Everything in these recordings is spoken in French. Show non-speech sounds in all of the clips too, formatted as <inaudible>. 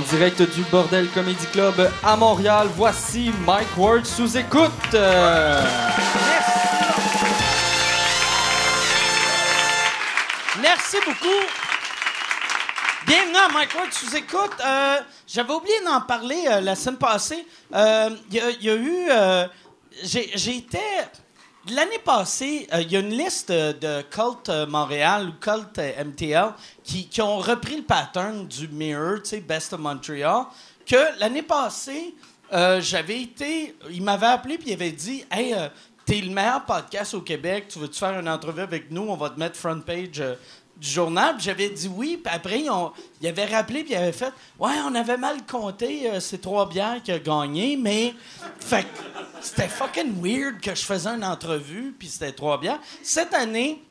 En direct du Bordel Comedy Club à Montréal, voici Mike Ward sous écoute. Euh, Merci beaucoup. Bienvenue à Mike Ward sous écoute. Euh, J'avais oublié d'en parler euh, la semaine passée. Euh, Il y, a- eu. été. L'année passée, euh, il y a une liste de, Cult euh, Montréal ou Cult euh, MTL qui, ont repris le pattern du Mirror, tu sais, Best of Montreal, que l'année passée, j'avais été. Il m'avait appelé puis il avait dit Hey, t'es le meilleur podcast au Québec, tu veux-tu faire une entrevue avec nous? On va te mettre front page. Du journal, j'avais dit oui, puis après, ils, avaient rappelé, puis ils avaient fait Ouais, on avait mal compté euh, ces trois bières qui a gagné, mais. C'était fucking weird que je faisais une entrevue, puis c'était trois bières. Cette année,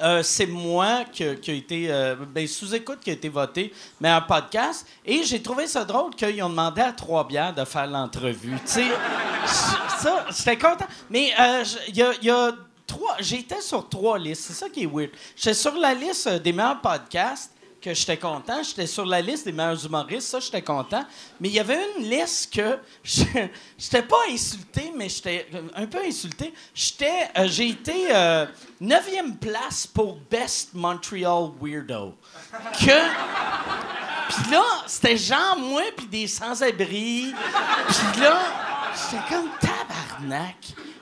euh, c'est moi qui, a été, euh, ben, sous-écoute qui a été voté meilleur podcast. Et j'ai trouvé ça drôle qu'ils ont demandé à Trois Bières de faire l'entrevue. Ça, j'étais content. Mais euh, il y a, y a j'étais sur trois listes. C'est ça qui est weird. J'étais sur la liste euh, des meilleurs podcasts que j'étais content. J'étais sur la liste des meilleurs humoristes, ça, j'étais content. Mais il y avait une liste que <laughs> j'étais pas insulté, mais j'étais euh, un peu insulté. J'étais, euh, j'ai été euh, neuvième place pour Best Montreal Weirdo. Puis là, c'était genre moi puis des sans-abri. Puis là, j'étais comme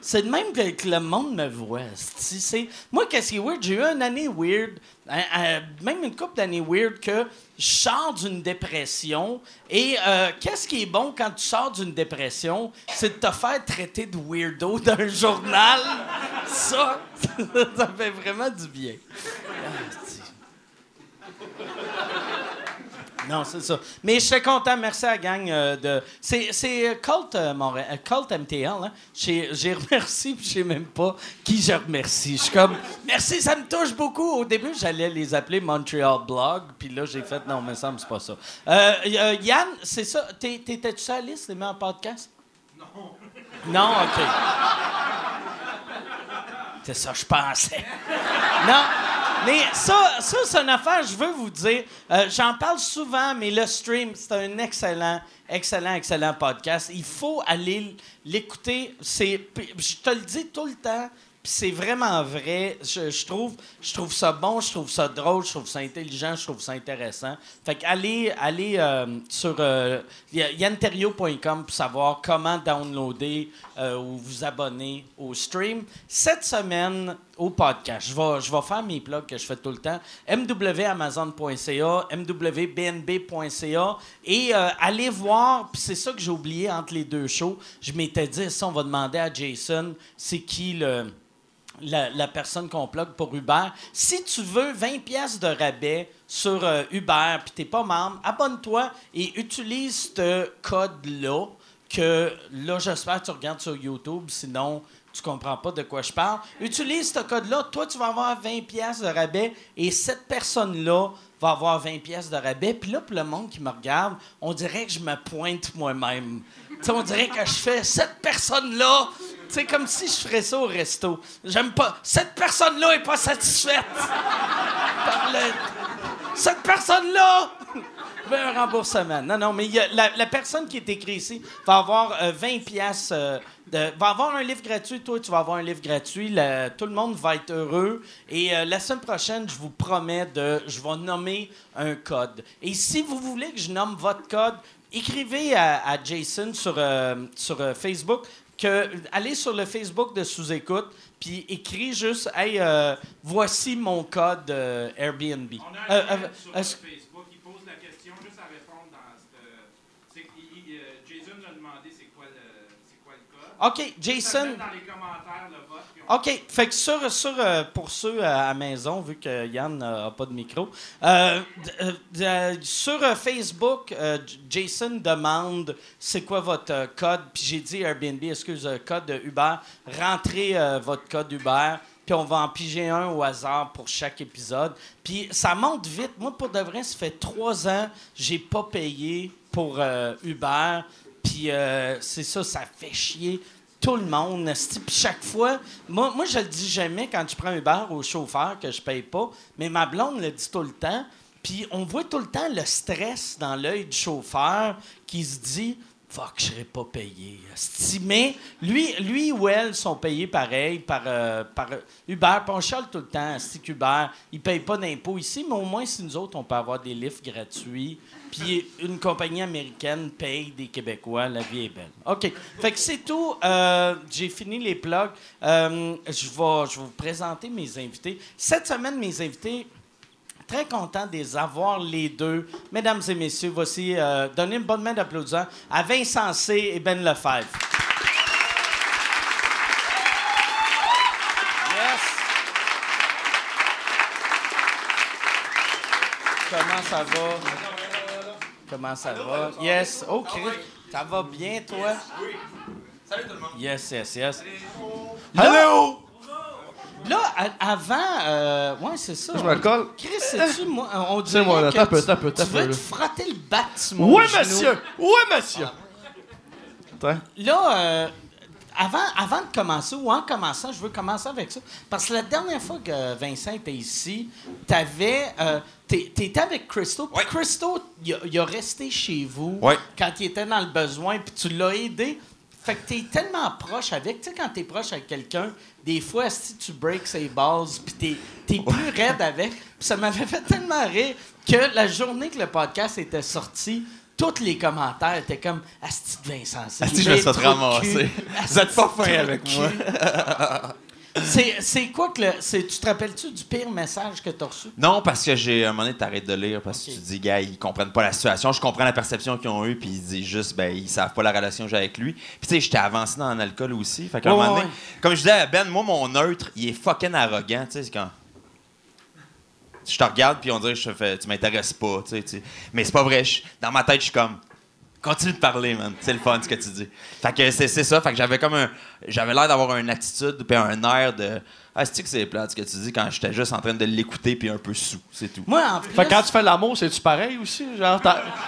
C'est de même que, le monde me voit. C'est, moi, qu'est-ce qui est weird? J'ai eu une année weird, même une couple d'années weird, que je sors d'une dépression. Et euh, qu'est-ce qui est bon quand tu sors d'une dépression? C'est de te faire traiter de weirdo <laughs> d'un journal. Ça, <laughs> ça fait vraiment du bien. Ah. Non, c'est ça. Mais je suis content. Merci à la gang euh, de. C'est, c'est Cult, euh, Montréal- euh, MTL. Hein? J'ai, j'ai remercié, puis je sais même pas qui je remercie. Je suis comme, merci, ça me touche beaucoup. Au début, j'allais les appeler Montreal Blog, puis là, j'ai fait, non, mais ça me semble c'est pas ça. Euh, euh, Yann, c'est ça. T'es- T'étais-tu sur la liste des meilleurs podcasts? Non. Non, OK. C'est ça, je pensais. <laughs> Non, mais ça, ça c'est une affaire, je veux vous dire. euh, J'en parle souvent, mais le stream, c'est un excellent, excellent, excellent podcast. Il faut aller l'écouter. Je te le dis tout le temps. Puis c'est vraiment vrai. Je, trouve, je trouve ça bon, je trouve ça drôle, je trouve ça intelligent, je trouve ça intéressant. Fait que allez, allez euh, sur euh, yanterio.com pour savoir comment downloader euh, ou vous abonner au stream. Cette semaine, au podcast, je vais, je vais faire mes plugs que je fais tout le temps. mwamazon.ca, mwbnb.ca et euh, allez voir, puis c'est ça que j'ai oublié entre les deux shows. Je m'étais dit, ça, on va demander à Jason, c'est qui le la, personne qu'on plug pour Uber. Si tu veux 20 pièces de rabais sur euh, Uber puis t'es pas membre, abonne-toi et utilise ce code-là que là, j'espère que tu regardes sur YouTube, sinon tu comprends pas de quoi je parle. Utilise ce code-là, toi tu vas avoir 20 pièces de rabais et cette personne-là va avoir 20 pièces de rabais. Puis là, pour le monde qui me regarde, on dirait que je me pointe moi-même. On dirait que je fais cette personne-là. Sais, comme si je ferais ça au resto. J'aime pas. Cette personne-là est pas satisfaite. Cette personne-là un remboursement. Non, non, mais il y a- la, la personne qui est écrite ici va avoir euh, 20 pièces. va avoir un livre gratuit. Toi, tu vas avoir un livre gratuit. La- tout le monde va être heureux. Et euh, la semaine prochaine, je vous promets de, je vais nommer un code. Et si vous voulez que je nomme votre code, écrivez à, à Jason sur, euh, sur euh, Facebook. Que, allez sur le Facebook de sous-écoute, puis écris juste Hey, euh, voici mon code euh, Airbnb. On a un Euh, thread euh, sur euh, le Facebook, il pose la question juste à répondre dans cette. c'est qu'il- il- euh, Jason nous a demandé c'est quoi le, c'est quoi le code. OK, Jason. met dans les commentaires le vote. puis on- OK, fait que sur, sur, euh, pour ceux à la maison, vu que Yann n'a pas de micro, euh, euh, euh, sur euh, Facebook, euh, Jason demande c'est quoi votre euh, code, puis j'ai dit Airbnb, excuse, euh, code Uber, rentrez euh, votre code Uber, puis on va en piger un au hasard pour chaque épisode. Puis ça monte vite. Moi, pour de vrai, ça fait trois ans j'ai pas payé pour euh, Uber, puis euh, c'est ça, ça fait chier tout le monde. Puis chaque fois, moi, moi, je le dis jamais quand je prends Uber au chauffeur que je paye pas, mais ma blonde le dit tout le temps. Puis on voit tout le temps le stress dans l'œil du chauffeur qui se dit Fuck, je serais pas payé. Mais lui, lui ou elle sont payés pareil par, euh, par Uber. Puis tout le temps, c'est qu'Uber, ils ne payent pas d'impôts ici, mais au moins, si nous autres, on peut avoir des lifts gratuits. Puis une compagnie américaine paye des Québécois, la vie est belle. OK. Fait que c'est tout. Euh, J'ai fini les plugs. Euh, je, vais, vous présenter mes invités. Cette semaine, mes invités, très content de les avoir les deux. Mesdames et messieurs, voici, euh, donnez une bonne main d'applaudissement à Vincent C. et Ben Lefebvre. Comment ça va? Comment ça va? Yes. Oh, Chris, ça va bien, toi? Salut tout le monde. Yes, yes, yes. Allô? Là, avant, euh, ouais, c'est ça. Je me colle. Chris, c'est-tu, moi, on C'est dirait moi, là. que T'as peu, tu- Tu veux là. te frotter le bâtiment. Oui, monsieur! Oui, monsieur! Attends. Là, euh, avant, avant de commencer, ou en commençant, je veux commencer avec ça. Parce que la dernière fois que Vincent était ici, t'avais, euh, t'étais avec Christo. Puis Ouais. Christo, il a, il a resté chez vous Ouais. quand il était dans le besoin, puis tu l'as aidé. Fait que t'es tellement proche avec. Tu sais, quand t'es proche avec quelqu'un, des fois, si tu breaks ses balls, puis t'es, t'es plus raide avec. Ça m'avait fait tellement rire que la journée que le podcast était sorti, tous les commentaires étaient comme Asti de Vincent. Asti, je me suis cul. Vous êtes pas fin avec moi. c'est, quoi que le. tu te rappelles-tu du pire message que t'as reçu? Non, parce que j'ai un moment donné, t'arrêtes de lire parce que tu dis, gars, ils comprennent pas la situation. Je comprends la perception qu'ils ont eue, puis ils disent juste, ben, ils savent pas la relation que j'ai avec lui. Puis tu sais, j'étais avancé dans l'alcool aussi. Fait qu'à un moment donné, ouais. comme je disais à Ben, moi, mon neutre, il est fucking arrogant. Tu sais, c'est quand. Je te regarde, puis on dirait que je te fais, tu m'intéresses pas. Tu sais, tu sais. Mais c'est pas vrai. je- dans ma tête, je suis comme. Continue de parler, man. C'est le fun ce que tu dis. Fait que c'est c'est ça. Fait que j'avais comme un. J'avais l'air d'avoir une attitude puis un air de. Ah, c'est que c'est plate ce que tu dis quand j'étais juste en train de l'écouter puis un peu sous. C'est tout. Moi, en plus. Fait que quand tu fais l'amour, c'est-tu pareil aussi? Genre,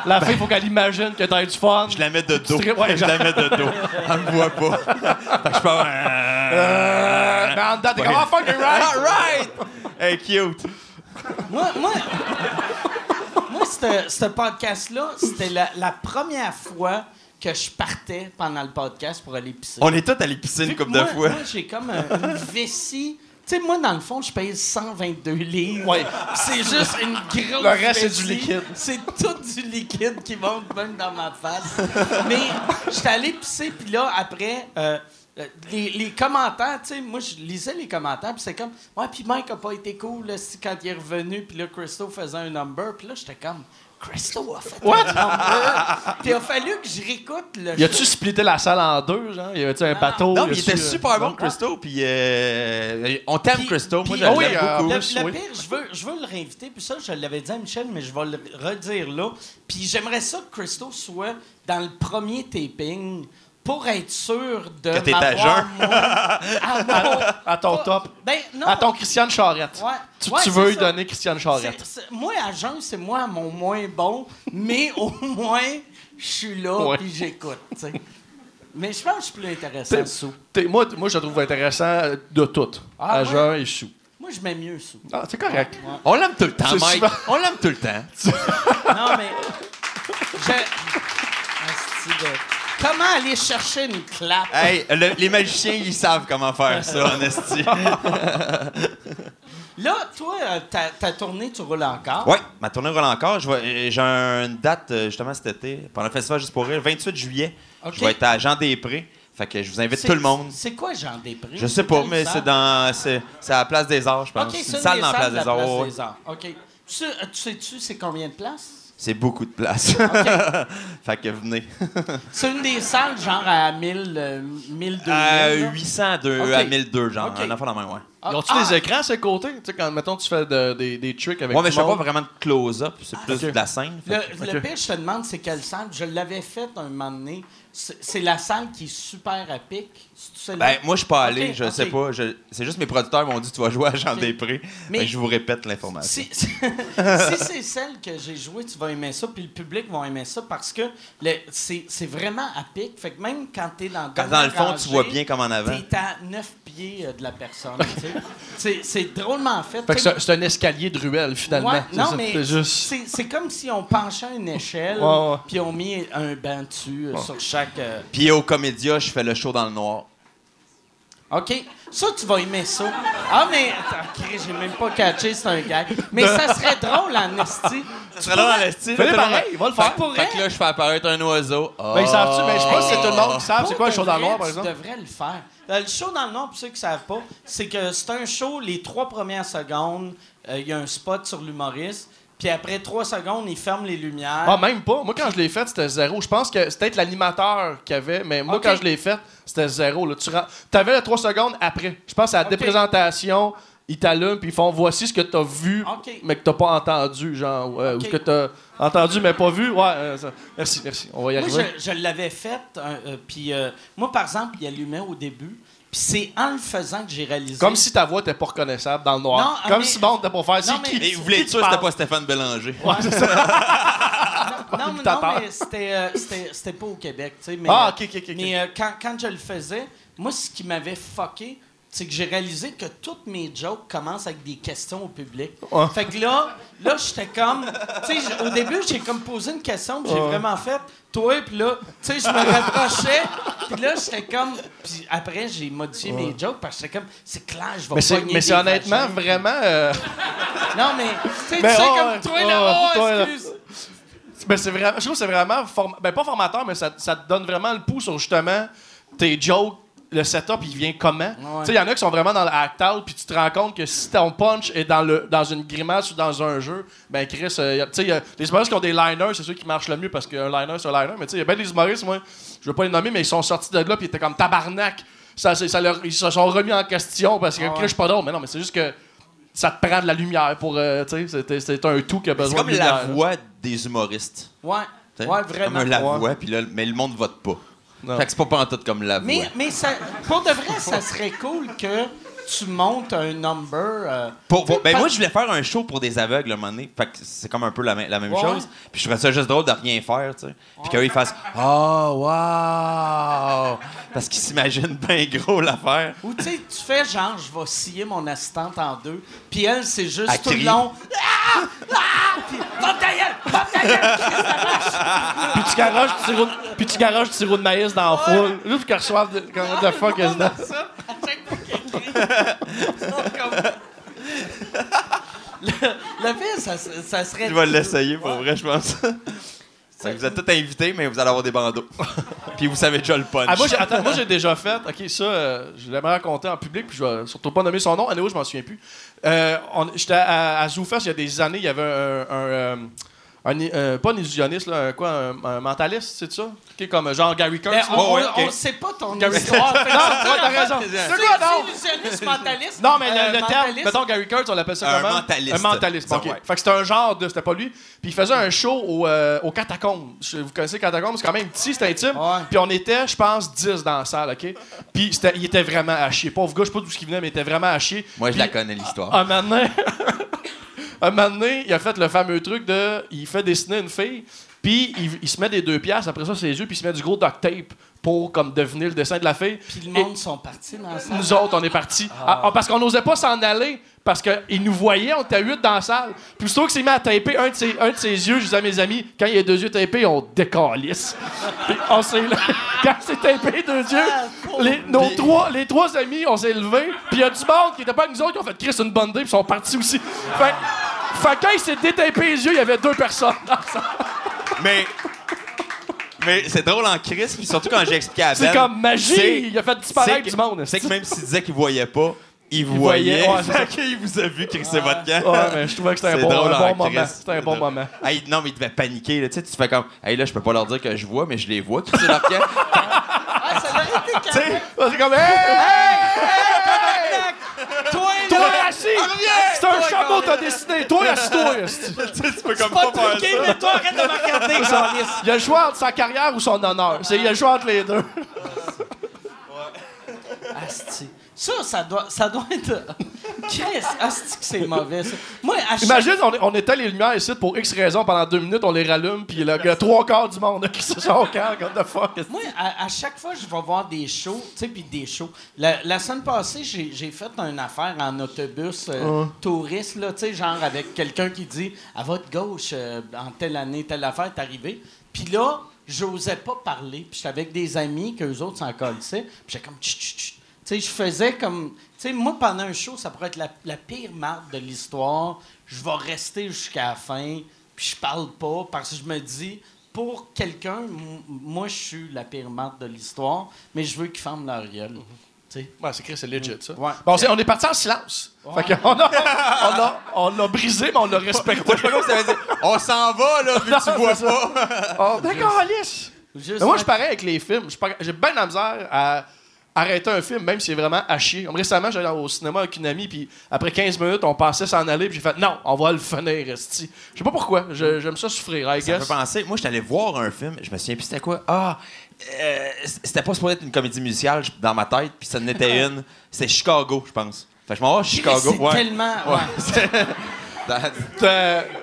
la fille, faut qu'elle imagine que t'as eu du fun. Je la mets de dos. Je la mets de dos. Elle me voit pas. fait que je parle. Euh, mais en dedans, t'es comme, ah, fucking right! <laughs> Right! Hey, cute. Moi, moi, moi ce- podcast-là, c'était la, la première fois que je partais pendant le podcast pour aller pisser. On est tous allés pisser une couple de moi- fois. Moi, j'ai comme un- une vessie. Tu sais, moi, dans le fond, je paye 122 livres. Ouais. C'est juste une grosse Le reste, c'est du liquide. C'est tout du liquide qui monte même dans ma face. Mais j'étais allé pisser, puis là, après, euh, les, les commentaires, tu sais, moi, je lisais les commentaires, puis c'est comme, ouais, puis Mike a pas été cool là, quand il est revenu, puis là, Christo faisait un number, puis là, j'étais comme, Christo a fait un number. puis il a fallu que je réécoute le Y a-tu splitté la salle en deux, genre? Y avait-tu un bateau? Non, il était euh, super bon? Christo. Puis euh, on t'aime, Christo. Moi, Ah oui, l'aime euh, beaucoup. Le, le oui. pire, je veux, je veux le réinviter, puis ça, je l'avais dit à Michel, mais je vais le redire là. Puis j'aimerais ça que Christo soit dans le premier taping pour être sûr de Que t'es à jeun. moi, à, mon- À ton pas- top. Ben, non. À ton Christiane Charrette. Ouais. Tu, Ouais, tu veux lui donner Christiane Charrette. C'est- c'est- moi, à jeun, c'est moi mon moins bon, mais au moins, je suis là Ouais. puis j'écoute, tu sais. Mais je pense que je suis plus intéressant T'es- sous. T'es- moi, moi, je le trouve intéressant de tout. Ah, à ouais? jeun et sous. Moi, je mets mieux sous. Ah, c'est correct. On l'aime tout le temps, C'est Mike. On l'aime tout le temps. Non, mais. Je. Comment aller chercher une clap? Hey, le- les magiciens, ils savent comment faire ça, en esti. <laughs> Là, toi, euh, ta, ta tournée, tu roules encore? Ouais, ma tournée roule encore. Je vais- euh, J'ai une date euh, justement cet été, pendant le festival Juste pour rire, 28 juillet. Ok. Je vais être à Jean Després. Fait que je vous invite C'est- tout le monde. C'est quoi, Jean Després? Je sais pas, Quelle mais salle? c'est dans. C'est c'est à la place des Arts, je pense. OK, c'est une salle dans la place de la des Arts. Ouais, ouais. OK. Tu sais- tu sais-tu c'est combien de places? C'est beaucoup de place. <laughs> Fait que venez. <laughs> c'est une des salles, genre à 1000, euh, 1200. Euh, là? 800 de- Ok. à 1002, genre. Ok. Un enfant dans la main, ouais. Ah, Ils ont-tu ah! des écrans à ses côtés? Tu sais, quand, mettons, tu fais de- des, des tricks avec Ouais, mais je fais pas vraiment de close-up, c'est plus ok. de la scène. Le, fait le pire, je te demande, c'est quelle salle? Je l'avais fait un moment donné. C'est la salle qui est super à pic. Ben, moi, je suis pas allé, je sais pas. je- C'est juste mes producteurs m'ont dit tu vas jouer à Jean Ok. Després. Mais- Mais je vous répète l'information. Si, si- <laughs> si c'est celle que j'ai jouée, tu vas aimer ça, puis le public va aimer ça parce que le- c'est vraiment à pic. Fait que même quand t'es dans Quand dans le fond, tu vois bien comme en avant. T'es à 9 pieds euh, de la personne. tu sais. <laughs> C'est- C'est drôlement fait. Fait que c'est c'est un escalier de ruelle, finalement. Ouais, C'est non, ça, mais c'est juste... c'est c'est comme si on penchait une échelle, Ouais, ouais. puis on mis un banc dessus euh, sur chaque. euh, Puis au Comédia, je fais le show dans le noir. OK. Ça, tu vas aimer ça. Ah, mais. Attends, Chris, j'ai même pas catché, c'est un gag. Mais ça serait drôle en esti. Tu serais là dans le style. Fais-le tout le monde- pareil, va le faire. Fait que là, je fais apparaître un oiseau. Ben, ils savent-tu? Ben, je sais pas si c'est tout le monde qui savent c'est quoi le de show dans le noir, par exemple? Tu devrais le faire. Euh, le show dans le noir, pour ceux qui ne savent pas, c'est que c'est un show, les trois premières secondes, euh, il y a un spot sur l'humoriste, puis après trois secondes, il ferme les lumières. Ah, même pas. Moi, quand je l'ai fait, c'était zéro. Je pense que c'était peut-être l'animateur qui avait, mais moi, quand je l'ai fait, c'était zéro. Là. Tu avais les trois secondes après. Je pense à la déprésentation, ils t'allument, puis ils font voici ce que tu as vu, mais que tu pas entendu, genre, ou ce que tu as entendu, mais pas vu. Ouais, euh, ça- merci, merci. On va y Moi, arriver. je, je l'avais fait, euh, euh, puis euh, moi, par exemple, il allumait au début, puis c'est en le faisant que j'ai réalisé. Comme si ta voix n'était pas reconnaissable dans le noir. Non, Comme mais- si bon, t'es pour faire. C'est Non, qui? mais- Et vous voulez être sûr que c'était pas Stéphane Bélanger? <laughs> <laughs> Non, non, non, imitateur. mais c'était, euh, c'était, c'était pas au Québec, tu sais. Mais, Ah, euh, ok, ok, ok, ok. Mais euh, quand, quand je le faisais, moi, ce qui m'avait fucké, c'est que j'ai réalisé que toutes mes jokes commencent avec des questions au public. Fait que là, là j'étais comme... Tu sais, au début, j'ai comme posé une question, puis j'ai vraiment fait « Toi », puis là, tu sais, je me rapprochais, puis là, j'étais comme... Puis après, j'ai modifié mes jokes, parce que j'étais comme « C'est clair, je vais Mais pogner mais c'est honnêtement vraiment. euh, <laughs> Non, mais, tu sais, tu Mais sais, oh, comme toi, Oh, là, oh, toi, là. excuse. Ben, c'est vraiment, je trouve que c'est vraiment, form- ben, pas formateur, mais ça, ça te donne vraiment le pouls sur justement tes jokes, le setup, il vient comment? Tu sais, il y en a qui sont vraiment dans l'act out, puis tu te rends compte que si ton punch est dans, le, dans une grimace ou dans un jeu, ben Chris, euh, y a- tu sais, les humoristes qui ont des liners, c'est ceux qui marchent le mieux parce qu'un liner, c'est un liner, mais tu sais, il y a bien des humoristes, moi, je veux pas les nommer, mais ils sont sortis de là, puis ils étaient comme tabarnak. Ça, c'est- ça leur- ils se sont remis en question parce que Ah Chris, ouais. je suis pas drôle, mais non, mais c'est juste que ça te prend de la lumière pour, euh, tu sais, c'est- c'est un tout qui a C'est besoin comme de lumière. la voix des humoristes. Ouais, t'sais. ouais, C'est vraiment. Comme la Ouais. voix, puis là, mais le monde vote pas. Non. Fait que c'est pas pantoute comme la voix. Mais, mais ça, pour de vrai, ça serait cool que tu montes un number. euh, Pour- pour- tu sais, ben pas- moi, je voulais faire un show pour des aveugles à un moment donné. Fait que c'est comme un peu la, même- la même Ouais. chose. Puis je trouvais ça juste drôle de rien faire, tu sais. Puis qu'eux, ils fassent « Oh, wow! » Parce qu'ils s'imaginent bien gros l'affaire. Ou tu sais, tu fais genre, je vais scier mon assistante en deux, puis elle, c'est juste tout le long. Ah! Ah! Puis, ferme ta gueule! Ta! Puis tu garoches du sirop, de- puis tu garoches du sirop de maïs dans la foule. Juste pour qu'ils reçoivent de, fuck ça, Le, pire, ça, ça serait. Je vais l'essayer pour vrai, je pense. Que vous êtes tous invités, mais vous allez avoir des bandeaux. <laughs> Puis vous savez déjà le punch. Ah, moi, j'ai, attends, moi, j'ai déjà fait. OK, ça, euh, je l'aimerais raconter en public, puis je vais surtout pas nommer son nom. Anyway, je m'en souviens plus. Euh, on- j'étais à, à ZooFest il y a des années. Il y avait un. un, euh, un- euh, pas un illusionniste, là, un, quoi, un, un mentaliste, c'est ça? OK, comme genre Gary Kurtz. Mais là. on, ouais, on- ok. on sait pas ton Gary- histoire. Non, t'as raison. C'est quoi, non? illusionniste mentaliste. Non, mais le, euh, le terme, mentaliste. mettons Gary Kurtz, on l'appelle ça Un comment? mentaliste. Un mentaliste. Ça, ok. ouais. Fait que c'était un genre de. C'était pas lui. Puis il faisait un show au, euh, au Catacombes. Je- Vous connaissez Catacombes? C'est quand même petit, c'était intime. Ouais. Puis on était, je pense, 10 dans la salle, OK? Puis c'était- il était vraiment à chier. Pauvre gars, je sais pas d'où il venait, mais il était vraiment à chier. Moi, je la connais, l'histoire. un moment donné, <laughs> un moment donné, il a fait le fameux truc de. Il fait dessiner une fille, puis il, il se met des deux pièces, après ça, ses yeux, puis il se met du gros duct tape pour comme devenir le dessin de la fille. Puis le monde sont partis dans ça. Nous autres, on est partis. Ah, ah, parce qu'on n'osait pas s'en aller. Parce qu'ils nous voyaient, on était huit dans la salle. Puis plutôt que s'est mis à taper un de ses, un de ses yeux, je disais à mes amis, quand il y a deux yeux tapés, on décalisse. Puis on s'est <laughs> quand c'est tapé deux yeux, les, nos trois, les trois amis, on s'est levés. Puis il y a du monde qui était pas avec nous autres qui ont fait Chris une bonne day, puis ils sont partis aussi. Fait, fait que quand il s'est détapé les yeux, il y avait deux personnes dans la salle. Mais. Mais c'est drôle en crise, puis surtout quand j'ai expliqué à Ben. C'est comme magie. Il a fait disparaître du monde. C'est que même s'il disait qu'il voyait pas, il voyait, voyait. ouais, qu'il <laughs> vous a vu crisser votre camp. Ouais, mais je trouvais que c'était un bon, un moment. C'était un bon moment. Hey, non, mais il devait paniquer. Là. Tu sais, tu fais comme, hey, là, je peux pas leur dire que je vois, mais je les vois crisser leur camp. Ah, ça aurait été Tu sais, carré. c'est comme Hey! Assis! C'est un chameau que t'as dessiné. Toi, assis-toi. esti. <laughs> tu peux comme Pas pas faire ça. mais toi, arrête de me regarder. Il a le choix entre sa carrière ou son honneur. C'est, il a le choix entre les deux. Asti. Ça, ça doit, ça doit être. <laughs> Chris, asti que c'est mauvais, ça. Moi, à chaque Imagine, on, on éteint les lumières ici pour X raisons pendant deux minutes, on les rallume, puis le gars, trois quarts du monde <laughs> qui se sont au camp. What the fuck? Moi, à, à chaque fois, je vais voir des shows, tu sais, puis des shows. La, la semaine passée, j'ai j'ai fait une affaire en autobus euh, touriste, là, tu sais, genre avec quelqu'un qui dit à votre gauche, euh, en telle année, telle affaire est arrivée. Puis là, j'osais pas parler. Puis j'étais avec des amis qu'eux autres s'en collaient. Puis j'étais comme. Tu sais, je faisais comme. Tu sais, moi, pendant un show, ça pourrait être la, la pire marque de l'histoire. Je vais rester jusqu'à la fin, puis je parle pas, parce que je me dis, pour quelqu'un, moi, je suis la pire marque de l'histoire, mais je veux qu'ils ferment leur gueule. Tu sais. Ouais, c'est Chris, c'est legit, ça. Ouais. Bon, c'est- on est parti en silence. Fait qu'on a, on a, on l'a brisé, mais on l'a respecté. Moi, je ça veut dire. On s'en va, là, vu que tu vois pas. Oh, d'accord, Alice. Juste Mais moi, je parais avec les films. J'ai bien de la misère à arrêter un film, même si c'est vraiment à chier. Comme récemment, j'allais au cinéma avec une amie, puis après 15 minutes, on pensait s'en aller, puis j'ai fait non, on va le finir, esti. Je sais pas pourquoi. J'aime ça souffrir, I Ça me guess. fait penser, moi, je suis allé voir un film, je me souviens plus c'était quoi. Ah, euh, c'était pas supposé être une comédie musicale dans ma tête, puis ça en était <laughs> une. C'était Chicago, je pense. Fait que je m'en vais à Chicago. C'est ouais. tellement. Euh,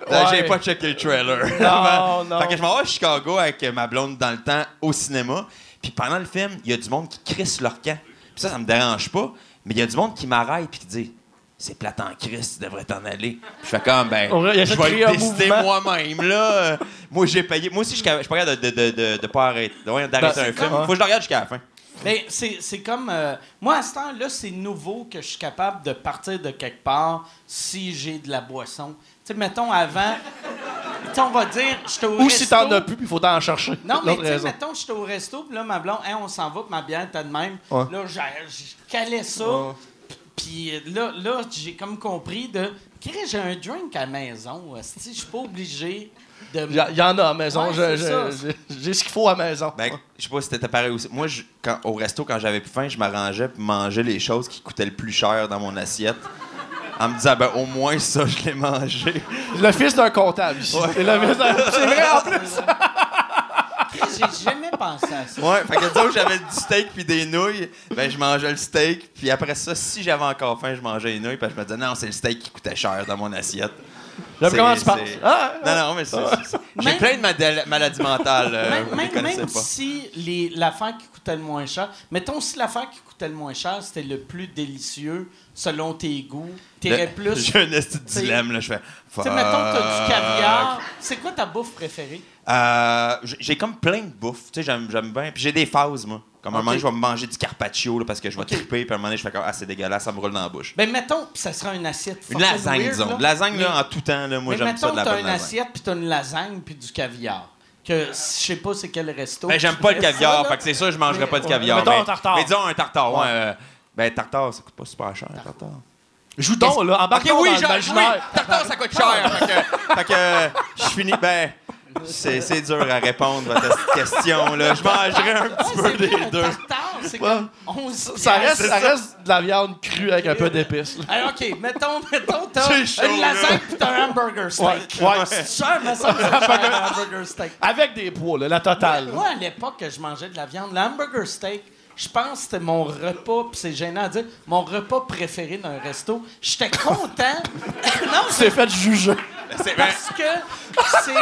ouais. <laughs> J'ai pas checké le trailer. Non, non. <laughs> Fait que je m'en vais à Chicago avec ma blonde dans le temps au cinéma. Puis pendant le film, il y a du monde qui crisse leur camp. Puis ça, ça me dérange pas. Mais il y a du monde qui m'arrête puis qui dit C'est plate en Christ, tu devrais t'en aller. Puis je fais comme, ben, je vais le décider moi-même, là. Euh, Moi, j'ai payé. Moi aussi, je suis capable- je suis pas capable de, de, de, de, de pas arrêter, d'arrêter Ben, un film. comme- Faut que je le regarde jusqu'à la fin. Mais c'est c'est comme. euh, moi, à ce temps-là, c'est nouveau que je suis capable de partir de quelque part si j'ai de la boisson. Tu sais, mettons avant. Tu sais, on va dire, au Ou resto. si t'en as plus, puis il faut t'en chercher. Non, mais tu mettons, j'étais au resto, puis là, ma blonde, Hey, on s'en va, puis ma bière était de même. Ouais. Là, j'ai- je calais ça. Ouais. Puis là, là j'ai comme compris de. J'ai un drink à la maison. Je suis pas obligé de. Il y, a- il y en a à la maison. Ouais, Je- c'est je- ça. j'ai- ce qu'il faut à la maison. Ben, je sais pas si c'était pareil aussi. Moi, je- quand, au resto, quand j'avais plus faim, je m'arrangeais pour manger les choses qui coûtaient le plus cher dans mon assiette. En me disant, ben, au moins ça, je l'ai mangé. Le fils d'un comptable ici. C'est le fils d'un- <laughs> C'est vrai en plus. J'ai jamais pensé à ça. Ouais, fait que disons que j'avais du steak puis des nouilles, ben je mangeais le steak, puis après ça, si j'avais encore faim, je mangeais les nouilles, puis je me disais non, c'est le steak qui coûtait cher dans mon assiette. J'aime comment tu penses. c'est- Ah, Non, non, mais c'est- j'ai plein de maladies mentales. euh, Même, vous les même- si les- l'affaire qui coûtait le moins cher, mettons si l'affaire qui coûtait le moins cher, c'était le plus délicieux selon tes goûts, t'irais plus. <laughs> J'ai un t'sais- dilemme, là, je fais. Tu sais, mettons que t'as du caviar. C'est quoi ta bouffe préférée? Euh, j'ai- comme plein de bouffe. Tu sais, j'aime, bien. Puis j'ai des phases, moi. Comme un Ok. moment donné, je vais me manger du carpaccio là, parce que je vais triper. Puis à un moment donné, je fais comme, ah, c'est dégueulasse, ça me roule dans la bouche. Ben, mettons, puis ça sera une assiette Une lasagne, weird, disons. là. Lasagne, là, Mais- en tout temps, là, moi, j'aime ça mettons de la que t'as bonne une lasagne. assiette puis t'as une lasagne puis du caviar. Que je sais pas c'est quel resto. Ben, j'aime pas le ça, caviar, fait que c'est sûr, je mangerais pas de Ouais. caviar. Mettons mais, un tartare. Mais disons un tartare, ouais. Ouais. euh, ben, tartare, ça coûte pas super cher, un tartare. Joue donc, là. Ok, Embarque-donc oui, dans genre, oui, l'imaginaire. tartare, ça coûte cher. fait que, je finis, ben, c'est c'est dur à répondre à cette question, là. Je mangerais un petit Ouais, peu des deux. tartare, c'est Ouais. comme 11 Ça reste, ça reste de la viande crue avec un peu d'épices. Alors, OK, mettons, mettons, t'as une lasagne t'as un hamburger steak. Ouais, ouais. C'est cher, mais ça, un hamburger steak. Avec des poids, là, la totale. Moi, à l'époque, que je mangeais de la viande, l'hamburger steak, je pense que c'était mon repas, puis c'est gênant à dire, mon repas préféré d'un resto. J'étais content. <laughs> non, c'est fait juger. Parce que c'est...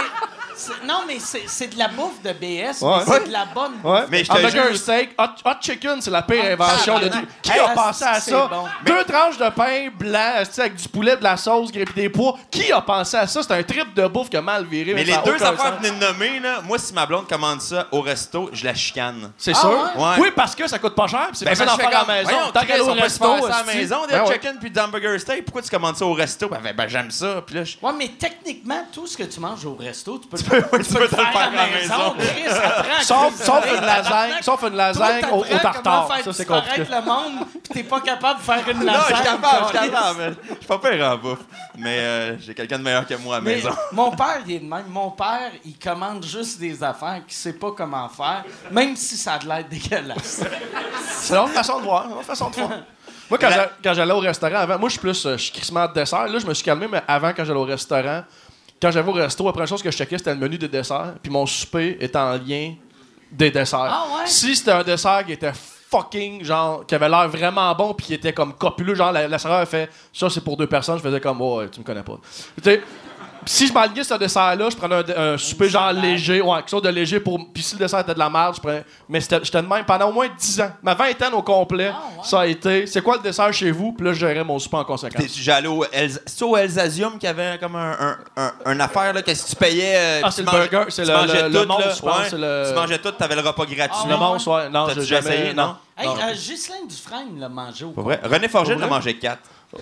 Non, mais c'est de la bouffe de BS, Ouais. mais c'est de la bonne bouffe. Ouais. Mais je te Hamburger steak, hot, hot chicken, c'est la pire Ah, invention de tout. Qui Hey, a ah, pensé à ça? bon? Deux tranches de pain blanc, avec du poulet, de la sauce, et des pois. Qui a pensé à ça? C'est un trip de bouffe qui a mal viré. Mais les deux affaires sens. que vous venez de nommer, là, moi, si ma blonde commande ça au resto, je la chicane. C'est Ah sûr? ouais? Ouais? Oui, parce que ça coûte pas cher, c'est Ben, facile ben, d'en faire à la maison. Tant aller au resto, à la maison, des Ben chicken puis d'hamburger steak. Pourquoi tu commandes ça au resto? Ben, ben, j'aime ça. Puis là, je... Ouais, mais techniquement, tout ce que tu manges au resto, tu peux, peux- tu peux te le faire à la maison. Chris, Sauf, une lasagne, sauf une lasagne au, au tartare. Ça, c'est compliqué. le monde, pis t'es pas capable de faire une Non, lasagne. je suis capable, je suis capable. Je suis pas pire en bouffe. Mais euh, j'ai quelqu'un de meilleur que moi à la Mais maison. <laughs> mon père, il est de même. Mon père, il commande juste des affaires qu'il sait pas comment faire, même si ça a de l'air dégueulasse. C'est une autre façon de voir. une autre façon de voir. Moi, quand j'allais au restaurant avant, moi, je suis plus, euh, je suis crissement de dessert. Là, je me suis calmé, mais avant, quand j'allais au restaurant, quand j'allais au resto, la première chose que je checkais, c'était le menu des desserts. Puis mon souper était en lien des desserts. Ah ouais? Si c'était un dessert qui était fucking, genre, qui avait l'air vraiment bon, puis qui était comme copuleux, genre, la, la serveur a fait ça, c'est pour deux personnes, je faisais comme, oh, ouais, tu me connais pas. Tu sais, si je m'alignais ce dessert-là, je prenais un, un souper genre léger, ouais, quelque chose de léger pour. Puis si le dessert était de la merde, je prenais. Mais j'étais de même pendant au moins 10 ans. Ma vingtaine au complet, Ah, ouais. ça a été. C'est quoi le dessert chez vous? Puis là, je gérais mon souper en T'es- conséquence. J'allais au, Elsa- c'est au qui avait comme un, un, un, un affaire là, que si tu payais. euh, Ah, c'est le burger, c'est tu le- mangeais le- le tout, monstre, là. je pense, Ouais. c'est le- Tu mangeais tout, t'avais le repas gratuit. Le monstre, ouais. Non, j'ai jamais. essayé, non. non? Hey, euh, Ghislaine Dufresne l'a mangé au Pas vrai? René Forget Pas en a vrai? mangé 4.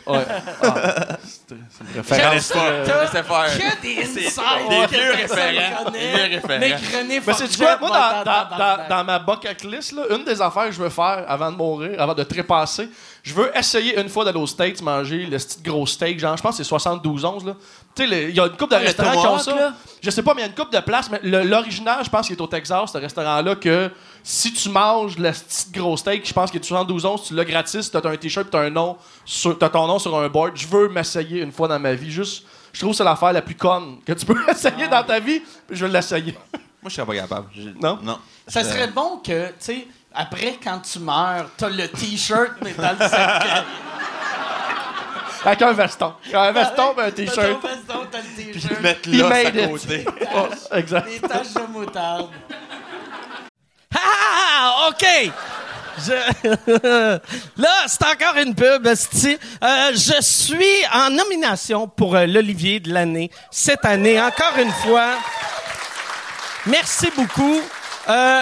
Ouais. Ah, c'était- c'est une référence. Laissez faire. Que des insides des vieux référents. connaît. Des vieux référents. Mais René Mais c'est quoi? Moi, dans, dans, dans ma bucket list, là, une des affaires que je veux faire avant de mourir, avant de trépasser, je veux essayer une fois d'aller aux States manger le petit gros steak, genre, je pense que c'est 72 11 là. Tu sais, il y a une couple de Ah, restaurants qui ont ça. là? Je sais pas, mais il y a une couple de places, mais l'original, je pense qu'il est au Texas, ce restaurant-là, que si tu manges le petit gros steak, je pense qu'il est 72 11 tu l'as gratis, t'as un t-shirt, t'as un nom, sur, t'as ton nom sur un board. Je veux m'essayer une fois dans ma vie, juste. Je trouve que c'est l'affaire la plus conne que tu peux <laughs> essayer dans ta vie, puis je vais l'essayer. Moi, je serais pas capable. Je- Non? Non. Ça Je- serait bon que, tu sais, après, quand tu meurs, t'as le T-shirt, mais dans le cercueil. <laughs> Avec un veston. Un veston et un T'as t-shirt. ton veston, t'as le Puis T-shirt. mettre là à côté. <laughs> Oh, exact. Des taches de moutarde. Ah, OK! Je- <laughs> Là, c'est encore une pub. Euh, je suis en nomination pour euh, l'Olivier de l'année cette année, encore une fois. Merci beaucoup. Euh,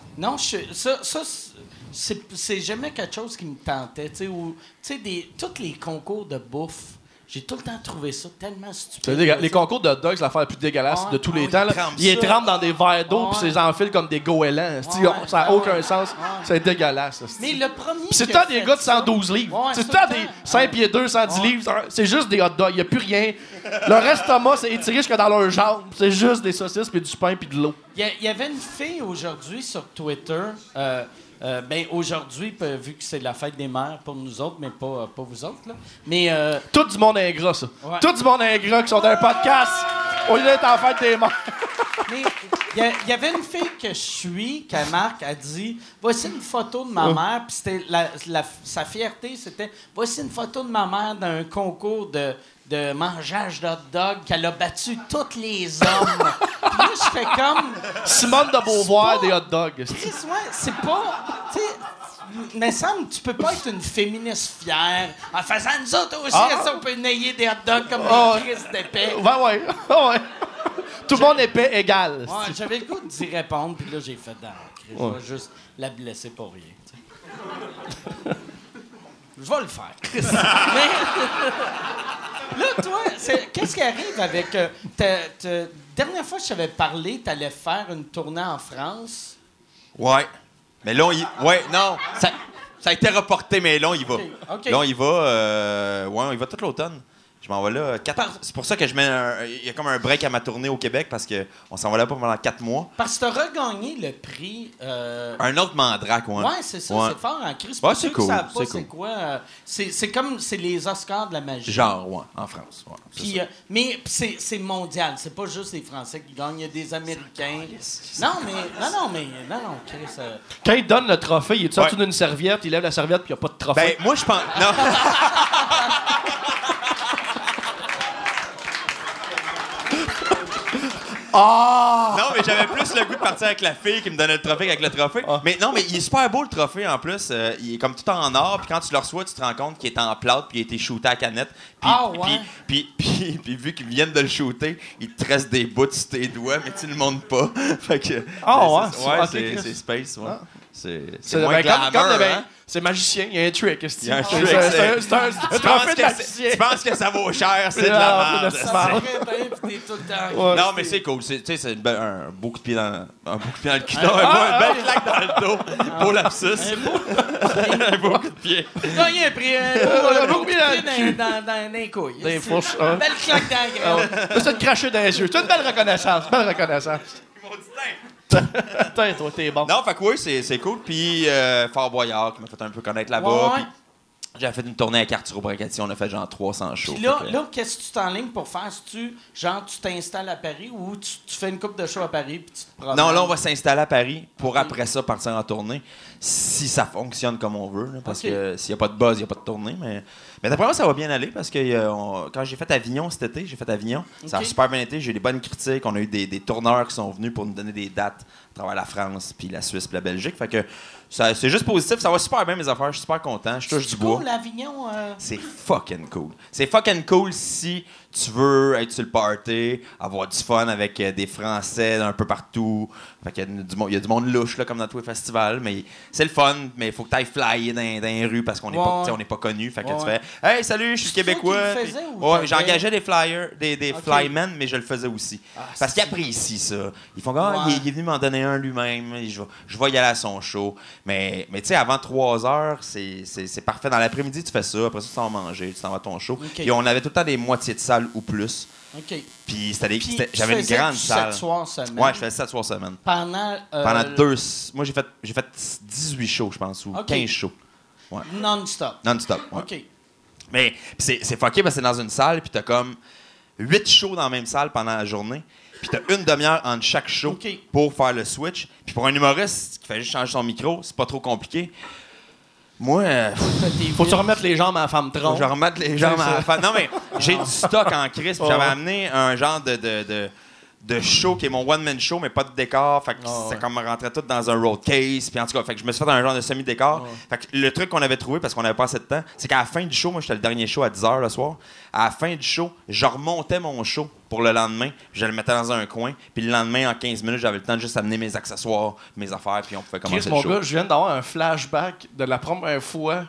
non, je, ça, ça c'est, jamais quelque chose qui me tentait. Tu sais, tous les concours de bouffe, j'ai tout le temps trouvé ça tellement stupide. Les concours de hot dogs, c'est l'affaire la plus dégueulasse Ouais. de tous Ah les oui, temps. ils les trempent dans des verres d'eau, puis ils les enfilent comme des goélands. Ça n'a aucun Ouais. sens? Ouais. C'est dégueulasse. Mais le premier. C'est le temps des gars de ça- 112 livres. Ouais, c'est le temps des temps. 5 Ouais. pieds 2, 110 Ouais. livres. C'est juste des hot dogs. Il n'y a plus rien. Leur estomac, c'est étiré jusque dans leurs jambes. C'est juste des saucisses, puis du pain, puis de l'eau. Il y, a- il y avait une fille aujourd'hui sur Twitter. Euh, euh, ben aujourd'hui, vu que c'est la fête des mères pour nous autres, mais pas, euh, pas vous autres. Là. Mais euh, Tout du monde ingrat, ça. Ouais. Tout du monde ingrat qui sont dans un podcast au lieu d'être en fête des morts. Mais il y, avait une fille que je suis, qu'elle marque, a dit Voici une photo de ma mère. Puis c'était la- la- sa fierté, c'était Voici une photo de ma mère dans un concours de, de mangeage d'hot dog qu'elle a battu tous les hommes. Puis là, je fais comme Simone de Beauvoir, des hot dogs. ouais, c'est pas. Mais semble tu peux pas être une féministe fière en faisant nous autres aussi, Ah. ça, on peut nailler des hot dogs comme Ah. des Chris d'épais. Ouais, ouais. ouais. Tout le monde est paix égal. Ouais, j'avais le goût d'y répondre, puis là, j'ai fait dans Chris, Je vais juste la blesser pour rien. Je vais le faire, Chris. <laughs> Mais. là, toi, qu'est-ce qui arrive avec. euh, dernière fois que je t'avais parlé, tu allais faire une tournée en France? Ouais. Mais là, on y... Ouais, non. Ça, ça a été reporté, mais là, on y va. OK, OK. Là, on y va. euh, Ouais, on y va tout l'automne. Je m'en vais là. quatre- Par- C'est pour ça que je mets un- Il y a comme un break à ma tournée au Québec parce qu'on s'en va là pas pendant quatre mois. Parce que tu as regagné le prix. euh, Un autre mandrake, ouais. Ouais, c'est ça, Ouais. c'est fort en crise. Ouais, c'est cool, c'est cool. quoi. euh, c'est c'est comme c'est les Oscars de la magie. Genre, ouais, en France. Ouais, Puis, euh, mais c'est c'est mondial, c'est pas juste les Français qui gagnent, il y a des Américains. Non, mais non, non, mais non, non, Chris. euh, Quand il donne le trophée, il est sorti Ouais. d'une serviette, il lève la serviette, puis il n'y a pas de trophée. Ben, moi, je pense. Non. <laughs> Ah! Non, mais j'avais plus le goût de partir avec la fille qui me donnait le trophée qu'avec le trophée. Ah. Mais non, mais il est super beau le trophée en plus. Euh, il est comme tout en or. Puis quand tu le reçois, tu te rends compte qu'il est en plâtre puis il a été shooté à la canette. Puis, Ah, puis- ouais? puis, puis, <laughs> puis vu qu'ils viennent de le shooter, il te reste des bouts sur tes doigts, mais tu le montres pas. <laughs> fait que. Ah, c'est- ouais? c'est- ouais, c'est- space, ouais. Ah. C'est c'est C'est moins ben, comme, glamour, comme le- ben, hein? C'est magicien, il y a un trick. y a un c'est- trick, c'est- c'est- C'est un- c'est un- c'est un Tu penses, trophée de que magicien. c'est- tu penses que ça vaut cher, c'est de Ah, la merde. c'est de Ça t'es tout le temps. Non, mais c'est cool. C'est, tu sais, c'est une un beau coup de pied dans, un beau coup de pied dans le cul. Non, un beau- une belle claque dans le dos. Beau lapsus. un beau coup de pied. Non, il a pris un Euh, beau beau coup de dans pied le dans, dans, dans, dans les couilles. Des C'est- fourches, hein. Belle claque dans Ah ouais. Là, c'est de cracher dans les yeux. C'est une belle reconnaissance. Belle reconnaissance. Ils m'ont dit, <laughs> Putain, toi, t'es bon. Non, fait que oui, c'est, c'est cool. Puis euh, Fort Boyard qui m'a fait un peu connaître là-bas. Ouais, ouais. Puis J'avais fait une tournée avec Arturo Brachetti. On a fait genre 300 shows. Puis là, que- là qu'est-ce que tu t'enlignes pour faire? Si tu, genre, tu t'installes à Paris ou tu, tu fais une coupe de show à Paris puis tu te promènes? Non, là, on va s'installer à Paris pour après ça partir en tournée. Si ça fonctionne comme on veut. là, parce que s'il n'y a pas de buzz, il n'y a pas de tournée. Mais, mais d'après moi, ça va bien aller parce que euh, on- quand j'ai fait Avignon cet été, j'ai fait Avignon. Ça a super bien été. J'ai eu des bonnes critiques. On a eu des, des tourneurs qui sont venus pour nous donner des dates à travers la France, puis la Suisse, puis la Belgique. Fait que c'est juste positif. Ça va super bien, mes affaires. Je suis super content. Je touche C'est du bois. cool, l'Avignon. euh, C'est fucking cool. C'est fucking cool si tu veux être sur le party, avoir du fun avec euh, des Français d'un peu partout. Fait qu'il y a du, monde- il y a du monde louche, là, comme dans tous les festivals. Mais c'est le fun, mais il faut que tu ailles flyer dans, dans les rues parce qu'on n'est Ouais, pas, on pas connu. Fait que Ouais, tu fais Hey, salut, je suis québécois. ouais, j'engageais des flyers, des, flymen, mais je le faisais aussi. parce qu'ils apprécient ça. Ils font Ah, Ouais. il, est- il est venu m'en donner un lui-même. Je, vais- je vais y aller à son show. Mais, mais tu sais, avant 3 heures, c'est parfait. Dans l'après-midi, tu fais ça. Après ça, tu t'en manger, tu t'en vas à ton show. Puis on avait tout le temps des moitiés de salle ou plus. OK. Puis c'était Puis c'était- j'avais une grande salle. sept soirs semaine. Ouais, je faisais 7 soirs semaine. Pendant, euh, Pendant deux. Moi, j'ai fait, j'ai fait 18 shows, je pense, ou Ok. 15 shows. Non-stop. Non-stop. ouais. OK. Mais c'est, c'est fucké parce que c'est dans une salle, puis t'as comme 8 shows dans la même salle pendant la journée. Puis t'as une demi-heure entre chaque show pour faire le switch. Puis pour un humoriste qui fait juste changer son micro, c'est pas trop compliqué. Moi, euh, Faut que tu remettes les jambes à la femme tronc. je remette les jambes à la fin. Non, mais j'ai du stock en crise. J'avais ouais. amené un genre de, de, de, de show qui est mon one-man show, mais pas de décor. Fait que Ah, ça ouais. comme rentrait tout dans un road case. Puis en tout cas, fait que je me suis fait un genre de semi-décor. Fait que le truc qu'on avait trouvé, parce qu'on avait pas assez de temps, c'est qu'à la fin du show, moi j'étais le dernier show à 10h le soir. À la fin du show, je remontais mon show pour le lendemain. Je le mettais dans un coin. Puis le lendemain, en 15 minutes, j'avais le temps de juste amener mes accessoires, mes affaires, puis on pouvait commencer Chris, le mon show. gars, je viens d'avoir un flashback de la première fois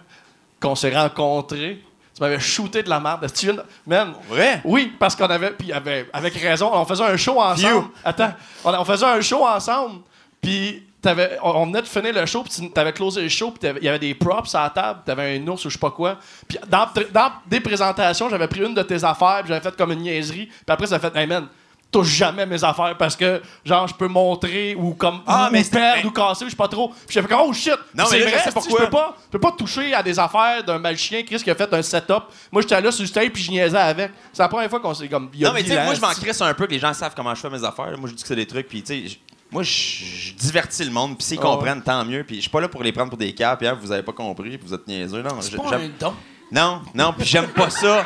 qu'on s'est rencontrés. Tu m'avais shooté de la merde. Tu viens de- Man, Vrai? Oui, parce qu'on avait, puis avec, avec raison, on faisait un show ensemble. Attends, on, on faisait un show ensemble, puis t'avais- on, on venait de finir le show, puis tu avais closé le show, puis t'avais- il y avait des props à la table, t'avais un ours ou je sais pas quoi. Puis dans, dans des présentations, j'avais pris une de tes affaires, puis j'avais fait comme une niaiserie, puis après ça fait, hey man, touche jamais mes affaires parce que genre je peux montrer ou comme Ah, ou, mais ou c'était- perdre mais- ou casser, je sais pas trop. Puis j'ai fait comme oh shit. Non, c'est vrai, je pourquoi. Je peux pas, je peux pas toucher à des affaires d'un magicien Chris qui a fait un setup. Moi j'étais là sur le stage puis je niaisais avec. C'est la première fois qu'on s'est comme Non, mais tu sais, moi, je m'en c'est- crisse un peu que les gens savent comment je fais mes affaires. Moi, je dis que c'est des trucs, puis tu sais, moi, je divertis le monde, puis s'ils Ah comprennent, tant mieux. Puis je suis pas là pour les prendre pour des cas, puis hein, vous avez pas compris, puis vous êtes niaiseux. Non, C'est je- pas un don. Non, non, puis j'aime pas ça.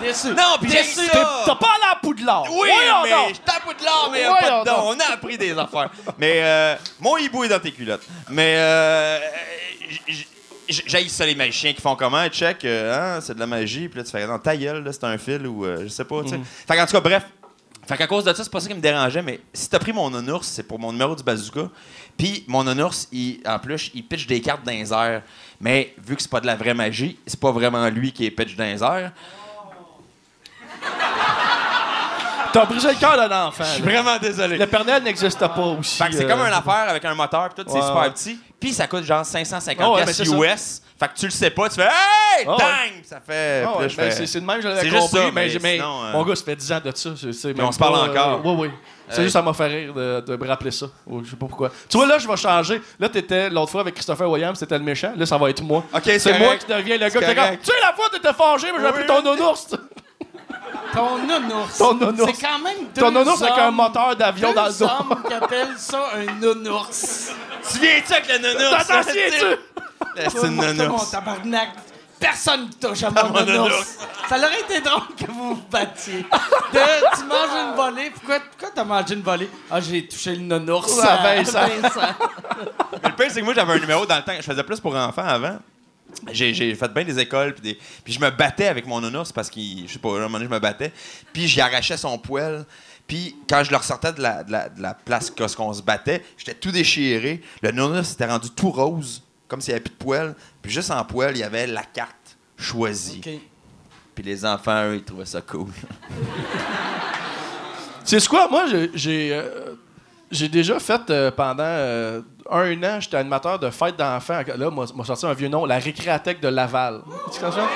Déçu. Non, puis Déçu. T'as pas à la Poudlard. Oui, Voyons mais donc. tape de l'or, mais y a Voyons pas de don. donc. On a appris des affaires. Mais euh, mon hibou est dans tes culottes. Mais euh, j- j- j'haïs ça les magiciens qui font comment? Check, euh, hein, c'est de la magie. Puis là, tu fais, non, ta gueule, là, c'est un fil ou euh, je sais pas, tu sais. Fait qu'en tout cas, bref. Fait qu'à cause de ça, c'est pas ça qui me dérangeait, mais si t'as pris mon onours, c'est pour mon numéro du bazooka. Puis mon onours, il, en plus, il pitch des cartes dans les airs. Mais vu que c'est pas de la vraie magie, c'est pas vraiment lui qui est pitch dans les airs. <laughs> T'as brisé le cœur d'un enfant. Je suis vraiment désolé. Le Père Noël n'existe pas aussi. Fait que c'est euh, comme une affaire avec un moteur, puis tout, c'est super petit. Puis ça coûte genre 550 Ah ouais, US. Fait que tu le sais pas, tu fais Hey! Ouais. Dang! Ça fait. Ah ouais, ben, fais- c'est c'est de même, je l'avais juste compris. ça, mais mais mais sinon, euh, mon gars, ça fait 10 ans de ça. c'est- c'est on même se parle pas, encore. oui, oui. C'est Hey. juste, ça m'a fait rire de, de me rappeler ça. Oh, je sais pas pourquoi. Tu vois, là, je vais changer. Là, t'étais l'autre fois avec Christopher Williams, c'était le méchant. Là, ça va être moi. Ok, c'est c'est moi qui deviens le gars qui comme. Tu sais, la fois, t'étais fâché, mais j'ai appelé ton nounours. Ton nounours. Ton nounours. C'est quand même deux Ton nounours avec un hommes- moteur d'avion dans le deux dos. hommes qui appellent ça un nounours. Tu viens-tu avec le nounours? T'en souviens-tu? <laughs> <laughs> C'est une Mon nounours. tabarnak. Personne ne touche à mon nounours. nounours. Ça aurait été drôle que vous vous battiez. De, tu manges une volée. Pourquoi, pourquoi t'as mangé une volée? Ah, j'ai touché le nounours. À à Vincent. Vincent. <laughs> Le pire, c'est que moi, j'avais un numéro dans le temps. Je faisais plus pour enfants avant. J'ai, j'ai fait bien des écoles, puis, des- puis je me battais avec mon nounours parce qu'il, je sais pas, à un moment donné, je me battais. Puis j'y arrachais son poil. Puis quand je le ressortais de la, de la, de la place qu'on se battait, j'étais tout déchiré. Le nounours s'était rendu tout rose, comme s'il n'y avait plus de poil. Puis juste en poil, il y avait la carte choisie. OK. Puis les enfants, eux, ils trouvaient ça cool. <laughs> C'est ce quoi? Moi, j'ai- j'ai euh, j'ai déjà fait euh, pendant euh, un an, j'étais animateur de fête d'enfants. Là, m'a m'a sorti un vieux nom, la Récréathèque de Laval. Tu connais ça?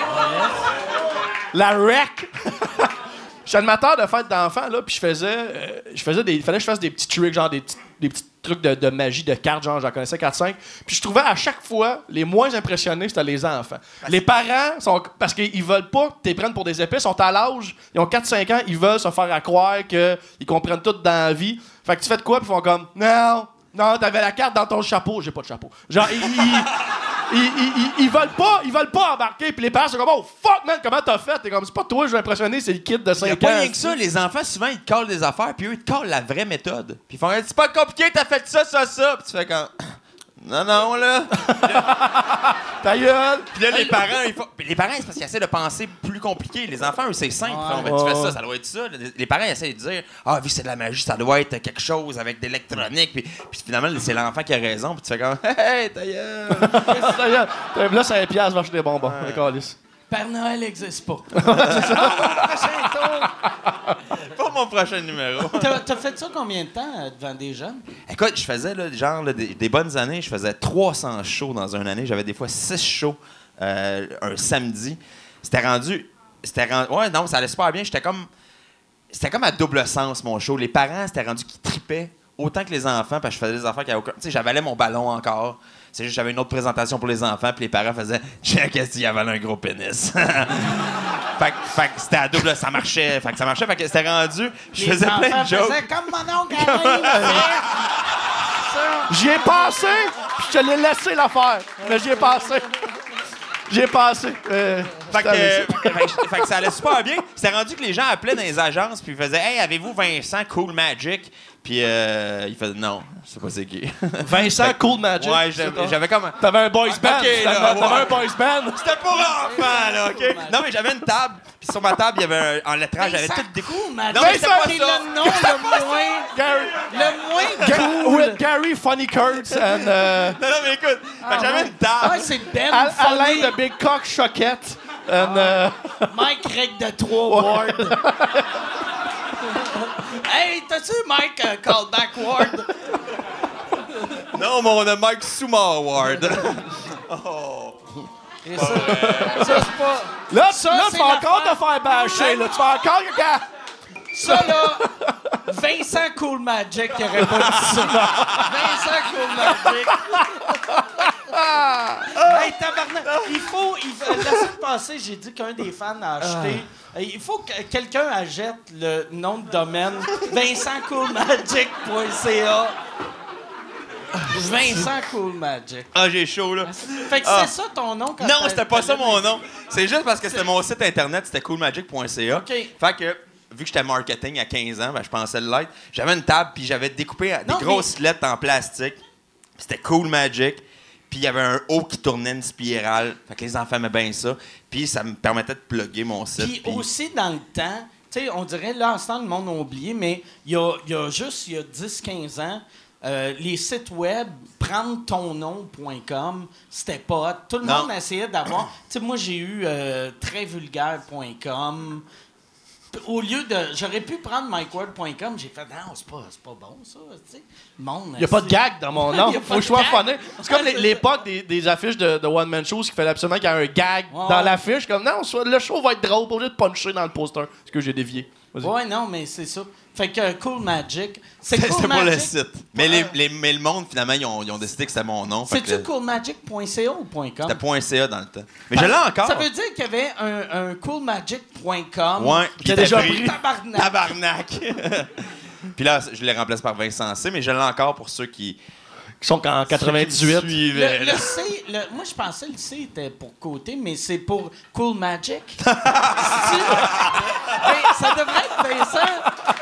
La REC! <laughs> Suis animateur de fête d'enfants, là, puis je faisais, euh, je faisais des, il fallait que je fasse des petits tricks, genre des, petits- des petits trucs de, de magie, de cartes, genre j'en connaissais 4-5. Puis je trouvais à chaque fois, les moins impressionnés, c'était les enfants. Les parents, sont, parce qu'ils veulent pas que tu les prennes pour des épées, ils sont à l'âge, ils ont 4-5 ans, ils veulent se faire à croire qu'ils comprennent tout dans la vie. Fait que tu fais de quoi, puis ils font comme, non, non, t'avais la carte dans ton chapeau. J'ai pas de chapeau. Genre, ils, ils, ils, ils- veulent pas, ils veulent pas embarquer, puis les parents sont comme, oh fuck man, comment t'as fait? T'es comme, c'est pas toi, je veux impressionner, c'est le kid de 5 Il n'y a ans. pas rien que ça. Les enfants, souvent, ils te collent des affaires, puis eux, ils te collent la vraie méthode. Puis ils font C'est pas compliqué, t'as fait ça, ça, ça. Puis tu fais quand. Non, non, là. <laughs> <laughs> Ta gueule! Puis là, les parents, ils font. Les parents, c'est parce qu'ils essaient de penser plus compliqué. Les enfants, eux, c'est simple. Ouais. Tu fais Ouais. ça, ça doit être ça. Les- parents essaient de dire Ah, vu que c'est de la magie, ça doit être quelque chose avec de l'électronique. Puis, puis finalement, c'est l'enfant qui a raison. Puis tu fais comme <laughs> Hey, ta gueule. <laughs> Ta gueule. Là, 5 piastres, acheter des bonbons. D'accord, lisse. Père Noël n'existe pas. <laughs> <laughs> Pas mon prochain numéro. <laughs> T'as t'as fait ça combien de temps euh, devant des jeunes? Écoute, je faisais là, genre là, des, des bonnes années, je faisais 300 shows dans une année. J'avais des fois 6 shows euh, un samedi. C'était rendu. C'était rendu. Ouais, non, ça allait super bien. J'étais comme. C'était comme à double sens, mon show. Les parents, c'était rendu qu'ils tripaient autant que les enfants, parce que je faisais des affaires qui avaient aucun. Tu sais, j'avalais mon ballon encore. C'est juste, j'avais une autre présentation pour les enfants, puis les parents faisaient <laughs> Check, est-ce qu'il avalait un gros pénis? <laughs> fait, que- fait que c'était à double, ça marchait. Fait que ça marchait, fait que c'était rendu. Je faisais plein de jokes. comme mon oncle. J'y ai passé, puis je te l'ai laissé l'affaire. Mais j'y ai passé. J'y ai passé. Euh, Fait que, c'était euh, fait que- ça allait super bien. C'était rendu que les gens appelaient dans les agences puis faisaient Hey, avez-vous Vincent Cool Magic? Puis euh, il faisait Non, je sais pas c'est qui. <laughs> Vincent Cool Magic. ouais, j'avais comme. T'avais un boys band. Ok, là, T'avais ouais. un boys band. C'était pour enfants, là, OK? Non, mais j'avais une table, puis sur ma table, il y avait un, en lettrage, j'avais Vincent tout des Cool Magic. Non, mais pas C'est ça. le nom le moins, Gary, le moins Ga- cool. with Gary Funny Kurtz and uh, Non, non, mais écoute, que j'avais une table. Ouais, c'est Ben Al- Funny. Alain de Big Cock Choquette. And, uh, Mike Reg de 3 Ward. <laughs> hey, t'as-tu Mike euh, Callback Ward? Non, mon nom Mike Soumar Ward. <laughs> oh. Et ça, ça c'est pas... là, Ça, là c'est tu vas encore te faire bâcher. Là. Tu vas encore... Ça, là, Vincent Cool Magic qui aurait pas dit ça. Vincent Cool Magic. hey, tabarnak, il faut... il la semaine passée, j'ai dit qu'un des fans a acheté... Euh, Il faut que quelqu'un achète le nom de domaine vincentcoolmagic.ca. Vincent Cool Magic. Ah, j'ai chaud, là. Fait que Ah. c'est ça ton nom quand Non, c'était pas ça mon nom. C'est juste parce que c'était mon site internet, c'était coolmagic.ca. OK. Fait que, vu que j'étais marketing à 15 ans, ben, je pensais le l'être. J'avais une table, puis j'avais découpé des Non, grosses lettres en plastique. C'était Cool Magic. Puis il y avait un haut qui tournait une spirale. Fait que les enfants aimaient bien ça. Puis ça me permettait de plugger mon site. Puis puis- aussi, dans le temps, tu sais, on dirait, là, en ce temps, le monde a oublié, mais il y a, y a juste, il y a 10-15 ans, euh, les sites web, prendre ton nom.com, c'était pas. Tout le Non. monde essayait d'avoir. Tu sais, moi, j'ai eu euh, trèsvulgaire.com. Au lieu de. J'aurais pu prendre micword.com, j'ai fait, non, c'est pas, pas bon, ça. Tu sais. Il n'y a pas de gag dans mon <laughs> nom. Faut que je sois funny. C'est comme l'époque des, des affiches de, de One Man Shows qui fallait absolument qu'il y ait un gag Ouais, dans ouais. l'affiche. Comme non, le show va être drôle, pas obligé de puncher dans le poster. Ce que j'ai dévié. Ouais, non, mais c'est ça. Fait que Cool Magic. C'est C'était Cool pour le site. Mais, les, les- mais le monde, finalement, ils ont, ils ont décidé que c'était mon nom. C'est-tu que coolmagic.ca ou .com? C'était point .ca dans le temps. Mais je l'ai encore. Ça veut dire qu'il y avait un, un coolmagic.com. Ouais, Qui a était déjà pris. pris. Tabarnak. <laughs> Tabarnak! <laughs> Puis là, je l'ai remplacé par Vincent C, mais je l'ai encore pour ceux qui, qui sont en 98. Suivait, Le, le C, le- moi, je pensais que le C était pour côté, mais c'est pour Cool Magic. <laughs> C'est-tu? Ben, ça devrait être Vincent.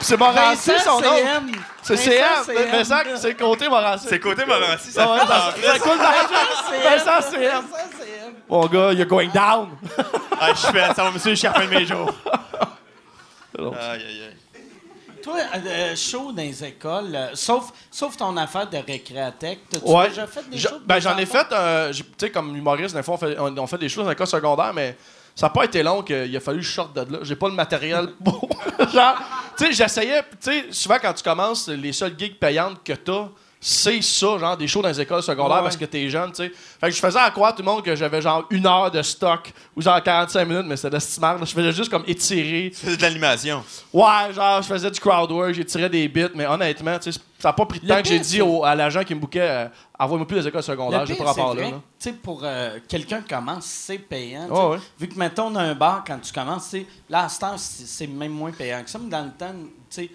C'est Morancy, son nom. CM. C'est CM. Vincent, c'est côté Morancy. C'est côté Morancy, ça Ah ouais, fait ça- c'est cool, Vincent CM. Mon gars, you're going down. Ah, je suis fait, ça va me suivre jusqu'à la fin de mes jours. Aïe, aïe, aïe. Toi, euh, chaud dans les écoles, euh, sauf, sauf ton affaire de récréatech, t'as-tu Ouais. déjà fait des Je- choses? ben, j'en ai fait, euh, tu sais, comme humoriste, des fois, on fait, on, on fait des choses dans l'école secondaire, mais ça n'a pas été long qu'il a fallu que je sorte de là. J'ai pas le matériel <laughs> pour. Tu sais, j'essayais, tu sais, souvent quand tu commences, les seules gigs payantes que t'as, c'est ça, genre des shows dans les écoles secondaires Ouais. parce que t'es jeune, tu sais. Fait que je faisais à croire tout le monde que j'avais genre une heure de stock ou genre 45 minutes, mais c'était de. Je faisais juste comme étirer. Tu faisais de l'animation. Ouais, genre, je faisais du crowd work, j'ai tiré des bits, mais honnêtement, tu sais, ça n'a pas pris de Le temps que j'ai dit au- à l'agent qui me bouquait, euh, envoie-moi plus les écoles Le secondaires, j'ai pas rapport là. tu sais, pour euh, quelqu'un qui commence, c'est payant. Ouais. Vu que, mettons, on a un bar, quand tu commences, tu sais, là, à ce temps, c'est c'est même moins payant que ça. Mais dans le temps, tu sais,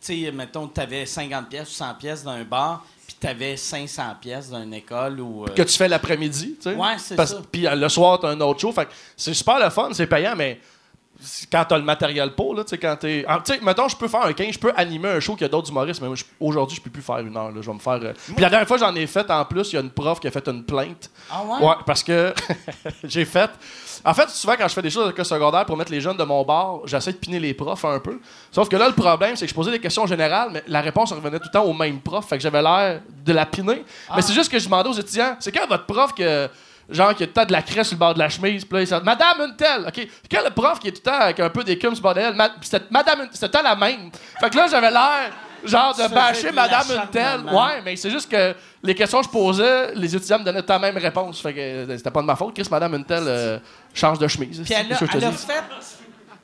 tu sais, mettons, tu avais 50 pièces ou 100 pièces d'un bar, puis tu avais 500 pièces d'une école ou... euh, Que tu fais l'après-midi, tu sais. Ouais, c'est ça. Puis euh, le soir, t'as un autre show. Fait c'est super le fun, c'est payant, mais quand t'as le matériel pour, là, tu sais, quand t'es. Tu sais, mettons, je peux faire un 15, je peux animer un show qu'il y a d'autres humoristes, mais aujourd'hui, je peux plus faire une heure, là. Je vais me faire. euh, Puis la dernière fois, j'en ai fait, en plus, il y a une prof qui a fait une plainte. Ah ouais? Ouais, parce que <laughs> j'ai fait. En fait, souvent, quand je fais des choses avec le secondaire pour mettre les jeunes de mon bar, j'essaie de piner les profs un peu. Sauf que là, le problème, c'est que je posais des questions générales, mais la réponse revenait tout le temps au même prof. Fait que j'avais l'air de la piner. Mais c'est juste que je demandais aux étudiants c'est quand votre prof que. Genre, qui a tout le temps de la craie sur le bord de la chemise, puis là, il Madame une telle, OK? Quand le prof qui est tout le temps avec un peu d'écume sur le bord ma- c'était Madame une- c'était la même. Fait que là, j'avais l'air, genre, de bâcher Madame une telle. Ouais, mais c'est juste que les questions que je posais, les étudiants me donnaient ta même réponse. Fait que c'était pas de ma faute. Chris, madame, une telle euh, change de chemise. Puis elle a, C'est ce que je te elle a dis. fait...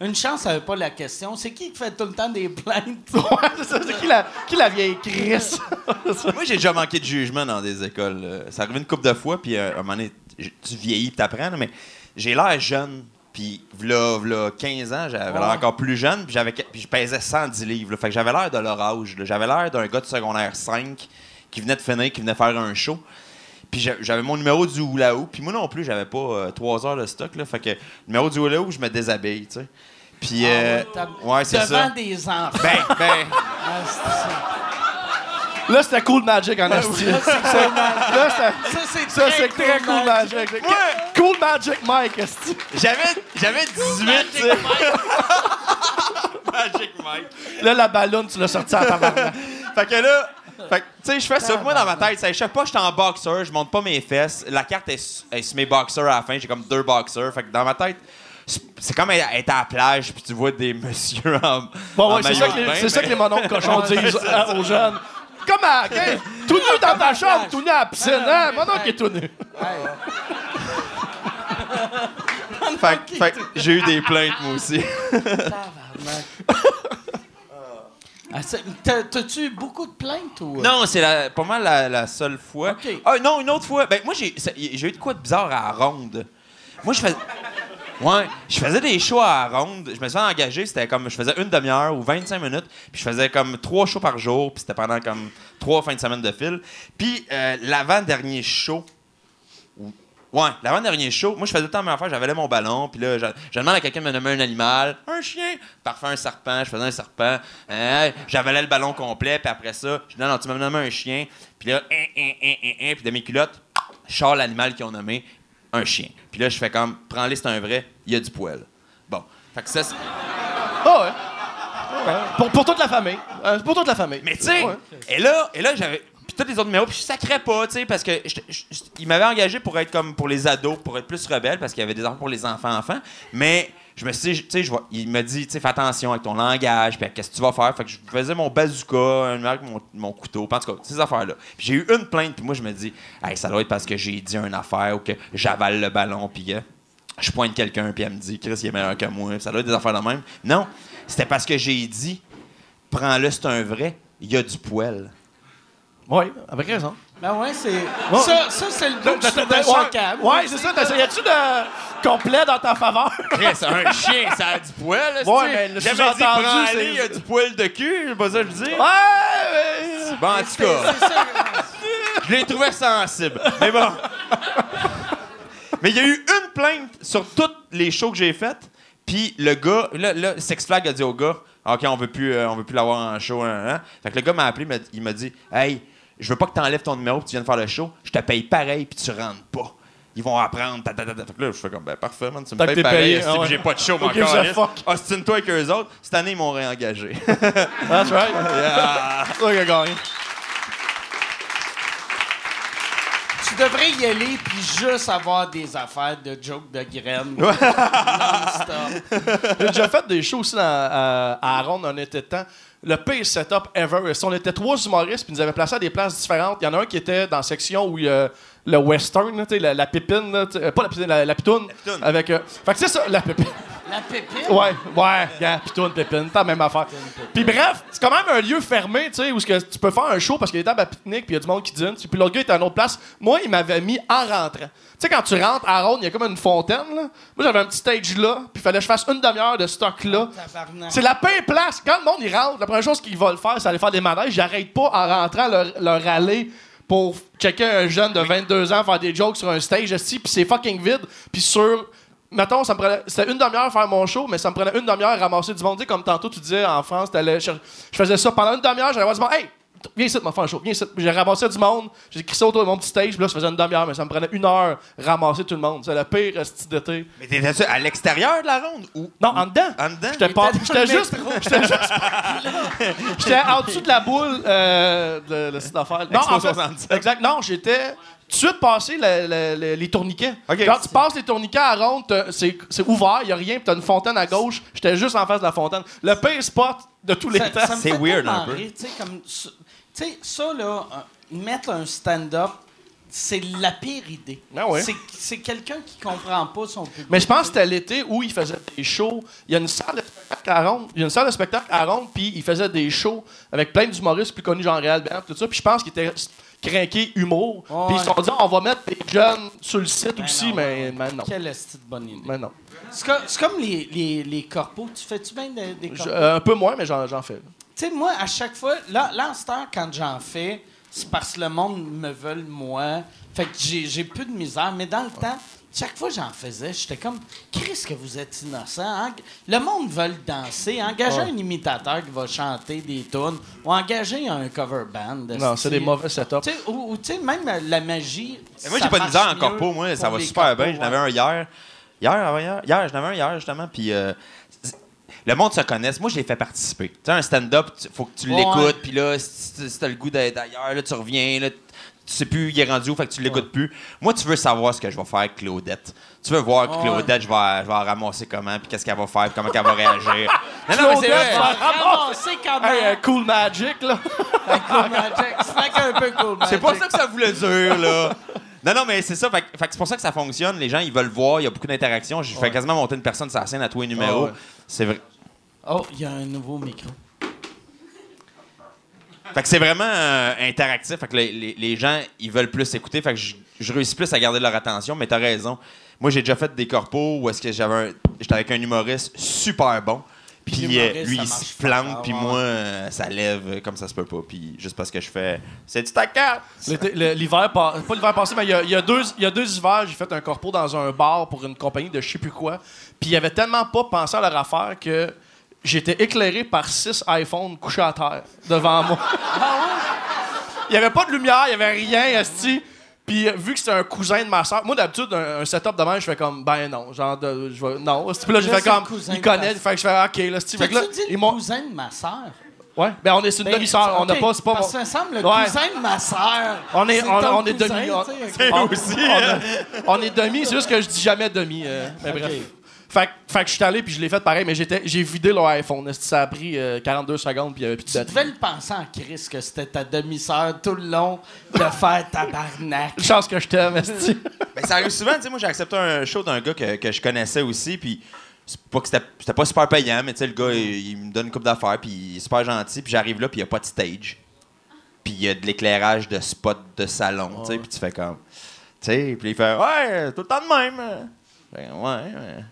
Une chance, elle n'avait pas la question. C'est qui qui fait tout le temps des plaintes? <laughs> Ouais, c'est qui la, qui la vieille Chris? <laughs> Moi, j'ai déjà manqué de jugement dans des écoles. euh, Ça arrive une couple de fois, puis euh, à un moment donné, tu vieillis et t'apprends, là, mais j'ai l'air jeune. Puis, v'là, v'là 15 ans, j'avais l'air encore plus jeune, puis, j'avais, puis je pesais 110 livres. là. fait que j'avais l'air de leur âge. J'avais l'air d'un gars de secondaire 5 qui venait de finir, qui venait faire un show. Puis j'a- j'avais mon numéro du hula hoop. Puis moi non plus, j'avais pas 3 heures de stock. Là, fait que numéro du hula hoop, je me déshabille, tu sais. Puis, euh, t'as- ouais, c'est Devant ça. des enfants. Ben, ben, <laughs> Ah, c'est ça. Là, c'était cool magic en esti. Là, Ça, c'est ça, très c'est très cool magic. Cool magic Mike, esti. j'avais, j'avais 18, tu sais. <laughs> Magic Mike. Là, la ballonne, tu l'as sorti à ta barbe. Fait que là, fait que, tu sais, je fais ça. Moi, dans ma tête, ça, je sais pas, je suis en boxer, je monte pas mes fesses. La carte est, su- est sur mes boxers à la fin. J'ai comme deux boxers. Fait que dans ma tête, c'est- c'est comme être à la plage, puis tu vois des <laughs> messieurs en. Bon, en ouais, c'est maillot ça, que de les- bain, c'est ça mais- que les mononcles cochons <laughs> disent euh, aux jeunes. Comment? OK? Tout nu dans ta chambre, tout nu à la piscine. Hein? Mon oncle est tout nu. Fait, que- fait que j'ai eu des plaintes, moi aussi. <laughs> Ah, T'as-tu beaucoup de plaintes ou. Non, c'est pas mal la, la seule fois. Ah non, une autre fois. Ben moi j'ai eu de quoi de bizarre à la ronde. Moi je faisais Ouais, je faisais des shows à la ronde. Je me suis engager, c'était comme je faisais une demi-heure ou 25 minutes, puis je faisais comme trois shows par jour, puis c'était pendant comme trois fins de semaine de fil. Puis euh, l'avant-dernier show Ouais, l'avant-dernier show, moi je faisais tout le temps la même affaire, j'avais mon ballon, puis là je, je demande à quelqu'un de me nommer un animal, un chien, parfait un serpent, je faisais un serpent, hein, j'avalais le ballon complet, puis après ça, je dis non, non, tu m'as nommé un chien, puis là, hein, hein, hein, hein, hein, puis de mes culottes, je sors l'animal qu'ils ont nommé, un chien. Puis là, je fais comme, prends-le, c'est un vrai, il y a du poil. Bon, fait que ça, c'est- Ah ouais. Ouais. Pour, pour toute la famille. Euh, pour toute la famille. Mais tu sais, Ouais. et là, et là j'avais. Puis tous les autres numéros, puis je sacrais pas, tu sais, parce que il m'avait engagé pour être comme pour les ados, pour être plus rebelle, parce qu'il y avait des enfants pour les enfants-enfants. Mais je me suis dit, tu sais, il me dit, tu sais, fais attention avec ton langage, puis qu'est-ce que tu vas faire? Fait que je faisais mon bazooka, avec mon, mon couteau, en tout cas, ces affaires-là. Puis j'ai eu une plainte, puis moi, je me dis, hey, ça doit être parce que j'ai dit une affaire ou que j'avale le ballon, puis que je pointe quelqu'un, puis elle me dit, Chris, il est meilleur que moi. Ça doit être des affaires de même. Non, c'était parce que j'ai dit, prends-le, c'est un vrai, il y a du poil. Oui, avec raison. Ben ouais, c'est. Ça, ça c'est le bout trouvais Ouais, choquable. ouais, c'est ça. T'essayais-tu de complet dans ta faveur? Chris, un chien, ça a du poil. Ouais, mais le J'avais dit, c'est- il y a du poil de cul, c'est pas ça que je dis. Ouais, mais-. Bon, en tout cas, C'est ça. <laughs> je l'ai trouvé sensible. Mais bon. <laughs> Mais il y a eu une plainte sur toutes les shows que j'ai faites. Puis le gars, là, là, Six Flag a dit au gars, OK, on veut plus, euh, on veut plus l'avoir en show. hein, hein. Fait que le gars m'a appelé, il m'a dit, Hey, je veux pas que tu enlèves ton numéro, que tu viennes faire le show. Je te paye pareil, puis tu rentres pas. Ils vont apprendre. ta, ta, ta, ta. Fait que là, je fais comme, ben parfait, man, tu me payes t'es pareil. ah ouais. j'ai pas de show, câlisse. fuck? Ostine-toi avec eux autres. Cette année, ils m'ont réengagé. <laughs> That's right. C'est toi qui as gagné. Tu devrais y aller puis juste avoir des affaires de jokes de graines. Non-stop. J'ai déjà fait des shows aussi dans, à, à Aaron de temps. Le pire setup ever. On était trois humoristes puis ils nous avaient placés à des places différentes. Il y en a un qui était dans la section où a le western, là, la, la pépine, là, euh, pas la pépine, la, la pitoune. pitoune. Avec, euh, fait que c'est ça, la pépine. La pépite. Ouais, ouais, gars, pitoune, pépine, t'as la même affaire. Puis bref, c'est quand même un lieu fermé, tu sais, où que tu peux faire un show parce qu'il y a des tables à pique-nique, puis il y a du monde qui dîne. Puis l'autre gars était à une autre place. Moi, il m'avait mis en rentrant. Tu sais, quand tu rentres à Ronde, il y a comme une fontaine, là. Moi, j'avais un petit stage là, puis il fallait que je fasse une demi-heure de stock là. Tabarnak. C'est la pire place. Quand le monde il rentre, la première chose qu'ils veulent faire, c'est aller faire des manèges. J'arrête pas en rentrant leur, leur aller pour checker un jeune de 22 ans faire des jokes sur un stage ici, puis c'est fucking vide. Puis sur. Mettons, ça me prenait. C'était une demi-heure faire mon show, mais ça me prenait une demi-heure à ramasser du monde. Tu sais, comme tantôt tu disais en France, t'allais cher- je faisais ça pendant une demi-heure, j'allais voir du monde. Hey! Viens ici, m'a faire un show. Viens ici. J'ai ramassé du monde. J'ai ça autour de mon petit stage. Puis là, ça faisait une demi-heure, mais ça me prenait une heure ramasser tout le monde. C'est le pire style d'été. Mais t'étais à l'extérieur de la ronde ou? Non, en dedans. en dedans? J'étais pas. J'étais juste. J'étais <laughs> juste. J'étais en dessous de la boule euh, de le site d'affaires. Non, en fait, 67. exact. Non, j'étais tout de suite passé le- le- le- les tourniquets. Quand tu passes les tourniquets à ronde, c'est c'est ouvert, il y a rien, puis t'as une fontaine à gauche. J'étais juste en face de la fontaine. Le pire spot de tous les Ça- temps. C'est weird un peu. Tu comme. Ça- Tu sais, ça, là, euh, mettre un stand-up, c'est la pire idée. Ah ouais. C'est- quelqu'un qui comprend pas son public. Mais je pense que c'était l'été où il faisait des shows. Il y a une salle de spectacle à Ronde. Il y a une salle de spectacle à Ronde, puis il faisait des shows avec plein d'humoristes plus connus, genre Réal Bernard, tout ça. Puis je pense qu'il était craqué humour. Puis ils se sont dit, on va mettre des jeunes sur le site Ben aussi, non, mais, mais non. Quelle est bonne idée? Mais non. C'est comme, les, les, les corpos. Tu fais-tu bien des, des Je- corpos? euh, un peu moins, mais j'en j'en fais. Tu sais, moi, à chaque fois, là, là en ce temps, quand j'en fais, c'est parce que le monde me veut moi. Fait que j'ai j'ai plus de misère. Mais dans le temps, chaque fois que j'en faisais, j'étais comme, Chris, que vous êtes innocent. hein? Le monde veut danser. Engagez un imitateur qui va chanter des tunes ou engagez un cover band. Non, c'est des mauvais setups. Ou, ou tu sais, même la magie. Mais moi, j'ai pas de misère en corpo, moi, ça va super corpos, bien. J'en avais ouais. un hier. Hier, avant hier, hier, j'en avais un hier, justement, puis euh, le monde se connaisse. Moi, je l'ai fait participer. Tu sais, un stand-up, il faut que tu Ouais. l'écoutes, puis là, si, si t'as le goût d'être ailleurs, là, tu reviens, là, tu sais plus, il est rendu où, fait que tu l'écoutes plus. Moi, tu veux savoir ce que je vais faire avec Claudette. Tu veux voir que. Claudette, je vais, je vais la ramasser comment, puis qu'est-ce qu'elle va faire, puis comment elle va réagir. <laughs> non, non, mais c'est vrai. Ramasser quand même. Hey, cool Magic, là. Cool Magic. <laughs> C'est un peu cool C'est pas Magic. ça que ça voulait dire, là. Non, non, mais c'est ça. Fait, que- fait c'est pour ça que ça fonctionne. Les gens, ils veulent voir. Il y a beaucoup d'interactions. Je fais quasiment monter une personne sur la scène à tous les numéros. Ah ouais. C'est vrai. Oh, il y a un nouveau micro. Fait que c'est vraiment euh, interactif. Fait que les, les- les gens, ils veulent plus écouter. Fait que je, je réussis plus à garder leur attention. Mais t'as raison. Moi, j'ai déjà fait des corpos où est-ce que j'avais un- j'étais avec un humoriste super bon. Puis euh, lui, il se plante. Puis moi, euh, ça lève comme ça se peut pas. Puis juste parce que je fais. C'est du ta carte. L'été- le- L'hiver, pa- pas l'hiver passé, mais il y a, il y a deux, il y a deux hivers, j'ai fait un corpo dans un bar pour une compagnie de je sais plus quoi. Puis ils avaient tellement pas pensé à leur affaire que j'étais éclairé par six iPhones couchés à terre devant moi. Il y avait pas de lumière, il y avait rien, esti. Puis euh, vu que c'était un cousin de ma soeur, moi d'habitude un, un setup de même, je fais comme ben non, genre de, je vais- non. Puis là j'ai Là, fait c'est le comme il connaît, fait que je fais OK là, esti. Fait que là dit ils le cousin de ma sœur? Ouais, ben on est sur une Ben, demi-sœur, on n'a pas c'est pas parce mon- que ça me semble le Ouais. cousin de ma sœur. On est- C'est on- est cousin, demi- on- ok. aussi. on, a- on est demi, c'est juste que je dis jamais demi. euh, mais bref. Fait, que- fait que je suis allé puis je l'ai fait pareil, mais j'étais, j'ai vidé leur iPhone. Ça a pris euh, 42 secondes puis il n'y avait plus de Tu devais le penser en Chris que c'était ta demi-sœur tout le long de faire tabarnak. <laughs> Chance que je t'aime, esti. <laughs> Ben, ça arrive souvent, tu sais, moi j'ai accepté un show d'un gars que, que je connaissais aussi, puis c'est pas que c'était c'était pas super payant, mais tu sais, le gars, il, il me donne une coupe d'affaires, puis il est super gentil, puis j'arrive là, puis il y a pas de stage. Puis il y a de l'éclairage de spot de salon, tu sais, puis tu fais comme... Tu sais, puis il fait « Ouais, tout le temps de même. » Ben ouais, ouais.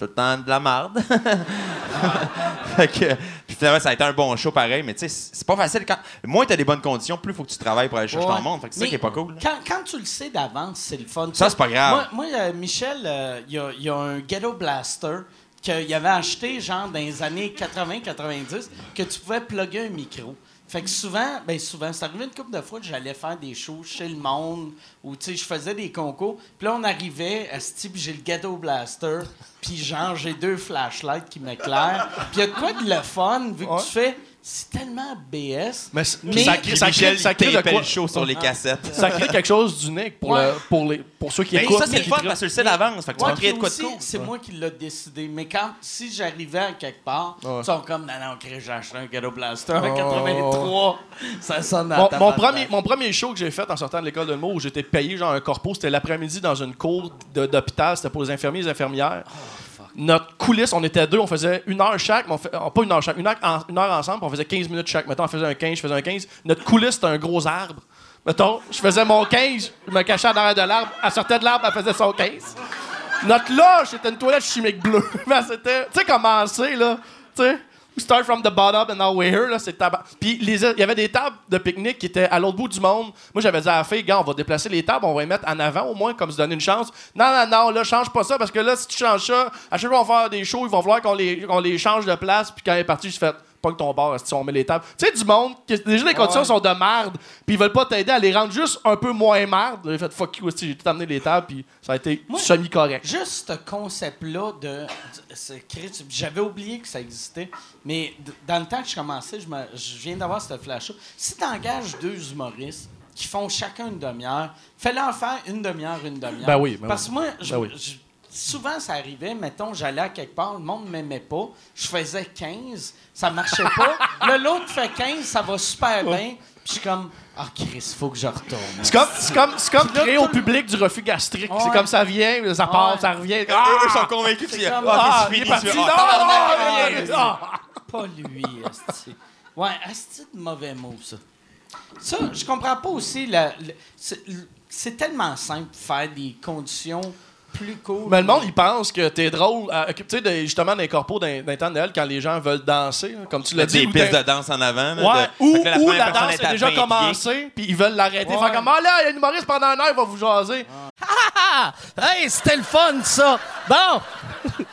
Tout le temps de la marde. <laughs> fait que, puis finalement, ça a été un bon show pareil, mais tu sais, c'est pas facile. Quand, moins t'as des bonnes conditions, plus faut que tu travailles pour aller chercher Ouais. ton monde. Fait que c'est ça qui est pas cool. Quand, quand tu le sais d'avance, c'est le fun. Ça, c'est pas grave. Moi, moi, euh, Michel, euh, il y, a, il y a un Ghetto Blaster qu'il avait acheté, genre, dans les années 80-90, que tu pouvais plugger un micro. Fait que souvent, ben souvent, c'est arrivé une couple de fois que j'allais faire des shows chez le monde ou tu sais, je faisais des concours. Puis là, on arrivait, à ce type, j'ai le Ghetto Blaster, puis genre, j'ai deux flashlights qui m'éclairent. Puis il y a de quoi de le fun, vu que Ouais. tu fais, c'est tellement BS. Mais, ça crée, ça crée, ça crée de quoi? sur les cassettes. Ça crée quelque chose d'unique pour, Ouais. le- pour, les, pour ceux qui Mais écoutent. ça, c'est le fun parce que le. Fait que Ouais, vas créer de quoi de cool. c'est moi qui l'ai décidé. Mais quand, si j'arrivais à quelque part, Ouais. ils sont comme, non, non, j'ai acheté un Ghetto Blaster en 83. Ça sonne à Mon, mon premier, mon premier show que j'ai fait en sortant de l'école de l'humour où j'étais payé genre un corpo, c'était l'après-midi dans une cour d'hôpital. C'était pour les infirmiers et les infirmières. Notre coulisse, on était deux, on faisait une heure chaque, mais oh, pas une heure chaque, une heure, ensemble, on faisait 15 minutes chaque. Mettons, on faisait un 15, je faisais un 15. Notre coulisse, c'était un gros arbre. Mettons, je faisais mon 15, je me cachais en arrière de l'arbre, elle sortait de l'arbre, elle faisait son 15. Notre loge, c'était une toilette chimique bleue. Mais <laughs> c'était, tu sais, commencer, là, tu sais. Start from the bottom and now we're here, là, c'est tabac. Puis il y avait des tables de pique-nique qui étaient à l'autre bout du monde. Moi, j'avais dit à la fille, gars, on va déplacer les tables, on va les mettre en avant au moins, comme se donner une chance. Non, non, non, là, change pas ça, parce que là, si tu changes ça, à chaque fois qu'on va faire des shows, il va falloir qu'on les, qu'on les change de place, puis quand elle est partie, je fais, pas que ton bar, si on met les tables. Tu sais, du monde, que déjà les conditions sont de merde, puis ils veulent pas t'aider à les rendre juste un peu moins merde. J'ai fait, fuck you, aussi, j'ai tout amené les tables, puis ça a été semi-correct. Juste ce concept-là de. J'avais oublié que ça existait, mais dans le temps que je commençais, je, me- je viens d'avoir ce flash-là. Si tu engages deux humoristes qui font chacun une demi-heure, fais-leur faire une demi-heure, une demi-heure. Ben oui, ben Parce que moi, je- Ben oui. je- souvent ça arrivait, mettons, j'allais à quelque part, le monde m'aimait pas, je faisais 15, ça marchait pas. <laughs> Là, l'autre fait 15, ça va super bien, puis je suis comme, ah, Chris, faut que je retourne. C'est comme, c'est comme, c'est comme créer au public du refus gastrique. Ouais. C'est comme ça vient, ça part, Ouais. ça revient. Ah, eux, ils sont convaincus que c'est comme- ah, Ah, il est fini. parti. Non, ah, non, ah. Pas lui, asti. Ouais, asti de mauvais mot, ça. Ça, je comprends pas aussi. la- le- c'est- c'est tellement simple de faire des conditions plus cool. Mais le monde, il pense que t'es drôle. euh, Tu sais, justement, dans les corpos temps de Noël, quand les gens veulent danser, hein, comme tu l'as dit. Des pistes de danse en avant. là, Ouais, de- ou, fait que ou la danse est a à déjà 20 pieds. commencé, puis ils veulent l'arrêter. Ouais. Faire comme, ah là, il y a un humoriste pendant un heure, il va vous jaser. <laughs> Ah! Hey, c'était le fun, ça! Bon! <laughs>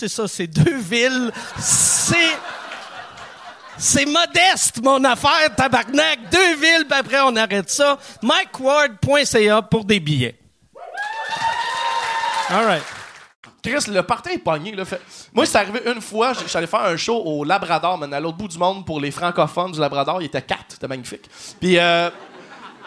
c'est ça. C'est deux villes. C'est... C'est modeste, mon affaire, tabarnak. Deux villes, puis après, on arrête ça. MikeWard.ca pour des billets. All right. Chris, le party est pogné. Là. Moi, c'est arrivé une fois, je suis allé faire un show au Labrador, man, à l'autre bout du monde pour les francophones du Labrador. Il était quatre, c'était magnifique. Puis, euh,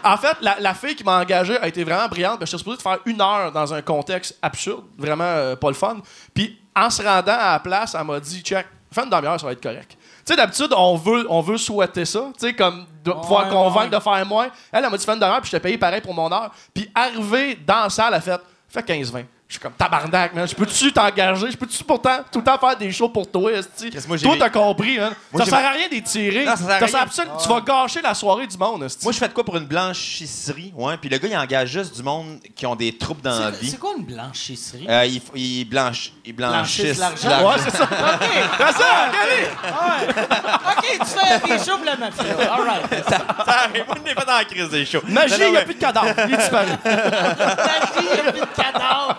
en fait, la, la fille qui m'a engagé a été vraiment brillante. que J'étais supposé faire une heure dans un contexte absurde, vraiment euh, pas le fun. Puis, en se rendant à la place, elle m'a dit check, fais une demi-heure, ça va être correct. Tu sais, d'habitude, on veut, on veut souhaiter ça, tu sais, comme de pouvoir convaincre ouais. de faire moins. Elle, elle m'a dit fais une demi-heure, puis je t'ai payé pareil pour mon heure. Puis, arrivé dans la salle, elle a fait fais 15-20. Je suis comme tabarnak, man. Je peux-tu t'engager? Je peux-tu pourtant tout le temps faire des shows pour toi, esti? Qu'est-ce que moi, j'ai Toi, t'as compris, hein? Moi, ça sert à rien d'étirer. Ça sert à rien. absolument- Tu vas gâcher la soirée du monde, esti. Moi, je fais de quoi pour une blanchisserie? Ouais, puis le gars, il engage juste du monde qui ont des troubles dans la vie. c'est quoi une blanchisserie? Euh, il, il blanche, il blanchisse. Blanchissent l'argent. Ouais, c'est ça. <laughs> OK. C'est ça, regardez! OK, tu fais des shows pour la mafia. All right. <laughs> Ça arrive, on n'est pas dans la crise des shows. Magie, il n'y a plus de cadavre. Il. La vie, il y a plus de cadavres.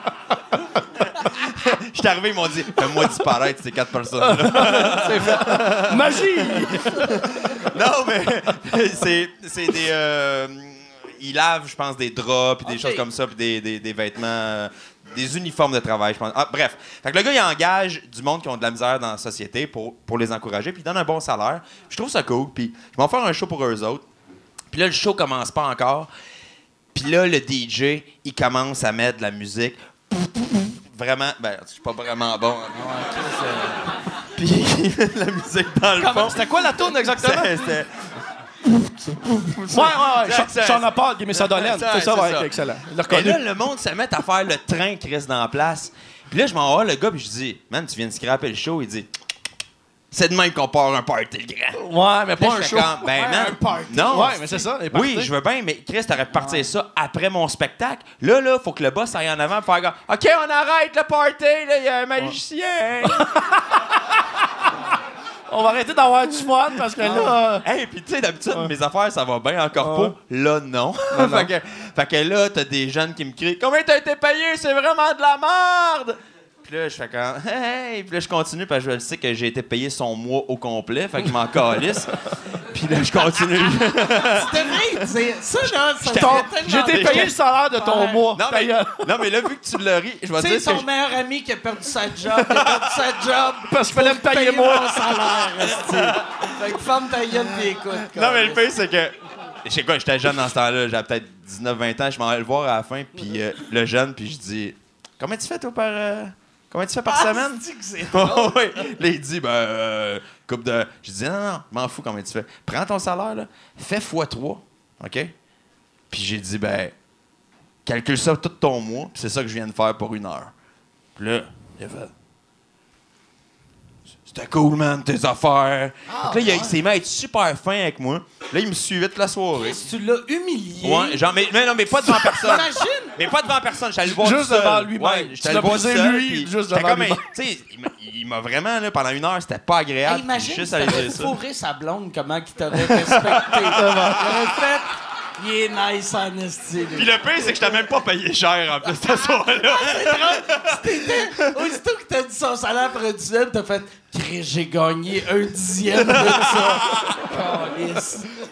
Je suis arrivé, ils m'ont dit Fais-moi disparaître ces quatre personnes-là. <laughs> Magie! non, mais c'est c'est des. euh, ils lavent, je pense, des draps, puis des choses comme ça, puis des, des, des vêtements. euh, des uniformes de travail, je pense. Ah, bref. Fait que le gars, il engage du monde qui ont de la misère dans la société pour, pour les encourager, puis il donne un bon salaire. Je trouve ça cool, puis je vais en faire un show pour eux autres. Puis là, le show commence pas encore. Puis là, le DJ, il commence à mettre de la musique vraiment. Ben, je suis pas vraiment bon. Puis <laughs> la musique dans le fond. C'était quoi la tourne exactement? c'était- Ouais, ouais, ouais. Sean Paul, Gimme ça Dolène. Ça, C'est ça, ouais, excellent. Le Mais reconnu. là, le monde se met à faire le train qui reste dans la place. Puis là, je m'en vais le gars, puis je dis, man, tu viens de scraper le show. Il dit, c'est de même qu'on part un party, le grand. Ouais, mais pas un show. comme, ben, Ouais, man, un party. non. Ouais, mais c'est ça. les Oui, je veux bien, mais Chris, t'aurais pu partir ça après mon spectacle. Là, là, faut que le boss aille en avant pour faire comme, OK, on arrête le party, là, il y a un magicien. <laughs> On va arrêter d'avoir du fun parce que là. hey, puis tu sais, d'habitude, mes affaires, ça va bien en corpo. <laughs> Là, non. fait, que, fait que là, t'as des jeunes qui me crient, Combien t'as été payé? C'est vraiment de la merde! Puis là, je fais comme, <laughs> hey, puis là, je continue parce que je sais que j'ai été payé son mois au complet, fait que je m'en calisse. <laughs> Puis là, je continue. <laughs> Devrais dire ça, là. J'ai été payé le salaire de ton Ouais. mois. non, mais, non, mais là, vu que tu le ris, je vais dire que son je- meilleur ami qui a perdu sa job, qui a perdu sa job. Parce qu'il fallait me payer moi. mon salaire. Fait que ferme ta gueule pis écoute. Non, mais le pire, c'est que. Je sais quoi, j'étais jeune dans ce temps-là, j'avais peut-être 19-20 ans, je m'en vais le voir à la fin, puis euh, le jeune, puis je dis Combien tu fais, toi, par. euh, Combien tu fais par Ah, semaine c'est-tu que c'est <laughs> Oh, oui. Là, il dit, ben, euh, coupe de. Je dis, non, non, non, m'en fous combien tu fais. Prends ton salaire, là, fais x3, OK? Puis j'ai dit, ben, calcule ça tout ton mois, puis c'est ça que je viens de faire pour une heure. Puis là, il a fait. C'était cool, man, tes affaires. Ah, Fait que là, il, a- ouais. il s'est mis à être super fin avec moi. Là, il me suivait toute la soirée. Tu l'as humilié. Ouais, genre, mais, mais non, mais pas devant personne. Imagine. Mais pas devant personne, j'allais le voir Juste seul. devant lui-même. Ouais, l'as le voir seul, lui, puis juste devant comme, lui-même. tu sais, il m'a- vraiment, là, pendant une heure, c'était pas agréable. Hey, imagine Juste si fourré sa blonde, comment qu'il t'aurait <laughs> respecté. fait... Il est nice en esti, lui. Puis le pire, c'est que j'étais même pas payé cher en plus. C'est drôle. C'était- Aussitôt que t'as dit son salaire pour un dixième, t'as fait Chris, j'ai gagné un dixième de ça.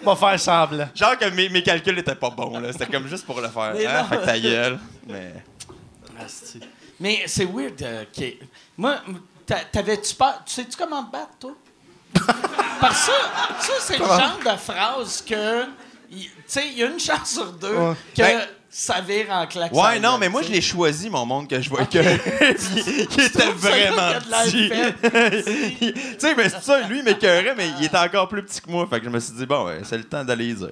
Va faire semblant. Genre que mes, mes calculs étaient pas bons, là. C'était comme juste pour le faire. Mais Hein? non. Fait que ta gueule. Mais. Mais c'est weird. euh, que- Moi, t'a- t'avais-tu peur? Tu sais-tu comment te battre, toi? Parce que ça, ça c'est le genre de phrase que. Tu sais, il y a une chance sur deux que Ben- ça vire en claque. Ouais, non, mais moi, je l'ai choisi, mon monde, que je vois que. <laughs> Il était vraiment petit. <laughs> tu sais, mais c'est ça, lui, il m'écœurait, mais il était encore plus petit que moi. Fait que je me suis dit, bon, ouais, c'est le temps d'aller y dire.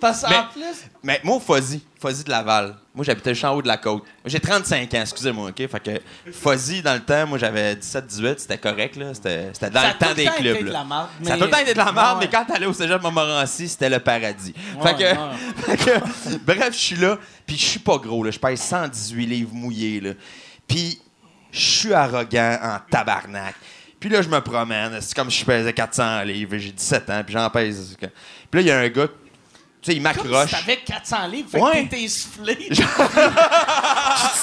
Parce qu'en plus? Mais moi, Fuzzy, Fuzzy de Laval. Moi, j'habitais juste en haut de la côte. J'ai 35 ans, excusez-moi, OK? Fait que Fuzzy, dans le temps, moi, j'avais 17-18, c'était correct, là. C'était dans ça le temps des clubs, de la marde, Ça a tout le temps été de la merde, mais quand t'allais au cégep Montmorency, c'était le paradis. Ouais, fait, que, <laughs> fait que, bref, je suis là, puis je suis pas gros, là. Je pèse 118 livres mouillés, là. Puis je suis arrogant en tabarnak. Puis là, je me promène. C'est comme si je pesais 400 livres. J'ai 17 ans, puis j'en pèse. Puis là, il y a un gars, sais, il m'accroche. t'avais 400 livres, fait Ouais. que t'étais essoufflé. <laughs>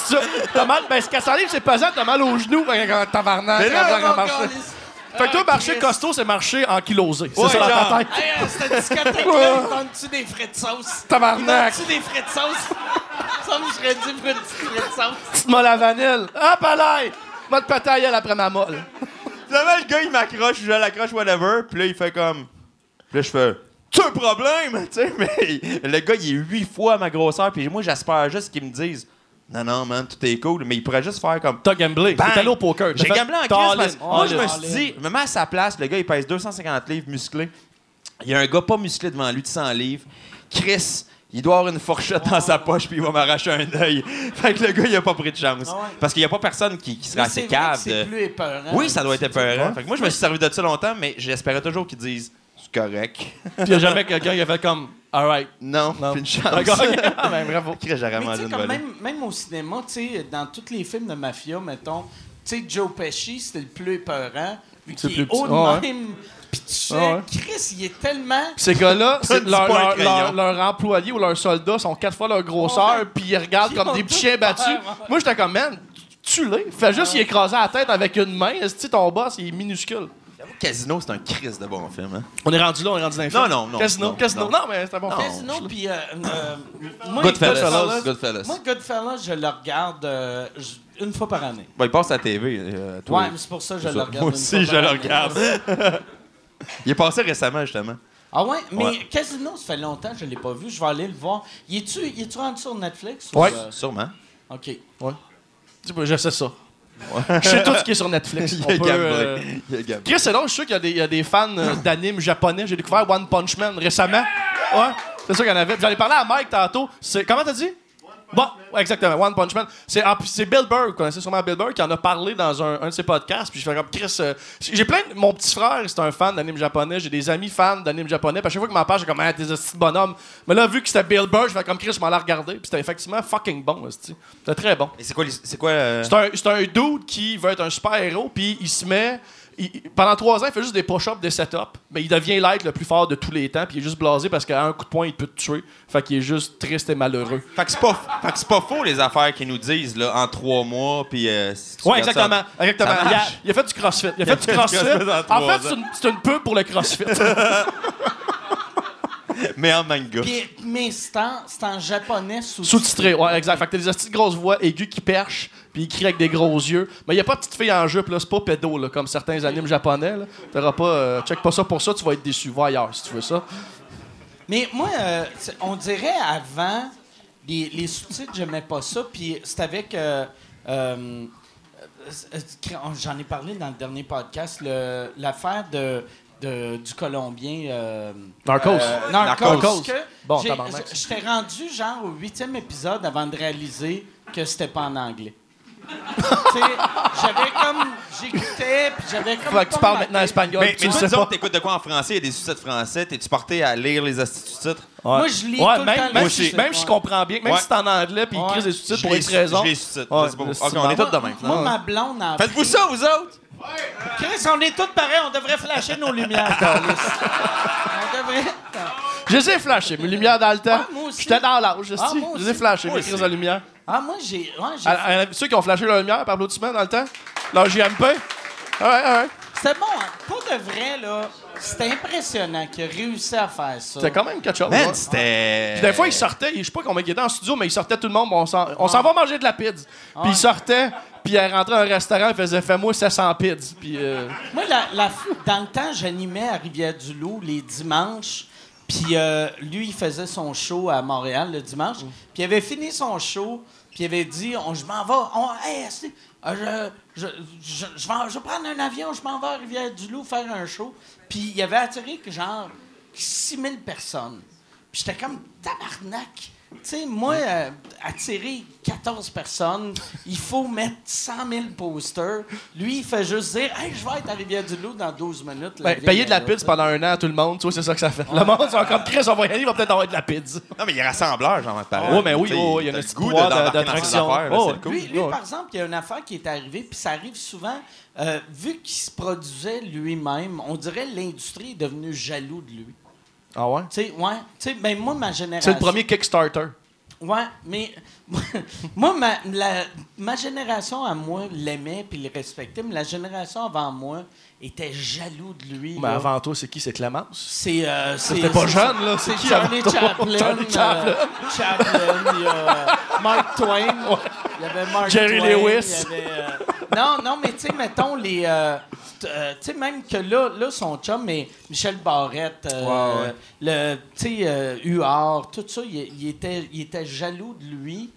Ça, T'as mal, ben, ce 400 livres, c'est pesant, t'as mal aux genoux quand quand tabarnak. Mais là, quand câlisse. Fait que toi, Ah, marcher costaud, c'est marcher en kilosé. C'est Ouais, ça ta tête. Hey, euh, cette discothèque-là, il donne-tu des frais de sauce? Tabarnak. Il donne-tu des frais de sauce? Ça me serait dit pour un petit frais de sauce. Petite molle à vanille. Va te péter à gueule après ma molle. Finalement, le gars, il m'accroche, je l'accroche, whatever. Puis là, il fait comme. Puis là, je fais. Tu un problème? Tu sais, mais le gars, il est huit fois ma grosseur. Puis moi, j'espère juste qu'ils me disent. Non, non, man, tout est cool. Mais il pourrait juste faire comme. T'as gamblé. T'es allé au poker. J'ai gamblé en crise parce que in, moi, je me suis dit, me mets à sa place, le gars, il pèse 250 livres musclé. Il y a un gars pas musclé devant lui de 100 livres. Chris, il doit avoir une fourchette dans sa poche puis il va m'arracher un œil. <laughs> Fait que le gars, il a pas pris de chance. Ah ouais. Parce qu'il y a pas personne qui, qui serait assez c'est cave. C'est de- plus épeurant. Oui, ça doit être épeurant. Fait que moi, je me suis servi de ça longtemps, mais j'espérais toujours qu'ils disent c'est correct. Puis y a jamais quelqu'un qui a fait comme, alright. Non, Non. puis une chance. D'accord. Ah, <laughs> ben, bravo. Mais tu sais, comme même, même au cinéma, tu sais, dans tous les films de mafia, mettons, tu sais, Joe Pesci, c'était le plus épeurant, vu C'est qu'il est plus haut de Ah même. Puis tu sais, Ah ouais. Chris, il est tellement... Ces gars-là, c'est Dis leur, pas un leur, crayon. leur, leur employés ou leurs soldats sont quatre fois leur grosseur, puis ils regardent Ils comme des petits chiens battus. Moi, j'étais comme, man, tue-les. Fais juste y écraser la tête avec une main. Est-ce que ton boss, il est minuscule? Casino, c'est un Chris de bon film. Hein? On est rendu là, on est rendu dans les Non, films. non, non, Casino, non, Casino. non. Non, mais c'est un bon Non. film. Casino, puis... Euh, euh, moi, Goodfellas. Goodfellas. Moi, Goodfellas, je le regarde euh, une fois par année. Bon, il passe à la TV. euh, tous Ouais, mais c'est pour ça que je le regarde Moi une aussi, fois je par le année. regarde. <laughs> Il est passé récemment, justement. Ah ouais? Mais Ouais. Casino, ça fait longtemps que je l'ai pas vu. Je vais aller le voir. Y es-tu, y es-tu rendu sur Netflix? ou, Ouais. euh, Sûrement. OK. Ouais. Je sais ça. Je sais tout ce qui est sur Netflix. <laughs> Il On a peut, euh. Chris, c'est drôle, je suis sûr qu'il y a des, il y a des fans euh, d'animes japonais. J'ai découvert One Punch Man récemment. Ouais, c'est sûr qu'il y en avait. Puis J'en ai parlé à Mike tantôt. C'est, comment t'as dit? Bon, exactement, One Punch Man. C'est, ah, puis c'est Bill Burr, vous connaissez sûrement Bill Burr, qui en a parlé dans un, un de ses podcasts. Puis je fais comme Chris. euh, j'ai plein de. Mon petit frère, c'est un fan d'anime japonais. J'ai des amis fans d'anime japonais. Puis à chaque fois que ma page, j'ai comme, ah, t'es un petit bonhomme. Mais là, vu que c'était Bill Burr, je fais comme Chris, je m'en ai regardé. Puis c'était effectivement fucking bon. C'était très bon. Et c'est quoi, les- c'est quoi euh, C'est un, c'est un dude qui veut être un super-héros, puis il se met. Il- pendant trois ans, il fait juste des push-ups, des setups. Mais il devient l'être le plus fort de tous les temps, puis il est juste blasé parce qu'à un coup de poing, il peut te tuer. Fait qu'il est juste triste et malheureux. Fait que c'est pas, fait que c'est pas faux les affaires qu'ils nous disent là, en trois mois, puis. euh, si tu Ouais, regardes exactement. ça- exactement. ça Il, a, marche. il a fait du crossfit. Il a fait du crossfit. crossfit en En trois fait, c'est une, c'est une pub pour le crossfit. <laughs> <laughs> Mais en manga. Puis- mais c'est en, c'est en japonais sous Sous-titré, ouais, exact. Fait que t'as des de grosses voix aiguës qui perchent, puis il crie avec des gros yeux. Mais il a pas de petite fille en jupe, là. C'est pas pédo, là, comme certains animes japonais, là. T'auras pas. euh, check pas ça pour ça, tu vas être déçu. Va ailleurs si tu veux ça. Mais moi, euh, c'est- on dirait avant, les, les sous-titres, j'aimais pas ça. Puis c'est avec. euh, euh, euh, J'en ai parlé dans le dernier podcast, le- l'affaire de, de- du Colombien. euh, Narcos. euh, Narcos. Narcos. que Bon, J'étais rendu genre au huitième épisode avant de réaliser que c'était pas en anglais. <laughs> Tu sais, j'avais comme. J'écoutais, puis j'avais comme. Fait que tu parles maintenant espagnol. Mais, tu mais le toi, t'écoutes de quoi en français? Il y a des sous-titres français. T'es-tu porté à lire les sous-titres? Moi, je lis Ouais, tout le même, temps même si, même je ouais. comprends bien, même Ouais. si c'est en anglais puis il Ouais. crise des sous-titres pour les- X raison. Je les sous-titres. Ouais, le on est tous de même. Moi, ma blonde a Faites-vous ça, vous autres? Chris, on est tous pareils, on devrait flasher nos lumières. <laughs> On devrait. Je les ai flashés, mes lumières dans le temps. Ouais, moi aussi. J'étais dans l'âge, je Ah, moi Je les ai flashés, mes crises de lumière. Ah, moi, j'ai. Ouais, Ceux qui ont flashé leur lumière par applaudissement dans le temps, leur JMP. Ouais, ouais. C'était bon. Pour de vrai, là, c'était impressionnant qu'il a réussi à faire ça. C'était quand même quelque chose. Man, c'était. Puis des fois, il sortait, je sais pas combien il était en studio, mais il sortait tout le monde, on s'en on s'en va manger de la pizza. Puis il sortait, puis il rentrait dans un restaurant, il faisait Fais-moi 700 pizzas. Puis. euh, Moi, la, la- dans le temps, j'animais à Rivière-du-Loup les dimanches. Puis euh, lui, il faisait son show à Montréal le dimanche. Puis il avait fini son show. Puis il avait dit on, Je m'en vais. On, hey, euh, je, je, je, vais, je prendre un avion, je m'en vais à Rivière-du-Loup faire un show. Puis il avait attiré que genre 6000 personnes. Puis j'étais comme tabarnak. Tu sais, moi, euh, attirer 14 personnes, il faut mettre 100 000 posters. Lui, il fait juste dire Hey, je vais être à Rivière-du-Loup dans 12 minutes. ben, payer de la pizza pendant un an à tout le monde, tu vois, c'est ça que ça fait. Le monde, ils comme Chris, on va y aller, il va peut-être avoir de la pizza. Non, mais il est rassembleur, Jean-Marc Parent. Ouais, mais oui, oh, il y a un petit goût d'attraction. Oh, c'est cool. Lui, lui, Ouais. par exemple, il y a une affaire qui est arrivée, puis ça arrive souvent, euh, vu qu'il se produisait lui-même, on dirait que l'industrie est devenue jaloux de lui. Ah ouais? Tu sais, ouais. Tu sais, ben moi, ma génération. C'est le premier Kickstarter. Ouais, mais <laughs> moi, ma, la- ma génération à moi l'aimait puis le respectait, mais la génération avant moi était jaloux de lui. Mais là. avant toi, c'est qui? C'est Clémence? C'est. Euh, C'était pas jeune, là. C'est Charlie? Chaplin. Charlie Chaplin. euh, Chaplin, il y a euh, Mark Twain. Il y avait Mark Jerry Twain. Lewis. il y avait, euh, non, non, mais tu sais, mettons les. euh, euh, tu sais, même que là, là, son chum, mais Michel Barrette, euh, le, tu sais, Huard, tout ça, il, il était, il était jaloux de lui.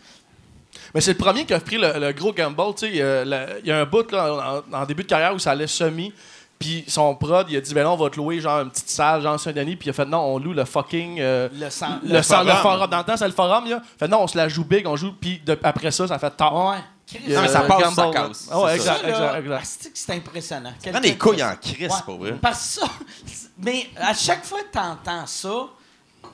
Mais c'est le premier qui a pris le, le gros gamble. tu sais, Il y a la- il y a un bout là, en, en début de carrière où ça allait semi. Puis son prod, il a dit ben là, on va te louer genre une petite salle, genre Saint-Denis. Puis il a fait non, on loue le fucking. euh, Le, sang, le, sang- le forum. forum. Dans le temps, c'est le forum. Là. Fait non, on se la joue big, on joue. Puis de- après ça, ça fait tard. Ouais. Chris, Non, mais ça euh, passe, gamble, ça casse. Ah ouais, C'est exact, ça, exact, exact. que c'est impressionnant? Prends Quelqu'un des couilles en crise, Ouais. pour vrai. Parce que ça, <laughs> mais à chaque fois que t'entends ça,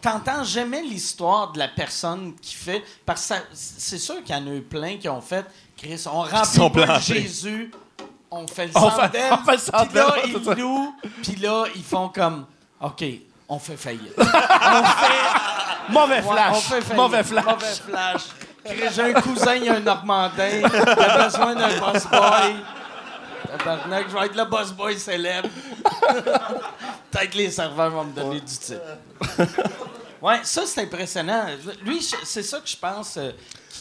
t'entends jamais l'histoire de la personne qui fait. Parce que ça- c'est sûr qu'il y en a eu plein qui ont fait. Chris, on remplit pas. Jésus, on fait le On fait- on fait le Puis là, ça. ils louent, puis là, ils font comme. OK, on fait faillite. <laughs> on fait. Mauvais Ouais, flash. on fait faillite. Mauvais flash. Mauvais flash. J'ai un cousin, il a un Normandin. Il a besoin d'un boss boy. Tabarnak, je vais être le boss boy célèbre. Peut-être que les serveurs vont me donner du titre. Ouais, ça, c'est impressionnant. Lui, c'est ça que je pense.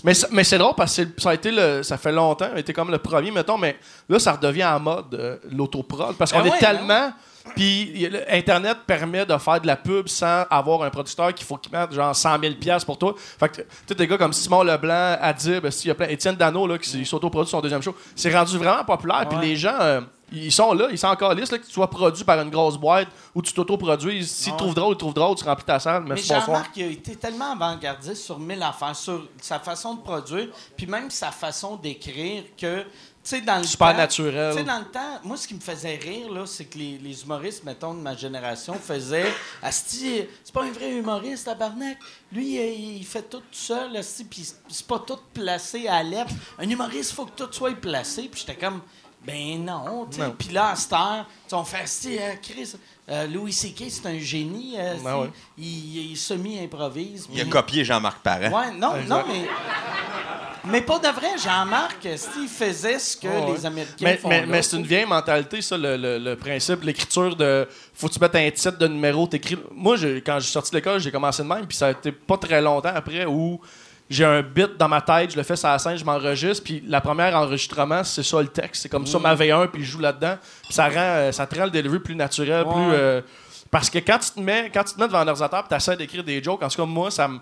Mais, mais c'est drôle parce que ça a été le, ça fait longtemps, ça a été comme le premier, mettons, mais là, ça redevient en mode euh, l'autoprod. Parce qu'on Ben est ouais, tellement. Puis a le- Internet permet de faire de la pub sans avoir un producteur qu'il faut qu'il mette genre 100 000 piastres pour toi. Fait que, tu sais, des gars comme Simon Leblanc, Adib, il y a plein, Étienne Dano, là, qui s'autoproduit son deuxième show. C'est rendu vraiment populaire. Puis les gens, euh, ils sont là, ils sont encore listes, là, que tu sois produit par une grosse boîte ou tu t'autoproduis. S'ils Ouais. trouvent drôle, ils trouvent drôle, tu remplis ta salle. Mais bonsoir. Jean-Marc, il a été tellement avant-gardiste sur mille affaires, sur sa façon de produire, puis même sa façon d'écrire que, tu sais, dans le Super temps... naturel. Tu sais, dans le temps, moi, ce qui me faisait rire, là, c'est que les, les humoristes, mettons, de ma génération, faisaient « Asti, c'est pas un vrai humoriste, tabarnak. Lui, il, il fait tout tout seul, Asti, puis c'est pas tout placé à l'air. Un humoriste, faut que tout soit placé. » Puis j'étais comme... Ben non, tu. Puis là, à cette heure, on fait Asti, euh, Chris, euh, Louis C.K., c'est un génie. euh, Ben ouais. il, il semi-improvise. Il a copié Jean-Marc Parent. Ouais, non, Exact. non, mais. Mais pas de vrai, Jean-Marc, Steve faisait ce que les Américains Mais, font. mais, mais c'est une vieille mentalité, ça, le, le- le principe, l'écriture de. Faut que tu mettes un titre de numéro, t'écris. Moi, j'ai- quand je suis sorti de l'école, j'ai commencé de même, puis ça a été pas très longtemps après où j'ai un bit dans ma tête, je le fais sur la scène, je m'enregistre, puis la première enregistrement, c'est ça le texte. C'est comme Mm. ça, ma V1, puis je joue là-dedans. Puis ça rend, euh, ça te rend le delivery plus naturel, Ouais. plus. euh, parce que quand tu te mets, quand tu te mets devant un ordinateur, tu essaies d'écrire des jokes, en tout cas, moi, ça me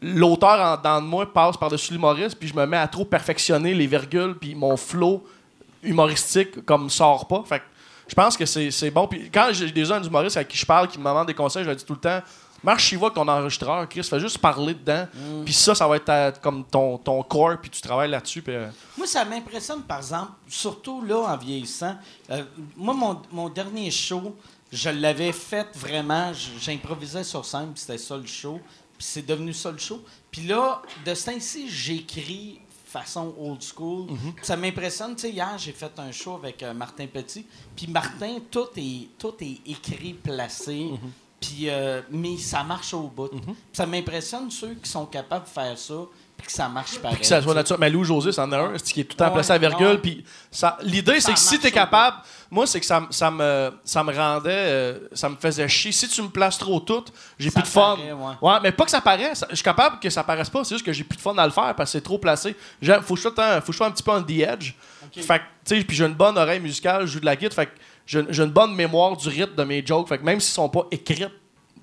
l'auteur en dedans de moi passe par-dessus l'humoriste, puis je me mets à trop perfectionner les virgules, puis mon flow humoristique comme sort pas. Fait que je pense que c'est c'est bon. Puis quand j'ai des gens d'humoristes à qui je parle, qui me demandent des conseils, je leur dis tout le temps marche chez vous ton enregistreur, Chris, fais juste parler dedans. Puis ça, ça va être ta- comme ton, ton core, puis tu travailles là-dessus. euh, Moi, ça m'impressionne, par exemple, surtout là, en vieillissant. Euh, moi, mon, mon dernier show, je l'avais fait vraiment. J'improvisais sur scène, puis c'était ça le show. Puis c'est devenu ça le show. Puis là, de ce temps-ci, j'écris façon old school. Ça m'impressionne. Tu sais, hier, j'ai fait un show avec euh, Martin Petit. Puis Martin, tout est, tout est écrit, placé. Puis, euh, mais ça marche au bout. Puis Ça m'impressionne ceux qui sont capables de faire ça, puis que ça marche pareil. que ça soit naturel. Mais Lou José, c'en a un, c'est qui est tout le temps Ouais, placé à virgule. Puis ça, l'idée, c'est que si t'es capable, moi, c'est que ça, me, ça me rendait, euh, ça me faisait chier. Si tu me places trop tout, j'ai plus de fun. paraît, ouais. mais pas que ça paraisse. Je suis capable que ça paraisse pas. C'est juste que j'ai plus de fun à le faire parce que c'est trop placé. Faut que je sois, temps- faut que je sois un petit peu on the edge. Fait que, tu sais, puis j'ai une bonne oreille musicale, je joue de la guitare. Fait que j'ai une bonne mémoire du rythme de mes jokes. Fait que même s'ils sont pas écrits, tu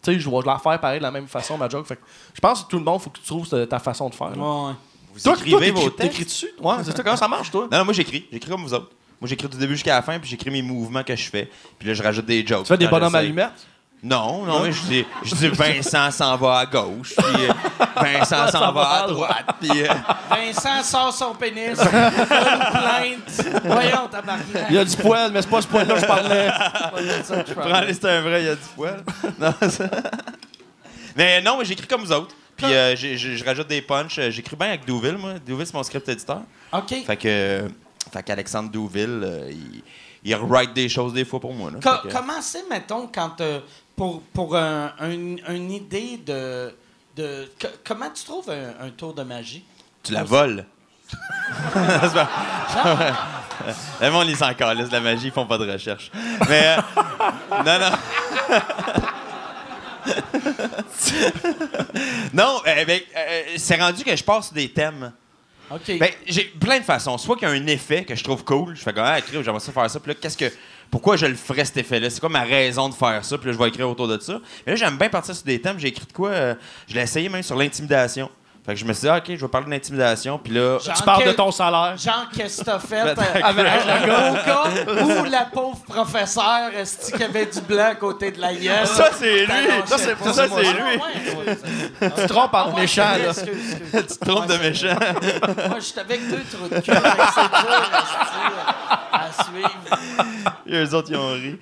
sais, je vais la faire pareil de la même façon, ma joke. Fait que je pense que tout le monde, faut que tu trouves ta- façon de faire. Ouais, ouais. Vous Toi, écrivez toi, vos t'écris- textes? t'écris dessus? Ouais, c'est ça. Comment ça marche, toi? Non, non, moi j'écris. J'écris comme vous autres. Moi j'écris du début jusqu'à la fin, puis j'écris mes mouvements que je fais. Puis là, je rajoute des jokes. Tu fais des bonhommes allumettes? Non, non, mais je dis, je dis Vincent s'en va à gauche, puis euh, Vincent s'en va à droite, puis euh, Vincent sort son pénis, une plainte. Voyons, tabarnak. Il y a du poil, mais c'est pas ce poil-là que je parlais. prends-les, c'est un vrai, il y a du poil. Non, ça- <laughs> mais non, mais j'écris comme vous autres. Puis euh, j'ai- j'ai- je rajoute des punchs. J'écris bien avec Douville, moi. Douville, c'est mon script éditeur. OK. Fait que, fait qu'Alexandre Douville, euh, il, il write des choses des fois pour moi. Là. Co- Fait que- Comment c'est, mettons, quand euh, pour, pour un- un- une idée de. de co- comment tu trouves un, un tour de magie? Tu la voles. <laughs> <laughs> Le monde, ils s'en calissent la magie, ils font pas de recherche. Mais. euh, <laughs> non, non. non, euh, ben, euh, c'est rendu que je passe des thèmes. Ben, j'ai plein de façons. Soit qu'il y a un effet que je trouve cool, je fais comme, ah, crime, j'aimerais ça faire ça. Puis là, qu'est-ce que. Pourquoi je le ferais cet effet-là? C'est quoi ma raison de faire ça? Puis là, je vais écrire autour de ça. Mais là, j'aime bien partir sur des thèmes. J'ai écrit de quoi? euh, je l'ai essayé même sur l'intimidation. Fait que je me suis dit, ah, OK, je vais parler de l'intimidation. Puis là. Tu parles que- de ton salaire. Genre, qu'est-ce que t'as fait Avec euh, au cas où la pauvre professeure est qui avait du blanc à côté de la gueule? Ça, c'est lui! Ça, c'est- ça, c'est Ah, lui. ouais, c'est- Tu te trompes Ah, entre ouais, méchants, là. excuse, excuse. <laughs> tu te trompes de méchant. Moi, j'étais avec deux trous de cul. C'est dur à suivre. Et eux autres, ils ont ri.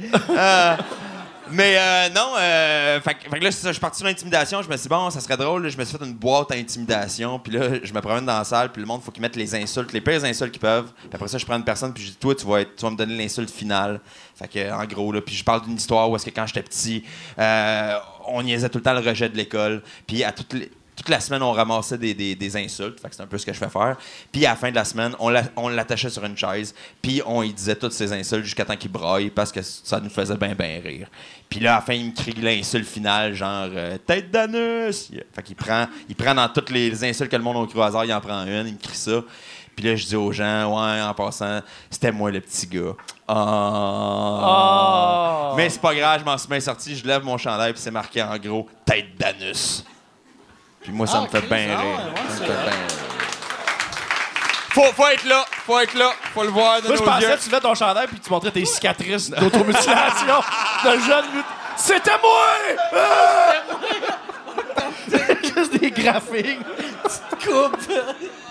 Mais euh, non, euh, fait, que- là, je suis parti sur l'intimidation. Je me suis dit, bon, ça serait drôle. Je me suis fait une boîte à intimidation. Puis là, je me promène dans la salle. Puis le monde, faut qu'ils mettent les insultes, les pires insultes qu'ils peuvent. Puis après ça, je prends une personne. Puis je dis, toi, tu vas, être, tu vas me donner l'insulte finale. Fait que, en gros, là, puis je parle d'une histoire où est-ce que quand j'étais petit, euh, on niaisait tout le temps le rejet de l'école. Puis à toutes les. Toute la semaine, on ramassait des, des- des insultes. Fait que c'est un peu ce que je fais faire. Puis à la fin de la semaine, on la- on l'attachait sur une chaise. Puis on y disait toutes ces insultes jusqu'à temps qu'il braille parce que ça nous faisait bien, bien rire. Puis là, à la fin, il me crie l'insulte finale, genre euh, tête d'anus. Fait qu'il prend, il prend dans toutes les insultes que le monde a cru au hasard, il en prend une, il me crie ça. Puis là, je dis aux gens, ouais, en passant, c'était moi le petit gars. Ah. Ah. Mais c'est pas grave, je m'en suis bien sorti, je lève mon chandail, puis c'est marqué en gros tête d'anus. Puis moi, ça Ah, me fait Chris, bien ah rire. ouais, Ça me fait bien. Faut, faut être là, faut être là, faut le voir de Moi, je pensais yeux. que tu levais ton chandail puis tu montrais tes cicatrices d'automutilation de jeune lutte. C'était moi! Ah! <laughs> Juste des graphiques. Coupe. Fait que- fait-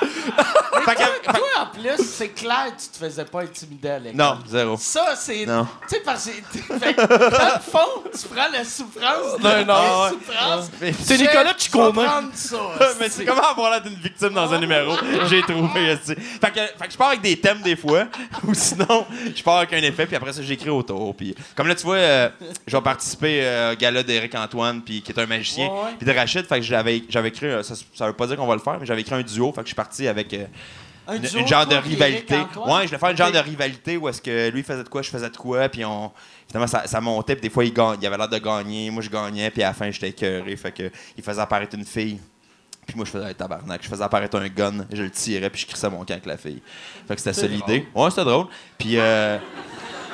Toi, en plus, c'est clair que tu te faisais pas intimider à l'école. Non, zéro. Ça, c'est. Non. Tu sais, parce que. <laughs> fait que, dans le fond, tu prends la souffrance. de Non, non. la ouais. souffrance. Mais- C'est Nicolas Chicoma. <laughs> mais c'est comment avoir l'air d'une victime dans un numéro? J'ai trouvé, esti. Fait que, fait que je pars avec des thèmes des fois, <laughs> ou sinon, je pars avec un effet, puis après ça, j'écris autour. Puis, comme là, tu vois, euh, je vais participer euh, au gala d'Éric Antoine, puis qui est un magicien, puis de Rachid. Fait que j'avais, j'avais écrit, ça, ça veut pas dire qu'on va le faire, mais j'avais écrit un duo, fait que je suis parti avec euh, Un une, genre de rivalité. Ouais, je voulais faire une genre de rivalité où est-ce que lui faisait de quoi, je faisais de quoi, puis on. Finalement, ça, ça montait, puis des fois, il, gagne, il avait l'air de gagner, moi, je gagnais, puis à la fin, j'étais écœuré. Fait que, il faisait apparaître une fille. Puis moi, je faisais un tabarnak. Je faisais apparaître un gun, je le tirais, puis je crissais mon camp avec la fille. Fait que c'était ça l'idée. Ouais, c'était drôle. Puis, euh,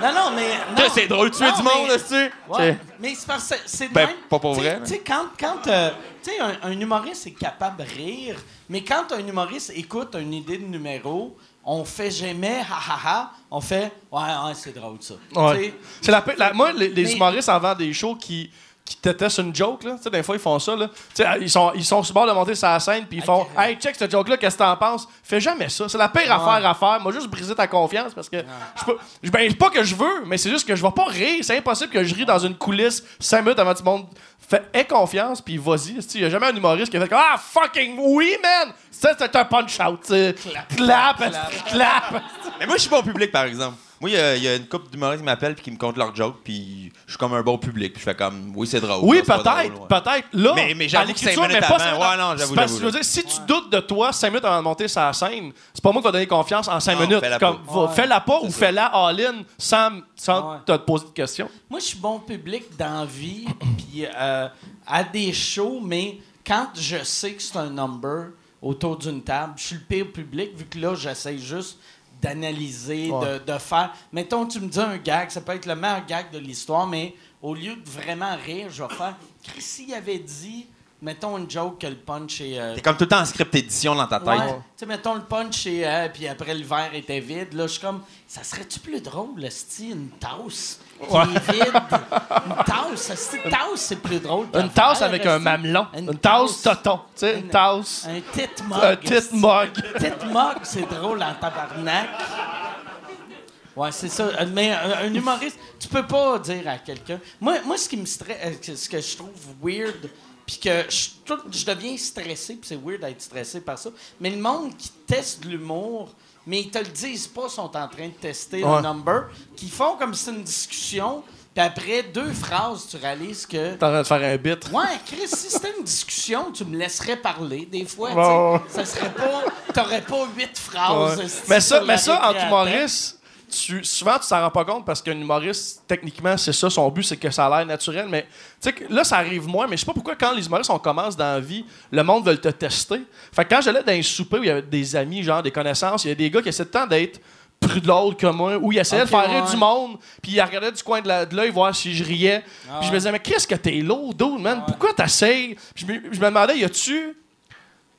Non, non, mais. Là, non. c'est drôle de tuer du mais- monde, là-tu? Ouais, mais c'est parce que c'est de Ben, même. pas pour Tu vrai, Tu sais, quand, quand euh, tu sais, un, un humoriste est capable de rire, mais quand un humoriste écoute une idée de numéro, on fait jamais ha ha ha, on fait ouais, ouais, c'est drôle ça. Tu Ouais. C'est la, la- moi, les, les Mais- humoristes avant des shows qui, qui te testent une joke, là. Tu sais, des fois, ils font ça, là. Tu sais, ils sont, ils sont sur le bord de monter sur la scène, puis ils font. Hey, check cette joke-là, qu'est-ce que t'en penses? Fais jamais ça. C'est la pire affaire à faire. Moi, juste briser ta confiance parce que. je peux- ben, c'est pas que je veux, mais c'est juste que je vais pas rire. C'est impossible que je rie dans une coulisse 5 minutes avant tout le monde. Fais aie confiance, puis vas-y. Il y a jamais un humoriste qui a fait comme, Ah, fucking oui, man! Ça, c'est un punch-out. tu sais. Clap, clap, clap. Mais moi, je suis bon public, par exemple. Moi, il y a- il y, a une couple d'humoristes qui m'appellent puis qui me comptent leurs jokes, puis je suis comme un bon public. Puis je fais comme, oui, c'est drôle. Oui, peut-être, peut-être. Là, Mais- mais j'avoue que l'écriture, cinq minutes mais pas avant, ouais, non, j'avoue, parce que j'avoue, je veux dire, si tu doutes de toi 5 minutes avant de monter sur la scène, c'est pas moi qui va donner confiance en 5 Non, minutes. fais-la Comme, pas. va- Ouais. Fais-la pas ou fais-la all-in sans, sans Ouais. te poser de questions. Moi, je suis bon public dans la vie, <clears throat> puis euh, à des shows, mais quand je sais que c'est un number autour d'une table, je suis le pire public, vu que là, j'essaie juste d'analyser, Ouais. de, de faire. Mettons, tu me dis un gag, ça peut être le meilleur gag de l'histoire, mais au lieu de vraiment rire, je vais faire. Chris, s'il avait dit, mettons une joke que le punch est. euh, T'es comme tout le temps en script édition dans ta tête. Ouais. Tu sais, mettons le punch et euh, puis après le verre était vide. Là, je suis comme, ça serait-tu plus drôle, esti, une tasse? Qui est vide? Une tasse, une tasse, c'est plus drôle. Une tasse avec un mamelon. Une Une, tasse toton. Tu sais, une Une- tasse. Un tit mug. Un tit esti. mug. Tit mug, c'est drôle en tabarnak. Ouais, c'est ça. Euh, Mais un, un humoriste, tu peux pas dire à quelqu'un. Moi, moi ce qui me stresse, ce que je trouve weird, puis que je, tout- je deviens stressé, puis c'est weird d'être stressé par ça. Mais le monde qui teste de l'humour, mais ils te le disent pas, sont en train de tester Ouais. un number, qui font comme si c'était une discussion, puis après deux phrases, tu réalises que. T'es en train de faire un bit. Ouais, Chris, si c'était une discussion, tu me laisserais parler des fois. ouais. Ça serait pas. T'aurais pas huit phrases. Ouais. Mais ça, mais ça en humoriste, tu, souvent, tu t'en rends pas compte parce qu'un humoriste, techniquement, c'est ça, son but, c'est que ça a l'air naturel. Mais tu sais, que là, ça arrive moins. Mais je sais pas pourquoi, quand les humoristes, on commence dans la vie, le monde veut te tester. Fait que quand j'allais dans un souper où il y avait des amis, genre des connaissances, il y a des gars qui essaient de temps d'être plus drôle que moi, où ils essayaient Ok, de faire rire ouais. du monde, puis ils regardaient du coin de de l'œil voir si je riais. Ah puis je me disais, mais qu'est-ce que t'es lourd, dude, man? Pourquoi t'essayes? Je me, je me demandais, y a-tu.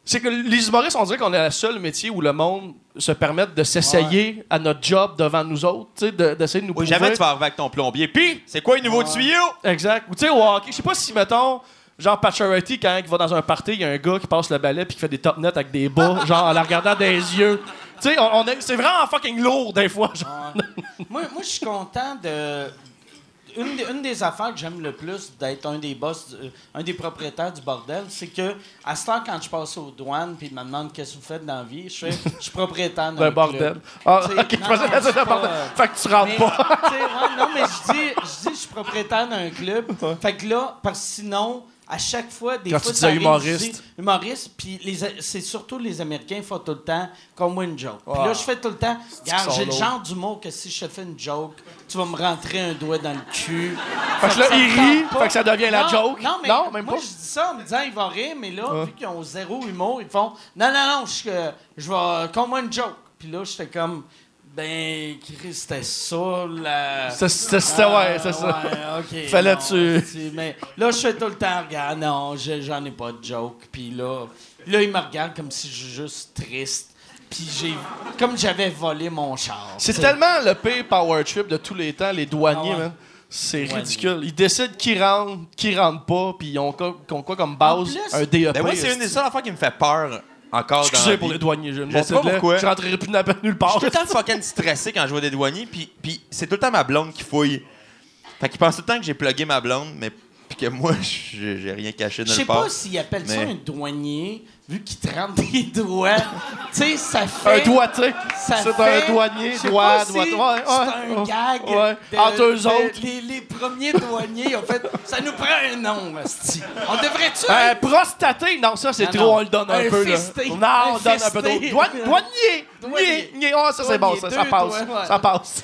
C'est que les humoristes, on dirait qu'on est le seul métier où le monde se permet de s'essayer à notre job devant nous autres, tu sais, de- d'essayer de nous Oui, prouver. jamais tu vas arriver avec ton plombier. Puis, c'est quoi le nouveau tuyau? Exact. Ou tu sais, au hockey, je sais pas si, mettons, genre Pacioretty, quand il va dans un party, il y a un gars qui passe le balai puis qui fait des top nets avec des bas, <laughs> genre en la regardant des yeux. Tu sais, on, on est- c'est vraiment fucking lourd des fois. genre. moi, moi je suis content de. Une, des- une des affaires que j'aime le plus d'être un des boss, euh, un des propriétaires du bordel, c'est que à ce temps, quand je passe aux douanes puis ils me demandent qu'est-ce que vous faites dans la vie, je fais, je suis propriétaire d'un bordel. club. Ah, je pensais que bordel. euh, Fait que tu rentres Mais, pas. non, mais je dis, je dis, je suis propriétaire d'un club. Fait que là, parce que sinon, à chaque fois, des Quand fois, tu ça arrive, humoriste. dis humoriste, puis c'est surtout les Américains font tout le temps comme une joke. Puis Ah. là, je fais tout le temps, regarde, j'ai le genre d'humour que si je te fais une joke, tu vas me rentrer un doigt dans le cul. Fait que là, il rit, pas. fait que ça devient la joke. Non, mais Non, même moi, pas. je dis ça en me disant, il va rire, mais là, vu qu'ils ont zéro humour, ils font, non, non, non, je, je vais, conte-moi une joke. Puis là, j'étais comme, ben, Chris, c'était ça, la. C'est- c'est- ouais, c'est ça. Ah, Ouais, ok. <laughs> Fallait non, tu- c'est- Mais là, je fais tout le temps, regarde, non, je- j'en ai pas de joke. Puis là, là, il me regarde comme si je suis juste triste. Puis j'ai. Comme j'avais volé mon char. C'est tellement le pire power trip de tous les temps, les douaniers, Ah ouais. man. C'est Douaniers. ridicule. Ils décident qui rentre, qui rentre pas, puis ils ont, quoi- qu'ils ont quoi comme base? Plus- un DEP. Ben, moi, c'est une des seules affaires qui me fait peur encore dans Excusez pour vie. les douaniers, je Je sais pas pourquoi. Je rentrerai plus nulle Je part. suis tout le temps fucking stressé quand je vois des douaniers, puis, puis c'est tout le temps ma blonde qui fouille. Fait qu'ils pensent tout le temps que j'ai plugué ma blonde, mais que moi, <laughs> j'ai rien caché Je nulle sais pas s'ils appellent ça un douanier, vu qu'ils te rentrent des doigts. <laughs> tu sais, ça fait. Un doigté. C'est un douanier, je doigt, doigt, si ouais, ouais. C'est un ouais. gag. Ouais. de- Entre eux de- autres. Les, les premiers douaniers ont fait. Ça nous prend un nom, esti. On devrait-tu. Euh, être- prostaté, non, ça c'est trop, on le donne un, Un peu. Là. Non, Un on donne un peu. Douane- douanier! Douanier. Nier, nier. Oh, ça c'est bon, Douanier, ça, passe. Ça passe.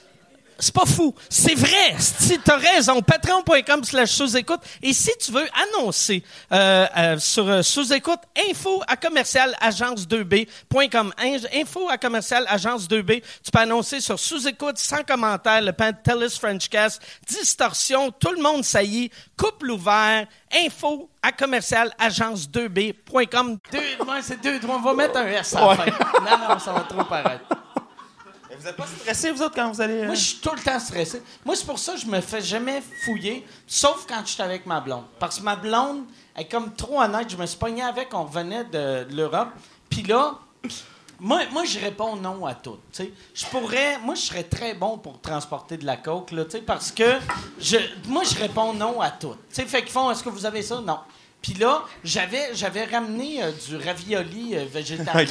C'est pas fou. C'est vrai. Si t'as raison, patreon.com slash sous-écoute. Et si tu veux annoncer euh, euh, sur euh, sous-écoute, info à commercial agence2b.com. In- Info à commercial agence2b. Tu peux annoncer sur sous-écoute, sans commentaire, le Pantelis Frenchcast, distorsion, tout le monde saillit, couple ouvert, info à commercial agence2b.com. Deux, c'est deux. On va mettre un S à la fin. Non, non, ça va trop paraître. Vous êtes pas stressé, vous autres, quand vous allez. euh? Moi, je suis tout le temps stressé. Moi, c'est pour ça que je me fais jamais fouiller, sauf quand je suis avec ma blonde. Parce que ma blonde est comme trop honnête. Je me suis pogné avec, on revenait de, l'Europe. Puis là, moi, moi, je réponds non à tout. Je pourrais, moi, je serais très bon pour transporter de la coke, là, parce que je, moi, je réponds non à tout. Tu sais, fait qu'ils font, est-ce que vous avez ça? Non. Puis là, j'avais, j'avais ramené euh, du ravioli euh, végétarien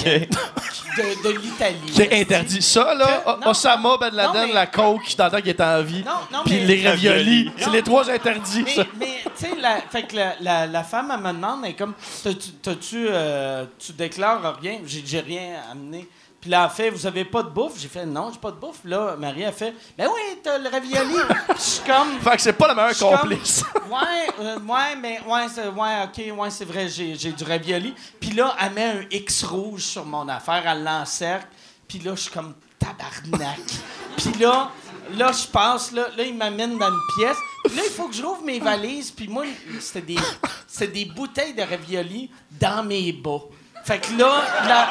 de, de l'Italie. Qui interdit ça, là. Que- O- non. Osama Ben Laden, Non, mais- la coke, temps qu'il était en vie. Non, non, Puis mais- les raviolis. Ravioli. C'est les trois interdits, Mais, ça. mais tu sais, la, fait que la, la, la femme, elle me demande, elle est comme, t'as-tu, t'as-tu, euh, tu déclares rien? J'ai, j'ai rien amené. Puis là, elle fait, vous avez pas de bouffe? J'ai fait, non, j'ai pas de bouffe. Là, Marie a fait, ben oui, t'as le ravioli. <laughs> Je suis comme, Fait que c'est pas le meilleur je suis comme, complice. <laughs> ouais, euh, ouais, mais ouais, c'est, ouais, ok, ouais, c'est vrai, j'ai, j'ai du ravioli. Puis là, elle met un X rouge sur mon affaire, elle l'encercle. Puis là, je suis comme tabarnak. <laughs> Puis là, là, je passe, là, là, il m'amène dans une pièce. Puis là, il faut que je rouvre mes valises. Puis moi, c'était des, c'était des bouteilles de ravioli dans mes bas. Fait que là, la,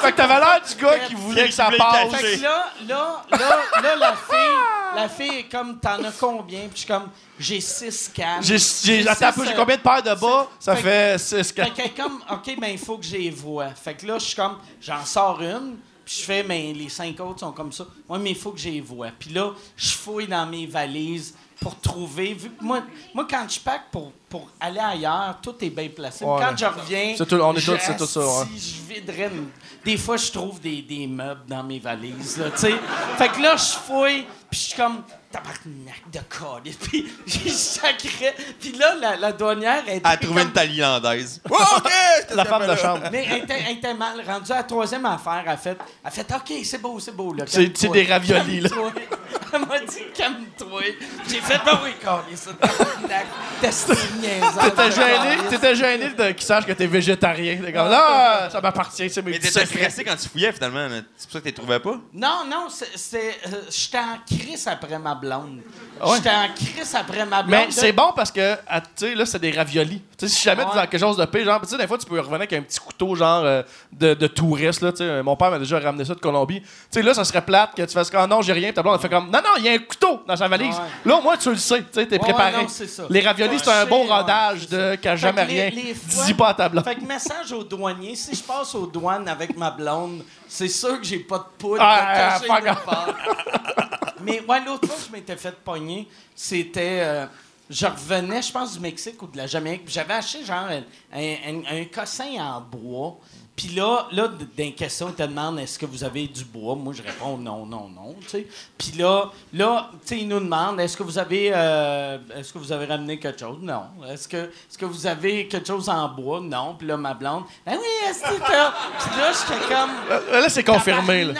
Fait que t'avais l'air du gars qui voulait que ça passe. fait que là, là, là, là, la fille, la fille est comme, t'en as combien? Puis je suis comme, j'ai six cannes. J'ai, j'ai, attends six, euh, combien de paires de bas? Ça Fait- fait 6 Fait qu'elle est comme, OK, ben il faut que j'y vois. Fait que là, je suis comme, j'en sors une, puis je fais, mais les cinq autres sont comme ça. Moi, mais il faut que j'y vois. Puis là, je fouille dans mes valises pour trouver. Vu que moi, moi quand je pack pour, pour aller ailleurs, tout est bien placé. Ouais. Quand je reviens, C'est tout- on est je- tous- c'est tout ça, ouais. si je viderais une- Des fois, je trouve des, des meubles dans mes valises, là. Fait que là, je fouille, puis je suis comme, tabarnak de code. <laughs> Puis j'ai sacré. Puis là, la, la douanière, elle Elle a était trouvé comme- une thaïlandaise. <laughs> Oh, OK! La femme de chambre. mais elle était, elle était mal rendue à la troisième affaire. Elle a fait, elle a fait OK, c'est beau, c'est beau. là, C'est- des raviolis, là. <laughs> Elle m'a dit, calme-toi. J'ai fait, ben oui, calme, ça, tabarnak. T'es. T'étais gêné, t'étais gêné de qu'ils sachent que t'es végétarien. T'es comme, là, ça m'appartient, c'est mes Mais t'étais stressé quand tu fouillais, finalement. C'est pour ça que tu les trouvais pas? Non, non, c'est. c'est, euh, J'étais en crise après ma blonde. ouais? J'étais en crise après ma blonde. Mais c'est bon parce que, ah, tu sais, là, c'est des raviolis. Tu sais, si jamais tu Ouais. quelque chose de pire, genre, tu sais, des fois, tu peux il revenait avec un petit couteau, genre euh, de, de touriste. Là, tu sais. Mon père m'a déjà ramené ça de Colombie. Tu sais, là, ça serait plate que tu fasses comme non, j'ai rien. Ta blonde, elle fait comme non, non, il y a un couteau dans sa valise. Ouais. Là, au moins, tu le sais. Tu sais, t'es préparé. non, c'est ça. Les raviolis, c'est un bon rodage de qu'à Fait jamais rien. Dis pas à ta blonde. Fait que message aux douaniers, si je passe aux douanes avec ma blonde, c'est sûr que j'ai pas de poudre Ah, de cacher part. <laughs> Mais ouais, l'autre fois que je m'étais fait pogner, c'était. euh, je revenais, je pense, du Mexique ou de la Jamaïque. J'avais acheté genre un, un- un- un cossin en bois. Puis là, là, dans les questions, ils te demandent est-ce que vous avez du bois? Moi, je réponds non, non, non. tu sais. Puis là, là, tu sais, ils nous demandent est-ce que vous avez, euh, est-ce que vous avez ramené quelque chose? Non. Est-ce que, est-ce que vous avez quelque chose en bois? Non. Puis là, ma blonde, ben oui, est-ce que t'as. Puis là, j'étais comme. Là, là, c'est confirmé. Là.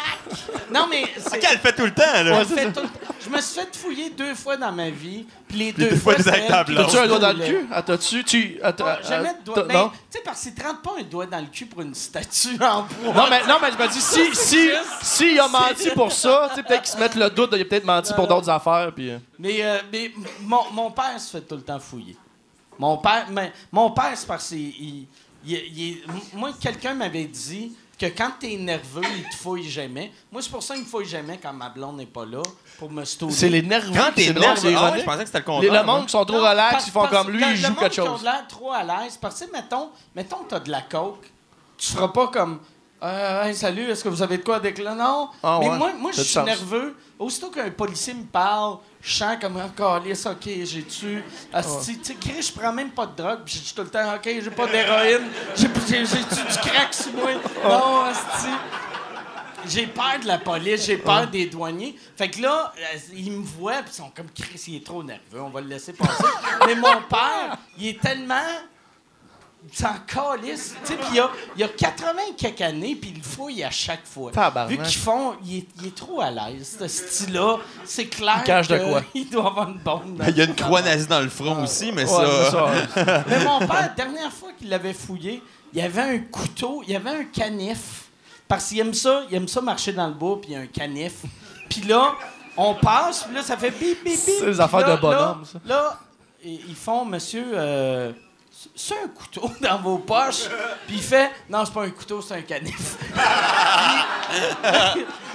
Non, mais. Ok, elle le fait tout le temps, là. Je, fais tout le- je me suis fait fouiller deux fois dans ma vie, puis les deux fois, fois. T'as-tu un doigt dans le cul? Ah, t'as-tu. Tu. ah, jamais de doigt. non? tu sais, parce que tu rentres pas un doigt dans le cul pour une statue en bois. Non, mais, non, mais je me dis, si, <laughs> si, si il a menti pour ça, tu sais, peut-être qu'il se mette le doute, il a peut-être menti pour d'autres affaires, puis... euh. Mais, euh, mais mon, mon père se fait tout le temps fouiller. Mon père, mais, mon père, c'est parce qu'il. il- il- il est- m- moi, quelqu'un m'avait dit que quand t'es nerveux, il te fouille jamais. Moi, c'est pour ça qu'il me fouille jamais quand ma blonde n'est pas là, pour me stouler. C'est les nerveux. Quand t'es nerveux, c'est ah ouais, je pensais que c'était le Les- contraire. Le monde qui sont trop Non, relax, parce- ils font comme lui, que il le joue monde quelque qui ont chose. de l'air trop à l'aise. Parce que, mettons, mettons que t'as de la coke, tu feras pas comme. Euh, hey, salut, est-ce que vous avez de quoi avec le Non. Ah, Mais ouais. moi, moi je suis nerveux. Aussitôt qu'un policier me parle, je sens comme un calice, ok, j'ai-tu. Asti, Tu sais, Chris, je prends même pas de drogue, puis je dis tout le temps, ok, j'ai pas d'héroïne, j'ai j'ai- j'ai-tu du crack sur moi? Non, Asti. J'ai peur de la police, j'ai peur des douaniers. Fait que là, euh, ils me voient, puis ils sont comme Chris, il est trop nerveux, on va le laisser passer. <laughs> Mais mon père, il est tellement. Il s'en calisse. Tu sais, puis il y a, il a 80 quelques années, puis il le fouille à chaque fois. Tabarnak. Vu qu'ils font, il est, il est trop à l'aise, ce style-là. C'est clair. Il cache de que quoi? <laughs> Il doit avoir une bombe. dans Il y a une croix nazie dans le front aussi, mais Ouais, ça. ça. <laughs> Mais mon père, la dernière fois qu'il l'avait fouillé, il y avait un couteau, il y avait un canif. Parce qu'il aime ça, il aime ça marcher dans le bois, puis il y a un canif. Puis là, on passe, puis là, ça fait bip, bip, bip. C'est des affaires là, de bonhomme, là, ça. Là, ils ils font, monsieur, euh, c'est un couteau <laughs> dans vos poches. Puis il fait, non, c'est pas un couteau, c'est un canif.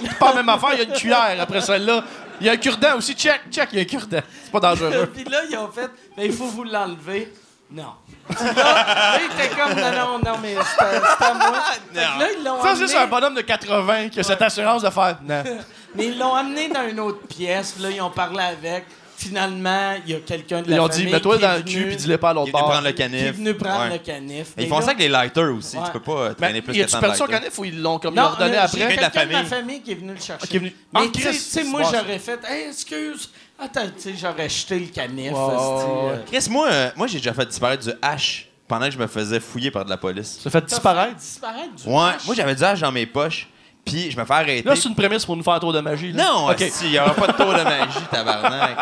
C'est <laughs> pas la même affaire, il y a une cuillère après celle-là. Il y a un cure-dent aussi, check, check, il y a un cure-dent. C'est pas dangereux. puis là, ils ont fait, ben, il faut vous l'enlever. Non. Là, il était comme, non, non, non, mais c'est à, c'est à moi. Fait que là, ils l'ont Ça, amené- c'est un bonhomme de 80 qui a cette assurance de faire. Non. <laughs> Mais ils l'ont amené dans une autre pièce. puis Là, ils ont parlé avec. Finalement, il y a quelqu'un de la Ils ont famille dit, mets-toi qui est dans le venu- cul puis dis-le pas à Il l'autre est venu bord. prendre le qui est canif. venu prendre Ouais. le canif. Ils font là- ça avec les lighters aussi. Ouais. Tu peux pas Mais traîner plus y que a-tu tant de perdu son lighters. canif ou ils l'ont comme ils Non, redonné euh, après? Quelqu'un de la quelqu'un de ma famille. qui est venu le chercher. qui est venu- Mais tu sais- Chris, tu sais, c'est moi, bon, j'aurais fait hey, excuse. Attends, tu sais, j'aurais jeté le canif. Ouais, ouais, esti, ouais. euh. Chris, moi, euh, moi j'ai déjà fait disparaître du hash pendant que je me faisais fouiller par de la police. Ça fait T'as disparaître. fait disparaître? du Ouais, hache. moi j'avais du hash dans mes poches, puis je me fais arrêter. Là, c'est une prémisse pour nous faire un tour de magie. là. Non, OK. il n'y aura pas de tour de magie, tabarnak.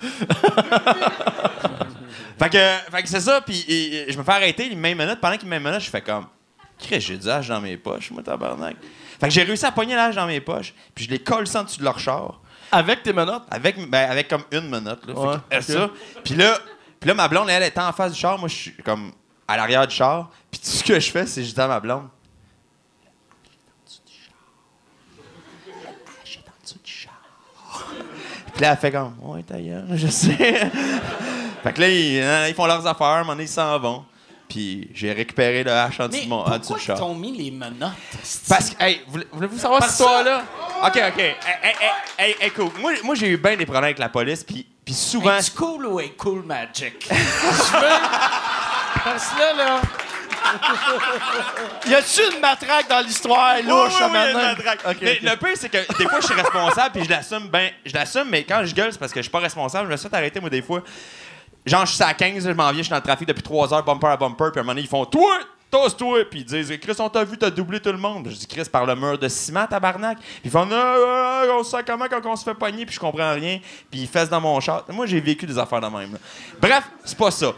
<laughs> fait que, fait que c'est ça, puis et- et je me fais arrêter les mêmes minutes. Pendant qu'il me minutes, je fais comme, j'ai du hache dans mes poches, moi, tabarnak. Fait que j'ai réussi à pogner l'âge dans mes poches, puis je les colle sans dessus de leur char, Avec tes menottes? avec, ben, avec comme une minute. Là. Fait Ouais, que, euh, ça. Puis là, puis là, ma blonde, elle, était en face du char, moi, je suis comme à l'arrière du char, puis tout ce que je fais, c'est je dis à ma blonde, Puis là, elle fait comme, ouais, ta gueule, je sais. <laughs> fait que là, ils, hein, ils font leurs affaires, donné, ils s'en vont. Puis j'ai récupéré le hache en dessous Mais de mon en dessous pourquoi ils t'ont mis les menottes? Parce que, hey, voulez- voulez-vous savoir cette histoire-là? OK, OK. Hey, hey, hey, hey, cool. Moi, moi j'ai eu bien des problèmes avec la police, puis, puis souvent... Es-tu cool ou est cool magic? <laughs> Je veux. Parce que là, là. Y a-tu une matraque dans l'histoire, Oui, louche, oui, oui, a maintenant? mais le pire, c'est que des fois, je suis responsable, puis je l'assume ben, je l'assume, mais quand je gueule, c'est parce que je suis pas responsable. Je me suis fait arrêter, moi, des fois. Genre, je suis à 15, je m'en viens, je suis dans le trafic depuis 3 heures, bumper à bumper, puis à un moment donné, ils font Toi, tosse-toi, puis ils disent Chris, on t'a vu, t'as doublé tout le monde. Je dis Chris, par le mur de ciment, tabarnak. Puis ils font Non, euh, on sait comment quand on se fait pogner, puis je comprends rien, puis ils fessent dans mon chat. Moi, j'ai vécu des affaires de même. là. Bref, c'est pas ça.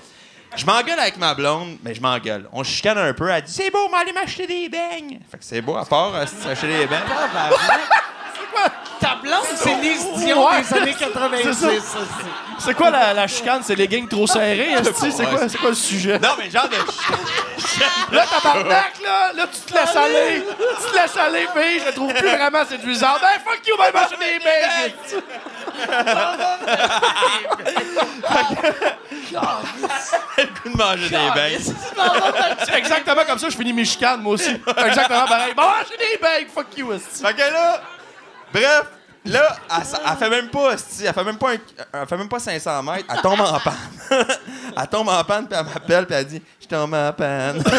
Je m'engueule avec ma blonde, mais je m'engueule. On chicane un peu. Elle dit C'est beau, mais allez m'acheter des beignes. Fait que c'est beau, à part, euh, si tu veux acheter des beignes. Ta blonde, c'est Lise Dion Ouais. des années 90. C'est quoi la, la chicane? C'est les gangs trop serrés? <laughs> C'est quoi, le sujet? Non, mais genre de. <laughs> Là, tabarnak, là, là, tu te laisses aller. Tu te laisses aller, fille. Je le trouve plus vraiment séduisant. Ben, fuck you, ben, manger des le coup de manger des beignes. C'est <laughs> exactement comme ça que je finis mes chicanes, moi aussi. Exactement pareil. Bon, manger des beignes, fuck you. Fait que là, bref, là, elle, elle fait même pas, elle fait même pas, elle fait même pas 500 mètres, elle tombe en panne. <laughs> elle tombe en panne, puis elle m'appelle, puis elle dit « Je tombe en panne. <laughs> »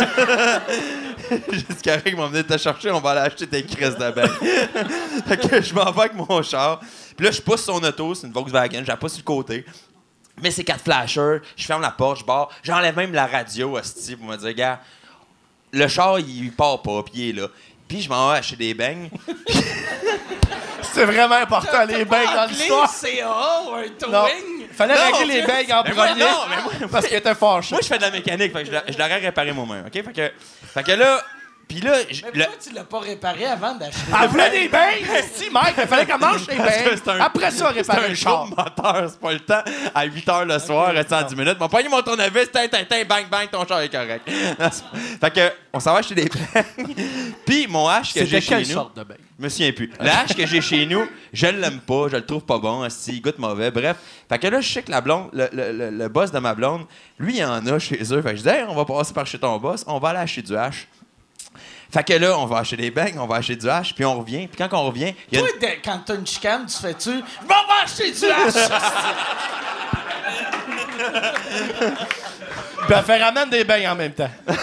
Jusqu'à qu'ils vont venir te chercher, on va aller acheter tes crises de bain. <laughs> je m'en vais avec mon char. Puis là, je pousse son auto, c'est une Volkswagen, je la pousse sur le côté. Mais c'est quatre flashers, je ferme la porte, je barre. J'enlève même la radio, esti, pour me dire, gars, le char, il part pas, puis il est là. Puis je m'en vais acheter des beignes. <laughs> C'est vraiment important, les beignes dans l'histoire. CA ou un towing? Fallait Non, régler les tu- beignes en Mais moi, premier. non, mais moi- parce qu'il était fâché. Moi, je fais de la mécanique, fait que je l'a- je l'aurais réparé moi-même, OK? Fait que, fait que là, puis là, je- Mais le- pourquoi tu l'as pas réparé avant d'acheter? Elle voulait des beignes, si, Mike. Il fallait qu'elle mange <laughs> c'est un- Après ça, c'est réparer un le char. de moteur, c'est pas le temps. À 8 h le soir, resté en 10 minutes. Mon poignet mon tournevis, tin, tin, tin, bang, bang, ton char est correct. <laughs> C'est fait que, on s'en va acheter des beignes. <laughs> Puis mon hache que j'ai chez quelle nous. sorte de beignes? Je me souviens plus. Le hache que j'ai chez nous, je l'aime pas, je le trouve pas bon, esti, il goûte mauvais, bref. Fait que là, je sais que la blonde, le, le- le- le boss de ma blonde, lui, il en a chez eux. Fait que je dis, Hey, on va passer par chez ton boss, on va aller acheter du hache. Fait que là, on va acheter des beignes, on va acheter du hache, puis on revient. Puis quand on revient, y a Toi, une- quand t'as une chicane, tu fais-tu? Je m'en vais acheter du hache! Puis elle fait ramène des beignes en même temps. <laughs>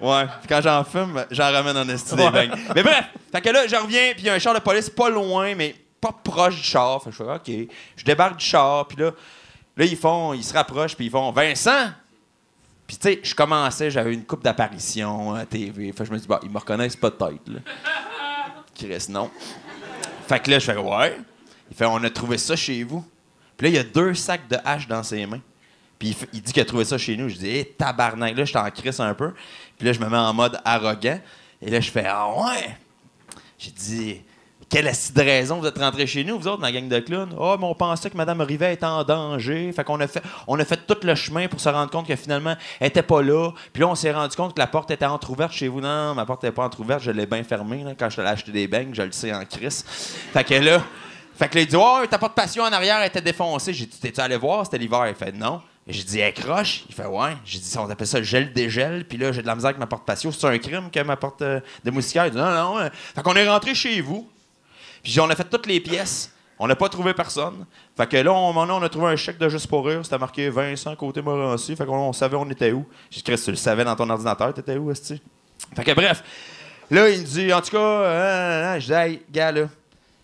Ouais, puis quand j'en fume, j'en ramène en esti des beignes. Mais bref, fait que là, je reviens, puis il y a un char de police pas loin, mais pas proche du char. Fait que je fais, OK. Je débarque du char, puis là, là, ils font, ils se rapprochent, puis ils font, Vincent! Puis tu sais, je commençais, j'avais une coupe d'apparition à TV. Fait je me dis, bah, ils me reconnaissent peut-être, là. Chris, non. Fait que là, je fais, ouais. Il fait, on a trouvé ça chez vous. Puis là, il y a deux sacs de hache dans ses mains. Puis il, dit qu'il a trouvé ça chez nous. Je dis, hé, tabarnak. Là, je t'en crisse un peu. Puis là, je me mets en mode arrogant. Et là, je fais, ah ouais? J'ai dit, quelle est de raison vous êtes rentrés chez nous, vous autres, dans la gang de clowns? Ah, mais on pensait que Mme Rivet était en danger. Fait qu'on a fait, on a fait tout le chemin pour se rendre compte que finalement, elle était pas là. Puis là, on s'est rendu compte que la porte était entrouverte chez vous. Non, ma porte n'était pas entrouverte. Je l'ai bien fermée quand je t'allais acheter des beignes. Je le sais en crise. Fait que là, fait que là, il dit, oh, ta porte passion en arrière était défoncée. J'ai dit, t'es-tu allé voir? C'était l'hiver. Il fait, non. J'ai dit, elle croche. Il fait, ouais. J'ai dit, on appelle ça le gel-dégel. Puis là, j'ai de la misère avec ma porte patio. C'est un crime que ma porte euh, de moustiquaire. Il dit, non, non. Fait qu'on est rentré chez vous. Puis on a fait toutes les pièces. On n'a pas trouvé personne. Fait que là, on, on a trouvé un chèque de juste pour rire. C'était marqué Vincent côté Morancy. Fait qu'on on savait on était où. J'ai dit, tu le savais dans ton ordinateur, t'étais où, esti? Fait que bref. Là, il me dit, en tout cas, euh, euh, je dis, hey, gars, là.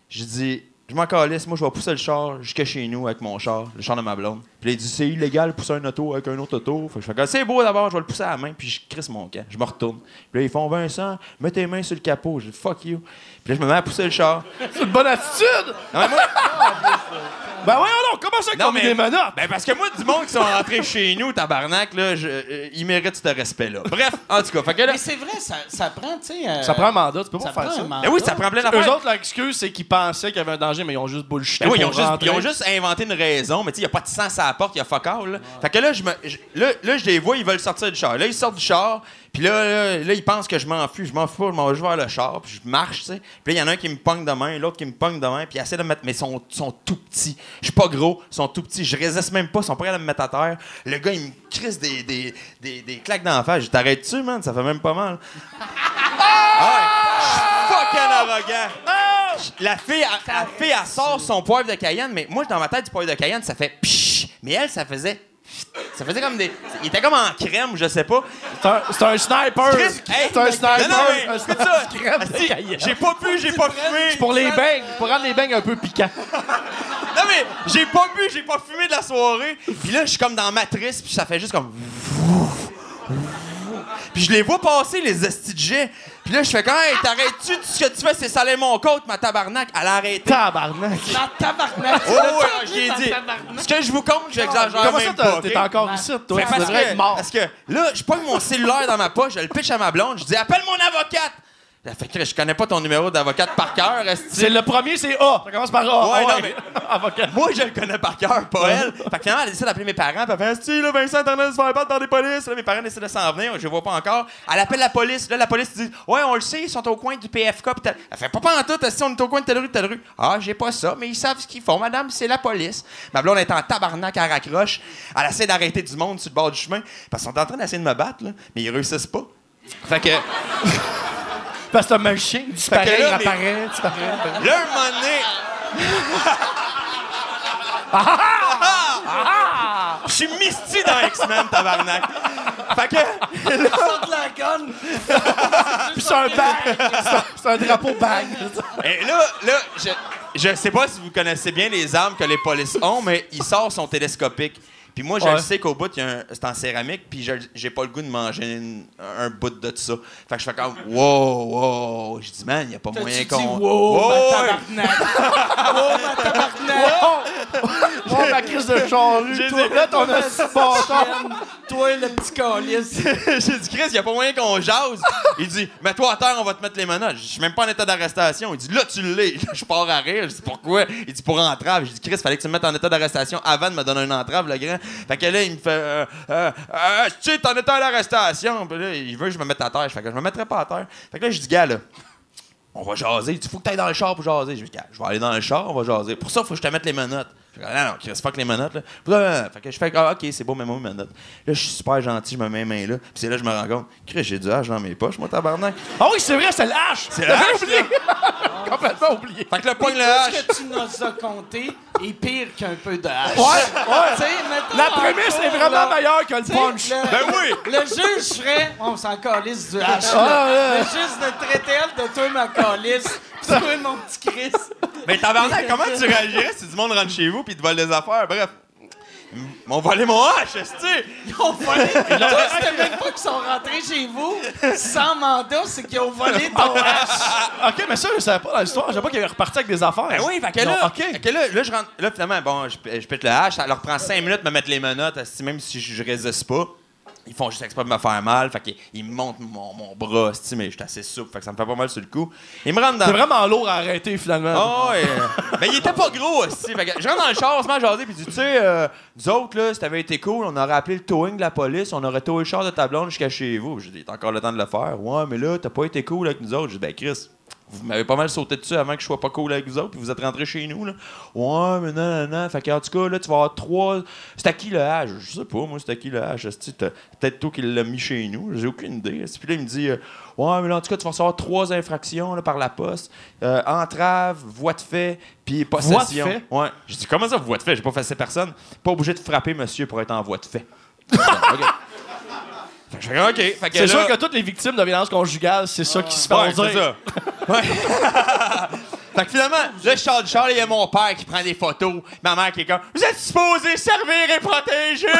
Je dis, je m'en calisse, moi, je vais pousser le char jusqu'à chez nous avec mon char, le char de ma blonde. Puis là, il dit, c'est illégal de pousser un auto avec un autre auto. Fait que je fais, c'est beau d'abord, je vais le pousser à la main, puis je crisse mon camp. Je me retourne. Puis là, ils font, Vincent, mets tes mains sur le capot. Je dis, fuck you. Puis là, je me mets à pousser le char. C'est une bonne attitude. Non, mais moi, <laughs> Ben voyons donc, comment ça Non, qu'on met mais- des menottes? Ben parce que moi, du monde qui sont rentrés <laughs> chez nous, tabarnak, là, je, euh, ils méritent ce respect-là. Bref, en tout cas, fait que là... Mais c'est vrai, ça, ça prend, tu sais. euh, Ça prend un mandat, tu peux pas ça faire prend ça. un mandat. Ben oui, ça prend plein Eux d'affaires. autres, leur excuse, c'est qu'ils pensaient qu'il y avait un danger, mais ils ont juste bullshité Ben oui, ils ont, pour juste, rentrer. ils ont juste inventé une raison, mais tu sais, il n'y a pas de sens à la porte, il y a fuck all. Là. Fait que là, je me, je- là, là, je les vois, ils veulent sortir du char. Là, ils sortent du char, puis là, là, là, ils pensent que je m'enfuis. Je m'en fous, je m'en vais vers le char, puis je marche, tu sais. Puis là, il y en a un qui me pogne de main, l'autre qui me pogne de main, puis ils essaient de me mettre. Mais ils sont, sont tout petits. Je suis pas gros, ils sont tout petits. Je résiste même pas, ils sont prêts à me mettre à terre. Le gars, il me crisse des, des, des, des claques dans la face. Je dis, t'arrêtes-tu, man? Ça fait même pas mal. Ah ouais. Je suis fucking arrogant. La fille, la fille, elle sort son poivre de Cayenne, mais moi, dans ma tête, du poivre de Cayenne, ça fait psh. Mais elle, ça faisait. Ça faisait comme des. Il était comme en crème, je sais pas. C'est un, c'est un sniper. Hey, c'est un sniper. Non, non, mais, Un écoute sniper ça. <laughs> J'ai pas bu, j'ai pas fumé. Pour les beignes, pour rendre les beignes un peu piquants. <laughs> Non, mais j'ai pas bu, j'ai pas fumé de la soirée. Puis là, je suis comme dans Matrice, puis ça fait juste comme. Puis je les vois passer, les jet. Puis là, je fais quand hey, t'arrêtes-tu? Ce que tu fais, c'est saler mon côte, ma tabarnak. Elle a arrêté. Tabarnak. Dans tabarnak. Oh, ouais, je l'ai dit. Ce que je vous compte, j'exagère Comment ça, même pas. t'es ok? encore ici, toi? Mais Tu parce, que, être mort. parce que là, je pogne mon cellulaire dans ma poche, je le pitch à ma blonde, je dis appelle mon avocate. Elle fait que je connais pas ton numéro d'avocate par cœur. C'est le premier, c'est A. Ça commence par A. Ouais, Ah non, mais- <laughs> Avocat. Moi, je le connais par cœur, pas elle. Fait que finalement, elle décide d'appeler mes parents. Puis elle fait Esti, là, Vincent est en train de se faire battre dans des polices. Là, mes parents décident de s'en venir. Je les vois pas encore. Elle appelle la police. Là, la police dit Ouais, on le sait, ils sont au coin du PFK. Puis elle fait Pas en tout, Esti, on est au coin de telle rue, telle rue. Ah, j'ai pas ça, mais ils savent ce qu'ils font, madame, c'est la police. Ma blonde est en tabarnak à raccroche. Elle essaie d'arrêter du monde sur le bord du chemin. Parce qu'ils sont en train d'essayer de me battre, là, mais ils réussissent pas. Fait que. Parce que t'as un chien, il disparaît, Fait que là, il mais- apparaît, disparaît. Là, un moment donné. Je suis misty dans X-Men, tabarnak. Fait que. Sors de la gonne. Puis c'est un bag. C'est un- C'est un drapeau bag. Et là, là, je, je sais pas si vous connaissez bien les armes que les polices ont, mais il sort son télescopique. Puis moi, je Ouais. le sais qu'au bout, c'est en céramique, puis j'ai pas le goût de manger une- un bout de ça. Fait que je fais comme, wow, wow. Je dis, man, il y a pas moyen qu'on. wow, Ouais, ma tabarnak? <laughs> wow, ma tabarnak. Oh, ma crise de charrue. Là, ton. Toi, le petit calice. <laughs> J'ai dit, Chris, il a pas moyen qu'on jase. Il dit, mets-toi à terre, on va te mettre les menottes. Je suis même pas en état d'arrestation. Il dit, là, tu l'es. <laughs> Je pars à rire. Je dis, pourquoi? Il dit, pour entrave. J'ai dit, Chris, fallait que tu me mettes en état d'arrestation avant de me donner une entrave, le grand. Fait que là, il me fait, euh, euh, euh, tu sais, t'es en état d'arrestation. Il veut que je me mette à terre. Je fais que je me mettrai pas à terre. Fait que là, je dis, gars, là, on va jaser. Il dit, faut que t'ailles dans le char pour jaser. Je vais aller dans le char, on va jaser. Pour ça, faut que je te mette les menottes. Je fais, non, non, Chris, fuck les menottes, là. Euh, Fait que je fais, ah, ok, c'est beau, mets-moi mes menottes. Là, je suis super gentil, je me mets mes mains là. Puis c'est là que je me rends compte, Chris, j'ai du hache dans mes poches, moi, tabarnak. Ah oui, c'est vrai, c'est l'âge. C'est la <laughs> hache. Complètement oublié. Fait que là, pogne le hache. Ce que tu nous as compté est pire qu'un peu de hache. Ouais, ouais. Tu sais, mettons La prémisse est vraiment là, meilleure que le punch. le- Ben oui. Le juge ferait, on s'en calisse du hache. Ah. Mais juste de traiter elle de toi, ma calisse. Toi, mon petit Chris. Mais tabarnak, comment tu réagirais si du monde rentre chez vous puis te vole des affaires? Bref. Ils m'ont volé mon hache, est Ils ont volé. <laughs> Toi, c'était même pas qu'ils sont rentrés chez vous sans mandat, c'est qu'ils ont volé ton <laughs> hache. OK, mais ça, je savais pas dans l'histoire. Je savais pas qu'il avait reparti avec des affaires. Ben oui, fait que là, OK. fait que là, là, je rentre. Là, finalement, bon, je, je pète le hache, ça leur prend cinq minutes de me mettre les menottes, même si je, je résiste pas. Ils font juste exprès de me faire mal, fait qu'ils me montent mon, mon bras, mais je suis assez souple, fait que ça me fait pas mal sur le coup. Ils me rentrent dans. C'est vraiment lourd à arrêter, finalement. Ah ouais. Mais il était pas gros aussi. Fait que je rentre dans le char, on se met à jaser, puis tu sais, euh, nous autres, là, si t'avais été cool, on aurait appelé le towing de la police, on aurait towé le char de ta blonde jusqu'à chez vous. J'ai dit, t'as encore le temps de le faire. Ouais, mais là, t'as pas été cool avec nous autres. J'ai dit, ben, Chris, vous m'avez pas mal sauté dessus avant que je sois pas cool avec vous autres, puis vous êtes rentrés chez nous, là. Ouais, mais non, non, non. Fait que, en tout cas, là, tu vas avoir trois. C'est à qui le hache? Je sais pas, moi, c'est à qui le t'as- Peut-être toi qui l'as mis chez nous. J'ai aucune idée. Puis là, il me dit, euh, ouais, mais là, en tout cas, tu vas recevoir trois infractions là, par la poste Euh, entrave, voie de fait, puis possession. Voie de fait? Ouais. J'ai dit, comment ça, voie de fait? J'ai pas fait personne. Pas obligé de frapper monsieur pour être en voie de fait. <laughs> Je OK. C'est sûr que toutes les victimes de violence conjugale, c'est ça qui se Ouais, c'est ça. Ouais. <laughs> fait que finalement, là, je sors du char, il y a mon père qui prend des photos. Ma mère qui est comme Vous êtes supposé servir et protéger! <laughs>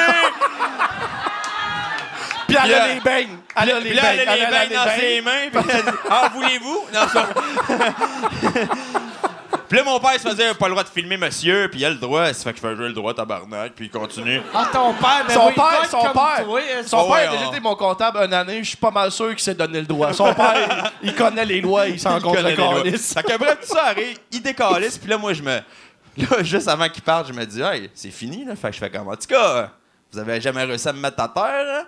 Puis elle a les beignes. Elle a les beignes. elle a les beignes dans ses mains. Puis elle dit Ah, voulez-vous? Non, ça. <laughs> Puis là, mon père, il se faisait pas le droit de filmer monsieur, puis il a le droit. Ça fait que je fais J'ai le droit, tabarnak, puis il continue. Ah, ton père, ben Son oui, père, son comme père, toi, est-ce son Oh, père ouais, a déjà on- été mon comptable une année. Je suis pas mal sûr qu'il s'est donné le droit. Son père, il, il connaît les lois, il s'en Il contre connaît le les lois. calice. Fait que bref, tout ça arrive, il décalisse, puis là, moi, je me. Là, juste avant qu'il parte, je me dis, hey, c'est fini, là. Fait que je fais comme, en tout cas, vous avez jamais réussi à me mettre à terre, là.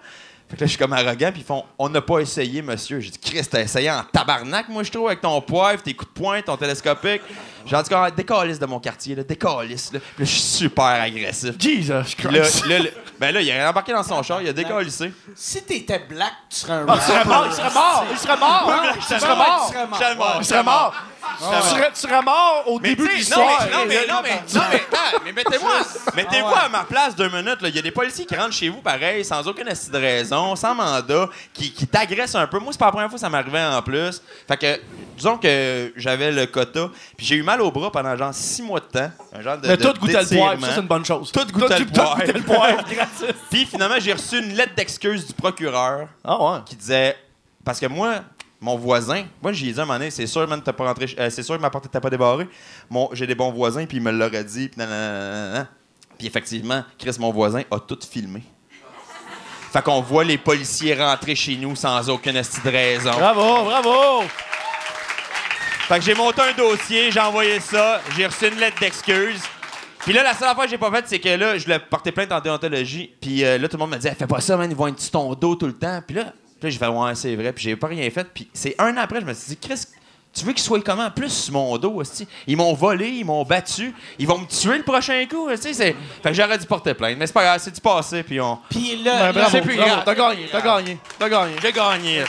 Fait que là, je suis comme arrogant, puis ils font, on n'a pas essayé, monsieur. J'ai dit, Chris, t'as essayé en tabarnak, moi, je trouve, avec ton poivre, tes coups de poing, ton télescopique. J'ai dit, ah, décalisse de mon quartier, là, décalisse, là. Puis là, je suis super agressif. Jesus Puis là, Christ. là, le- ben là, il a embarqué dans son char, il a décallissé. Si t'étais black, tu serais un Ah, il serait mort, il serait mort, il serait mort. Il tu serait serais mort. Tu serais mort. Serais. Il serait mort. Tu serais, tu serais mort au début de tu l'histoire. Non, mais, non, mais, non, mais, non, mais, attends, mais mettez-moi mettez-vous à ma place deux minutes. là. Il y a des policiers qui rentrent chez vous pareil, sans aucune de raison, sans mandat, qui, qui t'agressent un peu. Moi, c'est pas la première fois que ça m'arrivait en plus. Fait que, disons que j'avais le quota, puis j'ai eu mal au bras pendant genre six mois de temps. Un genre de, Mais de- tout goûtait le poivre, ça c'est une bonne chose. Tout goûtait le poivre. le. <laughs> Puis finalement, j'ai reçu une lettre d'excuse du procureur Ah ouais. qui disait parce que moi mon voisin moi j'ai dit à un moment donné c'est sûr man t'as pas rentré euh, c'est sûr que ma porte était pas débarrée mon j'ai des bons voisins puis il me l'aurait dit puis nanana. Puis effectivement Chris mon voisin a tout filmé fait qu'on voit les policiers rentrer chez nous sans aucune esti de raison Bravo, bravo. Fait que j'ai monté un dossier, j'ai envoyé ça, j'ai reçu une lettre d'excuse. Puis là, la seule affaire que j'ai pas faite, c'est que là, je l'ai porté plainte en déontologie. Puis euh, là, tout le monde me dit, fais pas ça, man, ils vont être sur ton dos tout le temps. Puis là, puis là j'ai fait, ouais, c'est vrai. Puis j'ai pas rien fait. Puis c'est un an après, je me suis dit, Chris, tu veux qu'ils soient comment? Plus sur mon dos, hostie. Ils m'ont volé, ils m'ont battu. Ils vont me tuer le prochain coup. C'est... Fait que j'aurais dû porter plainte. Mais c'est pas grave, c'est du passé, puis on... Puis Ben, là, bravo, c'est plus grave. T'as gagné, t'as gagné, t'as gagné. J'ai gagné.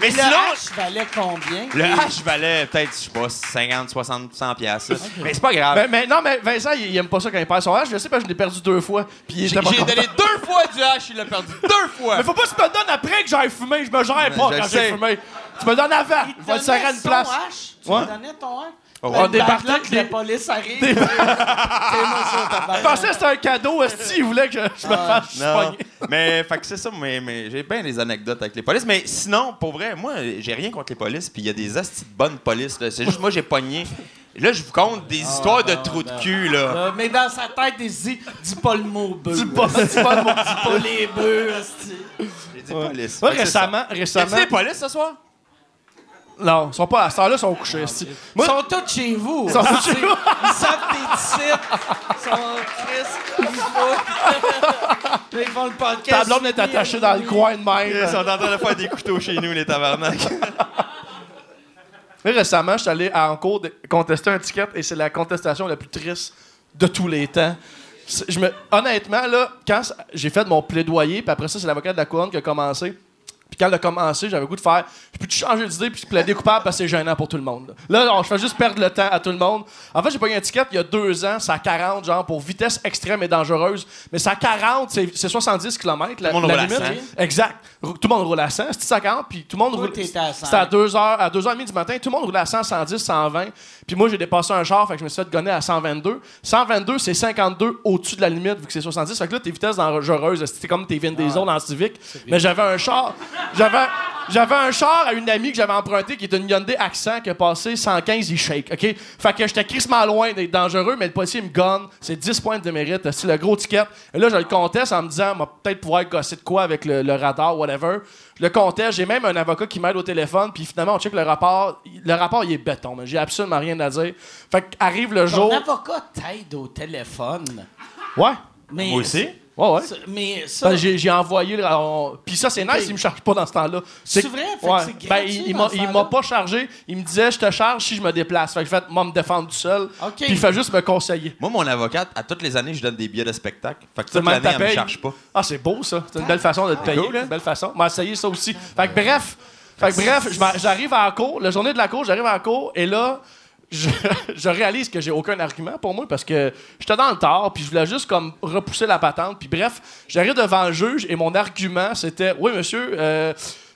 Mais le sinon... H valait combien? Le H valait peut-être, je sais pas, 50, 60, 100 piastres. Mais c'est pas grave. Ben, mais non, mais Vincent, il, il aime pas ça quand il perd son H. Je sais parce que je l'ai perdu deux fois. Puis J'ai donné deux fois du H, il l'a perdu deux fois. Mais faut pas que tu me donnes après que j'aille fumer. Je me gère pas quand j'ai fumé. Tu me donnes avant. Il Je vais te serrer une place. H? Tu Ouais. me donnais ton H? Ouais. le Des backlog, parties, la des- police arrive. <laughs> Ça, Je pensais que c'était un cadeau. Est-ce il voulait que je me fasse Non. mais, fait que c'est ça, mais, mais j'ai bien des anecdotes avec les polices. Mais sinon, pour vrai, moi, j'ai rien contre les polices, puis il y a des astis de bonnes polices. là. C'est juste moi, j'ai pogné. Là, je vous conte des histoires de trous de cul, là. Euh, mais dans sa tête, il se dit dis pas le mot bœuf. Dis pas, dis pas le mot. Dis pas les bœufs, hostie. J'ai dit police. Que récemment, Y a-tu récemment. des polices ce soir? Non, ils sont pas à cette heure-là, ils sont couchés. Ils sont tous chez vous. sont tous chez vous. Ils savent tes titres. Ils sont tristes. Ils font- Là, Ils font le podcast. Ta blonde est attachée dans le coin de Ils même. sont en train de faire des couteaux chez nous, les tabarnak. Mais récemment, je suis allé à- en cours de contester un ticket et c'est la contestation la plus triste de tous les temps. C'est- Je me, honnêtement, là, quand ça- j'ai fait mon plaidoyer, puis après ça, c'est l'avocat de la couronne qui a commencé. Puis quand elle a commencé, j'avais le goût de faire. Je peux changer d'idée puis plaider coupable parce que c'est gênant pour tout le monde. Là, non, je fais juste perdre le temps à tout le monde. En fait, j'ai pogné un ticket il y a deux ans, c'est à 40, genre pour vitesse extrême et dangereuse. Mais c'est à 40, c'est c'est 70 km la, Tout le monde la roule à limite. 100. Exact. Rou- Tout le monde roule à 100. C'est à 40, puis tout le monde Toi, roule. t'étais à 100. C'était à 2h, à 2h30 du matin. Tout le monde roulait à 100, 110, 120. Puis moi, j'ai dépassé un char, fait que je me suis fait gonner à 122. 122, c'est 52 au-dessus de la limite, vu que c'est 70. Fait que là, tes vitesses dangereuses, c'était comme tes Vin Diesel dans le Civic. Mais j'avais un char. J'avais. J'avais un char à une amie que j'avais emprunté qui est une Hyundai Accent qui a passé 115, il shake, OK? Fait que j'étais crissement loin d'être dangereux, mais le policier me gonne. C'est 10 points de mérite. C'est le gros ticket. Et là, je le conteste en me disant, peut-être pouvoir gosser de quoi avec le, le radar, whatever. Je le conteste. J'ai même un avocat qui m'aide au téléphone, puis finalement, on check le rapport. Le rapport, il est béton, mais j'ai absolument rien à dire. Fait qu'arrive le Ton jour. avocat t'aide au téléphone? Ouais. Mais Moi aussi. Ouais, ouais. Mais ça. Ben, j'ai, j'ai envoyé le. on- Puis ça, c'est nice, il me charge pas dans ce temps-là. C'est vrai? Fait que c'est Ben, il, il dans m'a, ce il temps-là? m'a pas chargé. Il me disait, je te charge si je me déplace. Fait que j'ai fait, moi, me défendre tout seul. OK. Puis il fait juste me conseiller. Moi, mon avocate, à toutes les années, je donne des billets de spectacle. Fait que toute l'année, ta elle me paye. charge pas. Ah, c'est beau, ça. C'est une belle façon de te payer. cool, hein? Une belle façon. M'a essayé ça aussi. Fait que bref. Fait que bref, je j'arrive à la cour. La journée de la cour, j'arrive à la cour. Et là, <laughs> je, réalise que j'ai aucun argument pour moi parce que j'étais dans le tort. Puis je voulais juste comme repousser la patente. Puis bref, j'arrive devant le juge. Et mon argument, c'était Oui, monsieur. euh,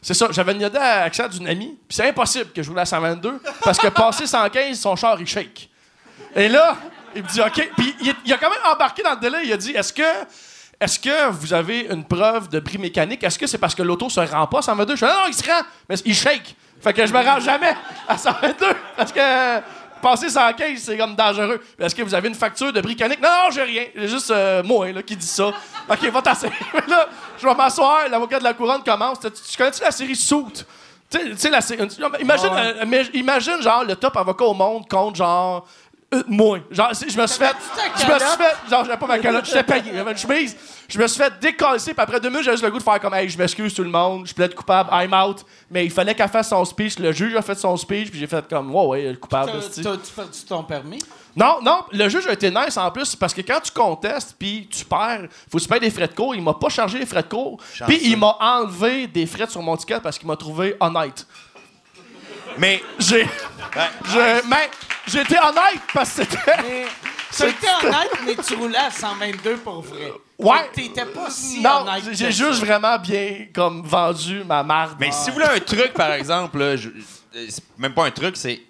c'est ça, j'avais une Yoda à accès d'une amie, puis c'est impossible que je roule à 122 parce que passé 115, son char il shake. Et là, il me dit OK. Puis il, a quand même embarqué dans le délai. Il a dit Est-ce que, est-ce que vous avez une preuve de bris mécanique? Est-ce que c'est parce que l'auto se rend pas à 122 Je fais Non, non, il se rend, mais il shake. Fait que je me rends jamais à 122 parce que. Passer 115, c'est comme dangereux. Est-ce que vous avez une facture de bris mécanique? Non, non, j'ai rien. J'ai juste euh, moi là, qui dit ça. OK, va t'asseoir. <laughs> là, je vais m'asseoir. L'avocat de la couronne commence. Tu, tu connais-tu la série Suit? Tu sais- la série. Imagine, euh, imagine, genre, le top avocat au monde contre, genre, euh, moi. Genre, je me suis fait. Je me suis fait. Genre, j'avais pas ma calotte, j'étais payé. J'avais une chemise. Je me suis fait décoller, puis après deux minutes, j'avais juste le goût de faire comme, hey, je m'excuse tout le monde, je plaide coupable, I'm out. Mais il fallait qu'elle fasse son speech. Le juge a fait son speech, puis j'ai fait comme, ouais, ouais, le coupable. T'as-tu perdu ton permis? Non, non, le juge a été nice en plus parce que quand tu contestes puis tu perds, faut que tu payes des frais de cours. Il m'a pas chargé les frais de cours. Puis il m'a enlevé des frais sur mon ticket parce qu'il m'a trouvé honnête. Mais J'ai. je- mais j'ai été honnête parce que c'était. Été honnête, mais tu roulais à 122 pour vrai. Ouais. T'étais pas si Non, honnête. j'ai ça. juste vraiment bien comme vendu ma marde. Mais si vous voulez un truc, par exemple, là, je- euh, c'est même pas un truc, c'est.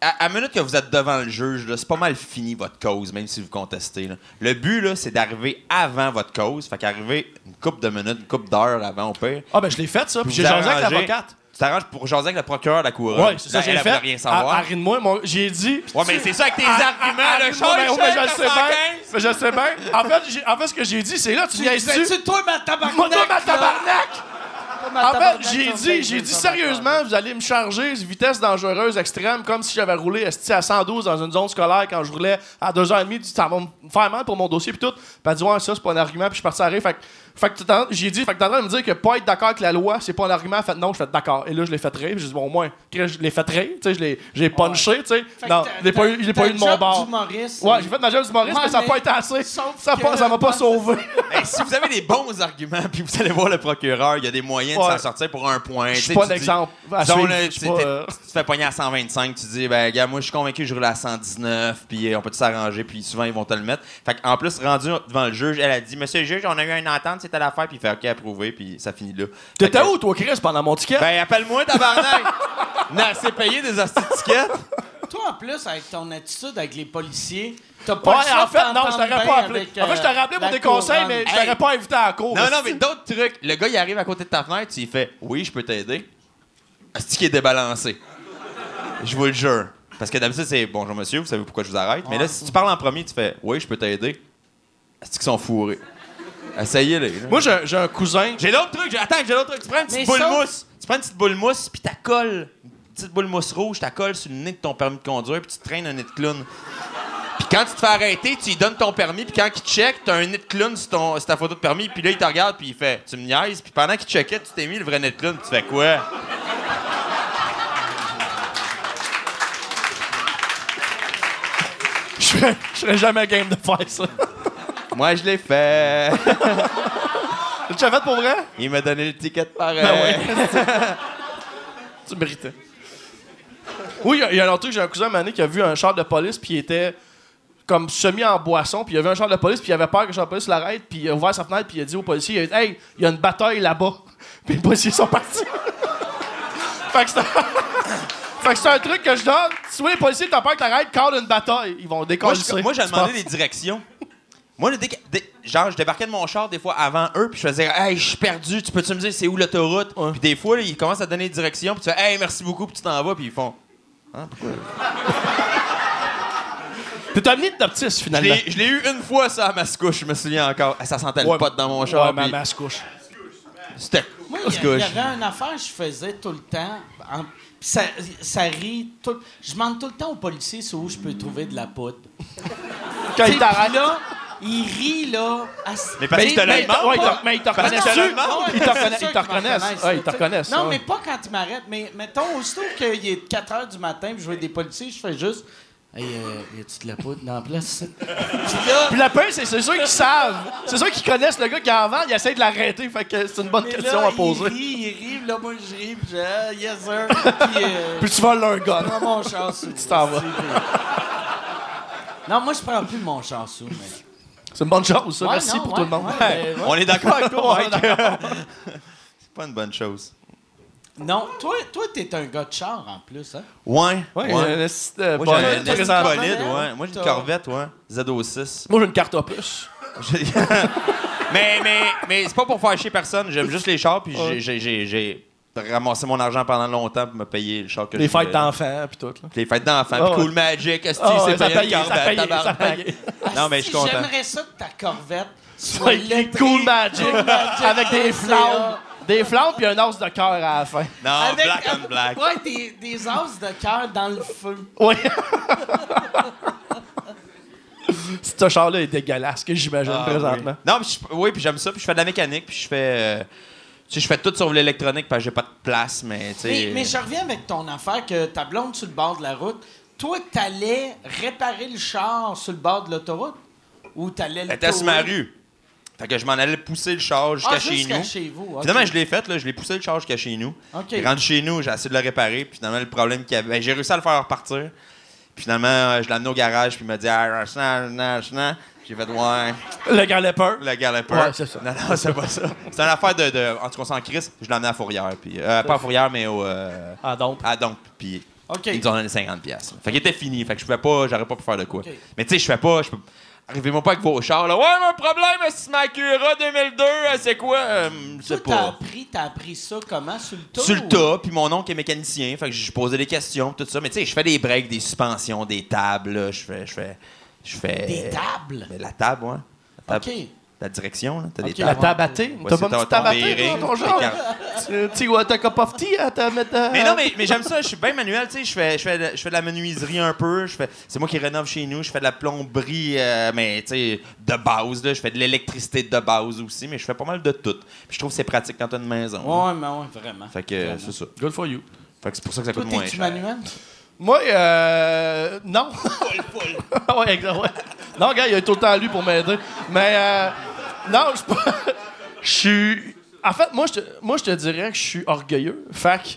À, à minute que vous êtes devant le juge, là, c'est pas mal fini votre cause, même si vous contestez. là. Le but, là, c'est d'arriver avant votre cause. Fait qu'arriver une couple de minutes, une couple d'heures avant, au pire. Ah, ben je l'ai fait ça, puis j'ai jasé avec l'avocate. Tu t'arranges pour jaser avec le procureur de la couronne. Ouais, c'est ça, Elle, j'ai elle fait. voulait rien savoir. Arrête-moi, j'ai dit. Ouais, mais c'est ça avec tes arguments, le char, mais- je le sais bien. 115. Mais je le sais bien. En fait, j'ai- en fait, ce que j'ai dit, c'est là, tu Tu viens disais-tu, toi, ma tabarnak? Moi, toi, ma tabarnak! En fait, j'ai dit, j'ai dit sérieusement, vous allez me charger vitesse dangereuse extrême, comme si j'avais roulé à 112 dans une zone scolaire quand je roulais à 2h30. Ça va me faire mal pour mon dossier, puis tout. Puis elle dit, ouais, ça, c'est pas un argument, puis je suis parti à rire. Fait que, fait que j'ai dit, fait que t'es en train de me dire que pas être d'accord avec la loi, c'est pas un argument. Fait non, je fais d'accord. Et là, je l'ai fait rire, puis j'ai dit, bon, au moins, je l'ai fait rire, tu sais, je l'ai, j'ai punché, tu sais. Non, je l'ai pas eu, pas eu de mon bord. Ouais, j'ai fait ma job d'humoriste, mais ça n'a pas été assez. Ça ça m'a pas <laughs> sauvé. Si vous avez des bons arguments, puis vous allez voir le procureur, il y a des moyens de s'en sortir pour un point. Je Tu suis sais, pas tu un dis- exemple. à Disons, suivre. là, Je tu, suis pas, t'es- euh, tu te fais pogner à 125, tu dis, ben, gars, moi, je suis convaincu que je roule à 119, puis euh, on peut s'arranger, puis souvent, ils vont te le mettre. Fait en plus, rendu devant le juge, elle a dit, Monsieur le juge, on a eu une entente, c'était l'affaire, puis il fait, OK, approuvé, puis ça finit là. Fait T'étais que- où, toi, Chris, pendant mon ticket? Ben, appelle-moi, tabarnak! <laughs> non, c'est payé des hosties de tickets. Toi, en plus, avec ton attitude avec les policiers, t'as pas Ouais, en de fait, non, je t'aurais pas appelé. avec, en fait, je t'aurais euh, appelé pour la des conseils, mais je Hey. t'aurais pas invité à la cour. Non, non, mais d'autres trucs. Le gars, il arrive à côté de ta fenêtre, tu lui fais Oui, je peux t'aider. Asti qui est débalancé. Je vous le jure. Parce que d'habitude, c'est Bonjour monsieur, vous savez pourquoi je vous arrête? Mais là, si tu parles en premier, tu fais Oui, je peux t'aider. Asti qui sont fourrés. Essayez-les. là. Moi, j'ai j'ai un cousin. j'ai d'autres trucs. j'ai- Attends, j'ai d'autres trucs. Tu prends une petite Mais boule mousse. Tu prends une petite boule mousse, puis tu colles. Une petite boule mousse rouge, tu colles sur le nez de ton permis de conduire, puis tu te traînes un nez de clown. Puis quand tu te fais arrêter, tu lui donnes ton permis, puis quand il check, t'as un nez de clown sur, ton, sur ta photo de permis, puis là, il te regarde, puis il fait Tu me niaises, puis pendant qu'il checkait, tu t'es mis le vrai nez de clown, puis tu fais quoi? Je serais- je serais jamais game de faire ça. Moi, je l'ai fait. <laughs> Tu l'as fait pour vrai? il m'a donné le ticket pareil. Ben <laughs> Tu méritais. Oui, il y a- y, a un autre truc, j'ai un cousin Mané qui a vu un char de police, puis il était comme semi en boisson, puis il y avait un char de police, puis il avait peur que le char de police l'arrête, puis il a ouvert sa fenêtre, puis il a dit au policier, il a dit, Hey, il y a une bataille là-bas. <laughs> Puis les policiers sont partis. fait que c'est un... fait que c'est un truc que je donne. Si oui, les policiers t'ont peur que t'arrêtes, quand une bataille, ils vont décoller. moi, j'ai demandé des directions. Moi, dès que- dès- genre, je débarquais de mon char des fois avant eux, puis je faisais Hey, je suis perdu, tu peux-tu me dire c'est où l'autoroute? Ouais. Puis des fois, là, ils commencent à donner des directions, puis tu fais Hey, merci beaucoup, puis tu t'en vas, puis ils font. T'es un hypnotiste, Je finalement. je l'ai eu une fois, ça, à Mascouche, je me souviens encore. Ah, Ça sentait le Ouais. pote dans mon char, Ouais, ma puis masse couche. c'était. Moi, il y, Mascouche. avait une affaire que je faisais tout le temps. en- pis ça, ça rit tout. Je demande tout le temps aux policiers sur où je peux trouver de la poudre. Quand ils t'arrêtent. là, ils rient, là. à- Mais parce qu'ils te le Mais, ouais, pas. te- mais ils te que je te reconnaissent. Non, mais pas quand ils m'arrêtent. Mais mettons, aussitôt qu'il est 4 h du matin, puis je vois des policiers, je fais juste. Hey, euh, y a-tu de la poudre dans la place? puis la peur, c'est ceux qui savent. C'est ceux qui connaissent le gars qui en vend, ils essayent de l'arrêter. Fait que c'est une bonne mais question là, à poser. Il rit, il rit, là, moi, je ris, puis je dis, ah, yes, sir. <laughs> Puis, euh, Puis tu voles leur gun. je prends mon char sous. Tu t'en vas. Non, moi, je prends plus mon char sous, mais. C'est une bonne chose, ça. Ouais, Merci non, pour ouais, tout le monde. ouais, ben, ouais. On est d'accord avec toi? <laughs> C'est pas une bonne chose. Non, toi, toi, t'es un gars de char en plus, hein? Ouais. Ouais, ouais. euh, Moi, j'ai bolide, ouais. Moi, une T'as- Corvette, ouais. ZO6. Moi, j'ai une carte opus. <laughs> Mais mais, mais c'est pas pour faire chier personne. J'aime <laughs> juste les chars, puis j'ai- ramassé mon argent pendant longtemps pour me payer le char que Les fêtes d'enfants, puis tout. Là. Les fêtes d'enfants, Ah puis ouais. Cool Magic, esti, Ah ouais, c'est ça payé, ça Corvette, payait, ça payait. Non, mais je suis content. J'aimerais ça que ta Corvette soit. Cool Magic. Avec des flammes. Des flammes, puis un os de cœur à la fin. Non, Avec- black on black. Ouais, des, des as de cœur dans le feu. Oui. <laughs> Ce char-là est dégueulasse, que j'imagine Ah, présentement. oui. Non, je- oui, puis j'aime ça, puis je fais de la mécanique, puis je fais. euh, tu sais, je fais tout sur l'électronique parce que j'ai pas de place, mais tu sais. Mais, mais je reviens avec ton affaire que ta blonde sur le bord de la route. Toi, t'allais réparer le char sur le bord de l'autoroute? Ou t'allais le Elle était sur ma rue. Fait que je m'en allais pousser le char jusqu'à Ah, chez nous. chez vous. ok. Finalement, je l'ai fait, là, je l'ai poussé le char jusqu'à chez nous. OK. Puis Rendu chez nous, j'ai essayé de le réparer. Puis finalement, le problème qu'il y avait, ben, j'ai réussi à le faire repartir. Puis finalement, euh, je l'ai amené au garage, puis il m'a dit Ah. J'ai fait Ouais, Le galopeur. le galopeur. Ouais, c'est ça. Non, non, c'est pas ça. C'est une affaire de. de en tout cas, on s'en crisse. Je l'ai amené à Fourrière. Puis, euh, pas à Fourrière, mais au. euh, Ah, donc. à donc. Puis OK. ils nous ont donné 50$. piastres. Fait qu'il était fini. Fait que je pouvais pas, j'aurais pas pu faire de quoi. Mais tu sais, je fais pas. peux- Arrivez-moi pas avec vos chars, là. Ouais, mais un problème, c'est ma Cura 2002, euh, c'est quoi? Euh, je sais Toi, t'as pas. appris, t'as appris ça comment? Sur le tas? Sur le ou- tas, puis mon oncle est mécanicien, fait que je posais des questions, tout ça. Mais tu sais, je fais des breaks, des suspensions, des tables, là. Je fais. Je fais. Je fais. Des tables? Mais la table, ouais. La table, OK. ta direction. Là. T'as des La tables. tabaté? Ouais, T'as pas un ton- petit ton tabaté, bearing, toi, ton tes genre? cartes. Tu vois, t'as cup of tea à te mettre. euh, Mais non, mais, mais j'aime ça. Je suis bien manuel. Tu sais, je fais, je, fais de, je fais de la menuiserie un peu. Je fais, c'est moi qui rénove chez nous. Je fais de la plomberie, euh, mais tu sais, de base. Là. Je fais de l'électricité de base aussi. Mais je fais pas mal de tout. Puis je trouve que c'est pratique quand t'as une maison. Ouais, mais ouais, vraiment. Fait que euh, c'est ça. Good for you. Fait que c'est pour ça que ça Toi, coûte moins cher. manuel? Moi, euh. Non. <laughs> ouais, exact, ouais. Non, gars, il a tout le temps lui pour m'aider. Mais, euh. Non, je suis pas. <laughs> Je suis. En fait, moi, je te, moi, je te dirais que je suis orgueilleux. Fait que,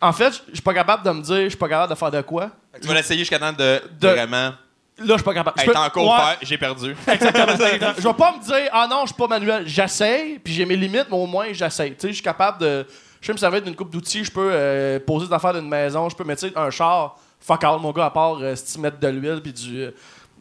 en fait, je suis pas capable de me dire, je suis pas capable de faire de quoi. Tu vas l'essayer jusqu'à temps de, De- vraiment Là, je suis pas capable. Je être peux- en cours Ouais. J'ai perdu. <laughs> Exactement. exactement. je vais pas me dire, ah non, je suis pas manuel. J'essaye, puis j'ai mes limites, mais au moins, j'essaye. Tu sais, je suis capable de. Je sais me servir d'une coupe d'outils, je peux euh, poser des affaires d'une maison, je peux mettre un char, fuck all, mon gars, à part euh, si tu mettre de l'huile, puis du. euh,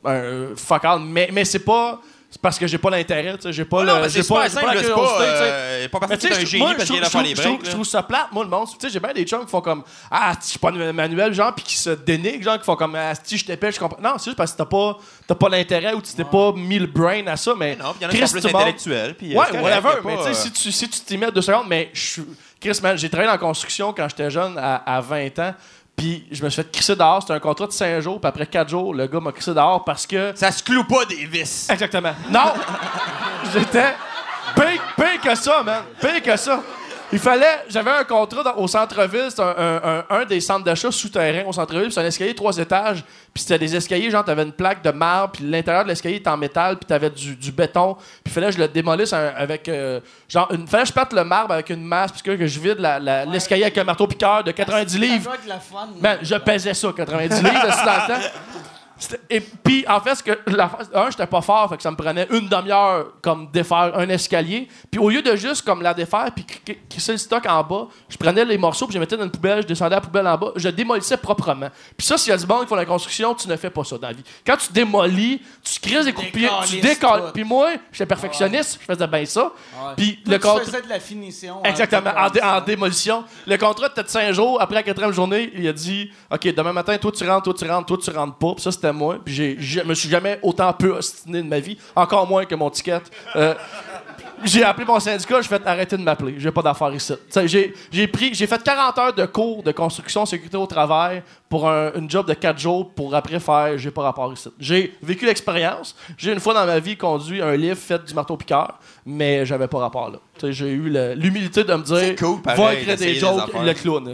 un fuck all. Mais, mais c'est pas. C'est parce que j'ai pas l'intérêt, tu sais. J'ai pas le. j'ai c'est pas, pas la curiosité, tu euh, pas parce que un je- génie parce qu'il a les je trouve- breaks. je là. trouve ça plate, moi, le monde. Tu sais, j'ai bien des chums qui font comme Ah, je suis pas manuel, genre, puis qui se dénigrent, genre, qui font comme Ah, si je t'épelle, je comprends. Non, c'est juste parce que t'as pas, t'as pas l'intérêt ou tu t'es pas mis le brain à ça, mais. Non, il y en a qui sont plus intellectuels. puis, euh, Ouais, whatever. Mais tu sais, euh, si tu si tu t'y mets deux secondes, mais je suis. Chris, man, j'ai travaillé dans la construction quand j'étais jeune, à, à 20 ans. Puis je me suis fait crisser dehors. C'était un contrat de 5 jours. Puis après 4 jours, le gars m'a crissé dehors parce que. Ça se cloue pas des vis. Exactement. Non! J'étais pire, pire que ça, man. Pire que ça. Il fallait. J'avais un contrat dans- au centre-ville. C'était un, un- un- un des centres d'achat souterrains au centre-ville. puis C'est un escalier de trois étages. Puis c'était des escaliers, genre, t'avais une plaque de marbre. Puis l'intérieur de l'escalier était en métal. Puis t'avais du, du béton. Puis il fallait que je le démolisse avec. euh, genre, une, fallait que je pète le marbre avec une masse. Puis que, que je vide l'escalier avec un marteau piqueur de 90 Ça livres. fun. Man, je pesais ça, 90 livres, c'est <laughs> Et puis, en fait, ce que la, un, j'étais pas fort, fait que ça me prenait une demi-heure comme défaire un escalier. Puis au lieu de juste comme la défaire puis cr- crisser le stock en bas, je prenais les morceaux puis je les mettais dans une poubelle, je descendais à la poubelle en bas, je démolissais proprement. Puis ça, s'il y a du monde qui font la construction, tu ne fais pas ça dans la vie. Quand tu démolis, tu crises des coups de pied, tu décolles. Puis moi, j'étais perfectionniste, je faisais bien ça. Puis le tu contrat. faisais de la finition. Exactement, hein, en, dé- en démolition. Le contrat était de 5 jours. Après la quatrième journée, il a dit OK, demain matin, toi tu rentres, toi tu rentres, toi tu rentres pas. Puis ça, c'était moi. Puis je me suis jamais autant peu ostiné de ma vie, encore moins que mon ticket. Euh, j'ai appelé mon syndicat, j'ai fait arrêter de m'appeler. J'ai pas d'affaires ici. J'ai pris, j'ai fait 40 heures de cours de construction sécurité au travail pour un, une job de 4 jours pour après faire j'ai pas rapport ici. J'ai vécu l'expérience. J'ai une fois dans ma vie conduit un livre fait du marteau piqueur, mais j'avais pas rapport là. J'ai eu l'humilité de me dire C'est cool, pareil, va écrire des jokes, le clown.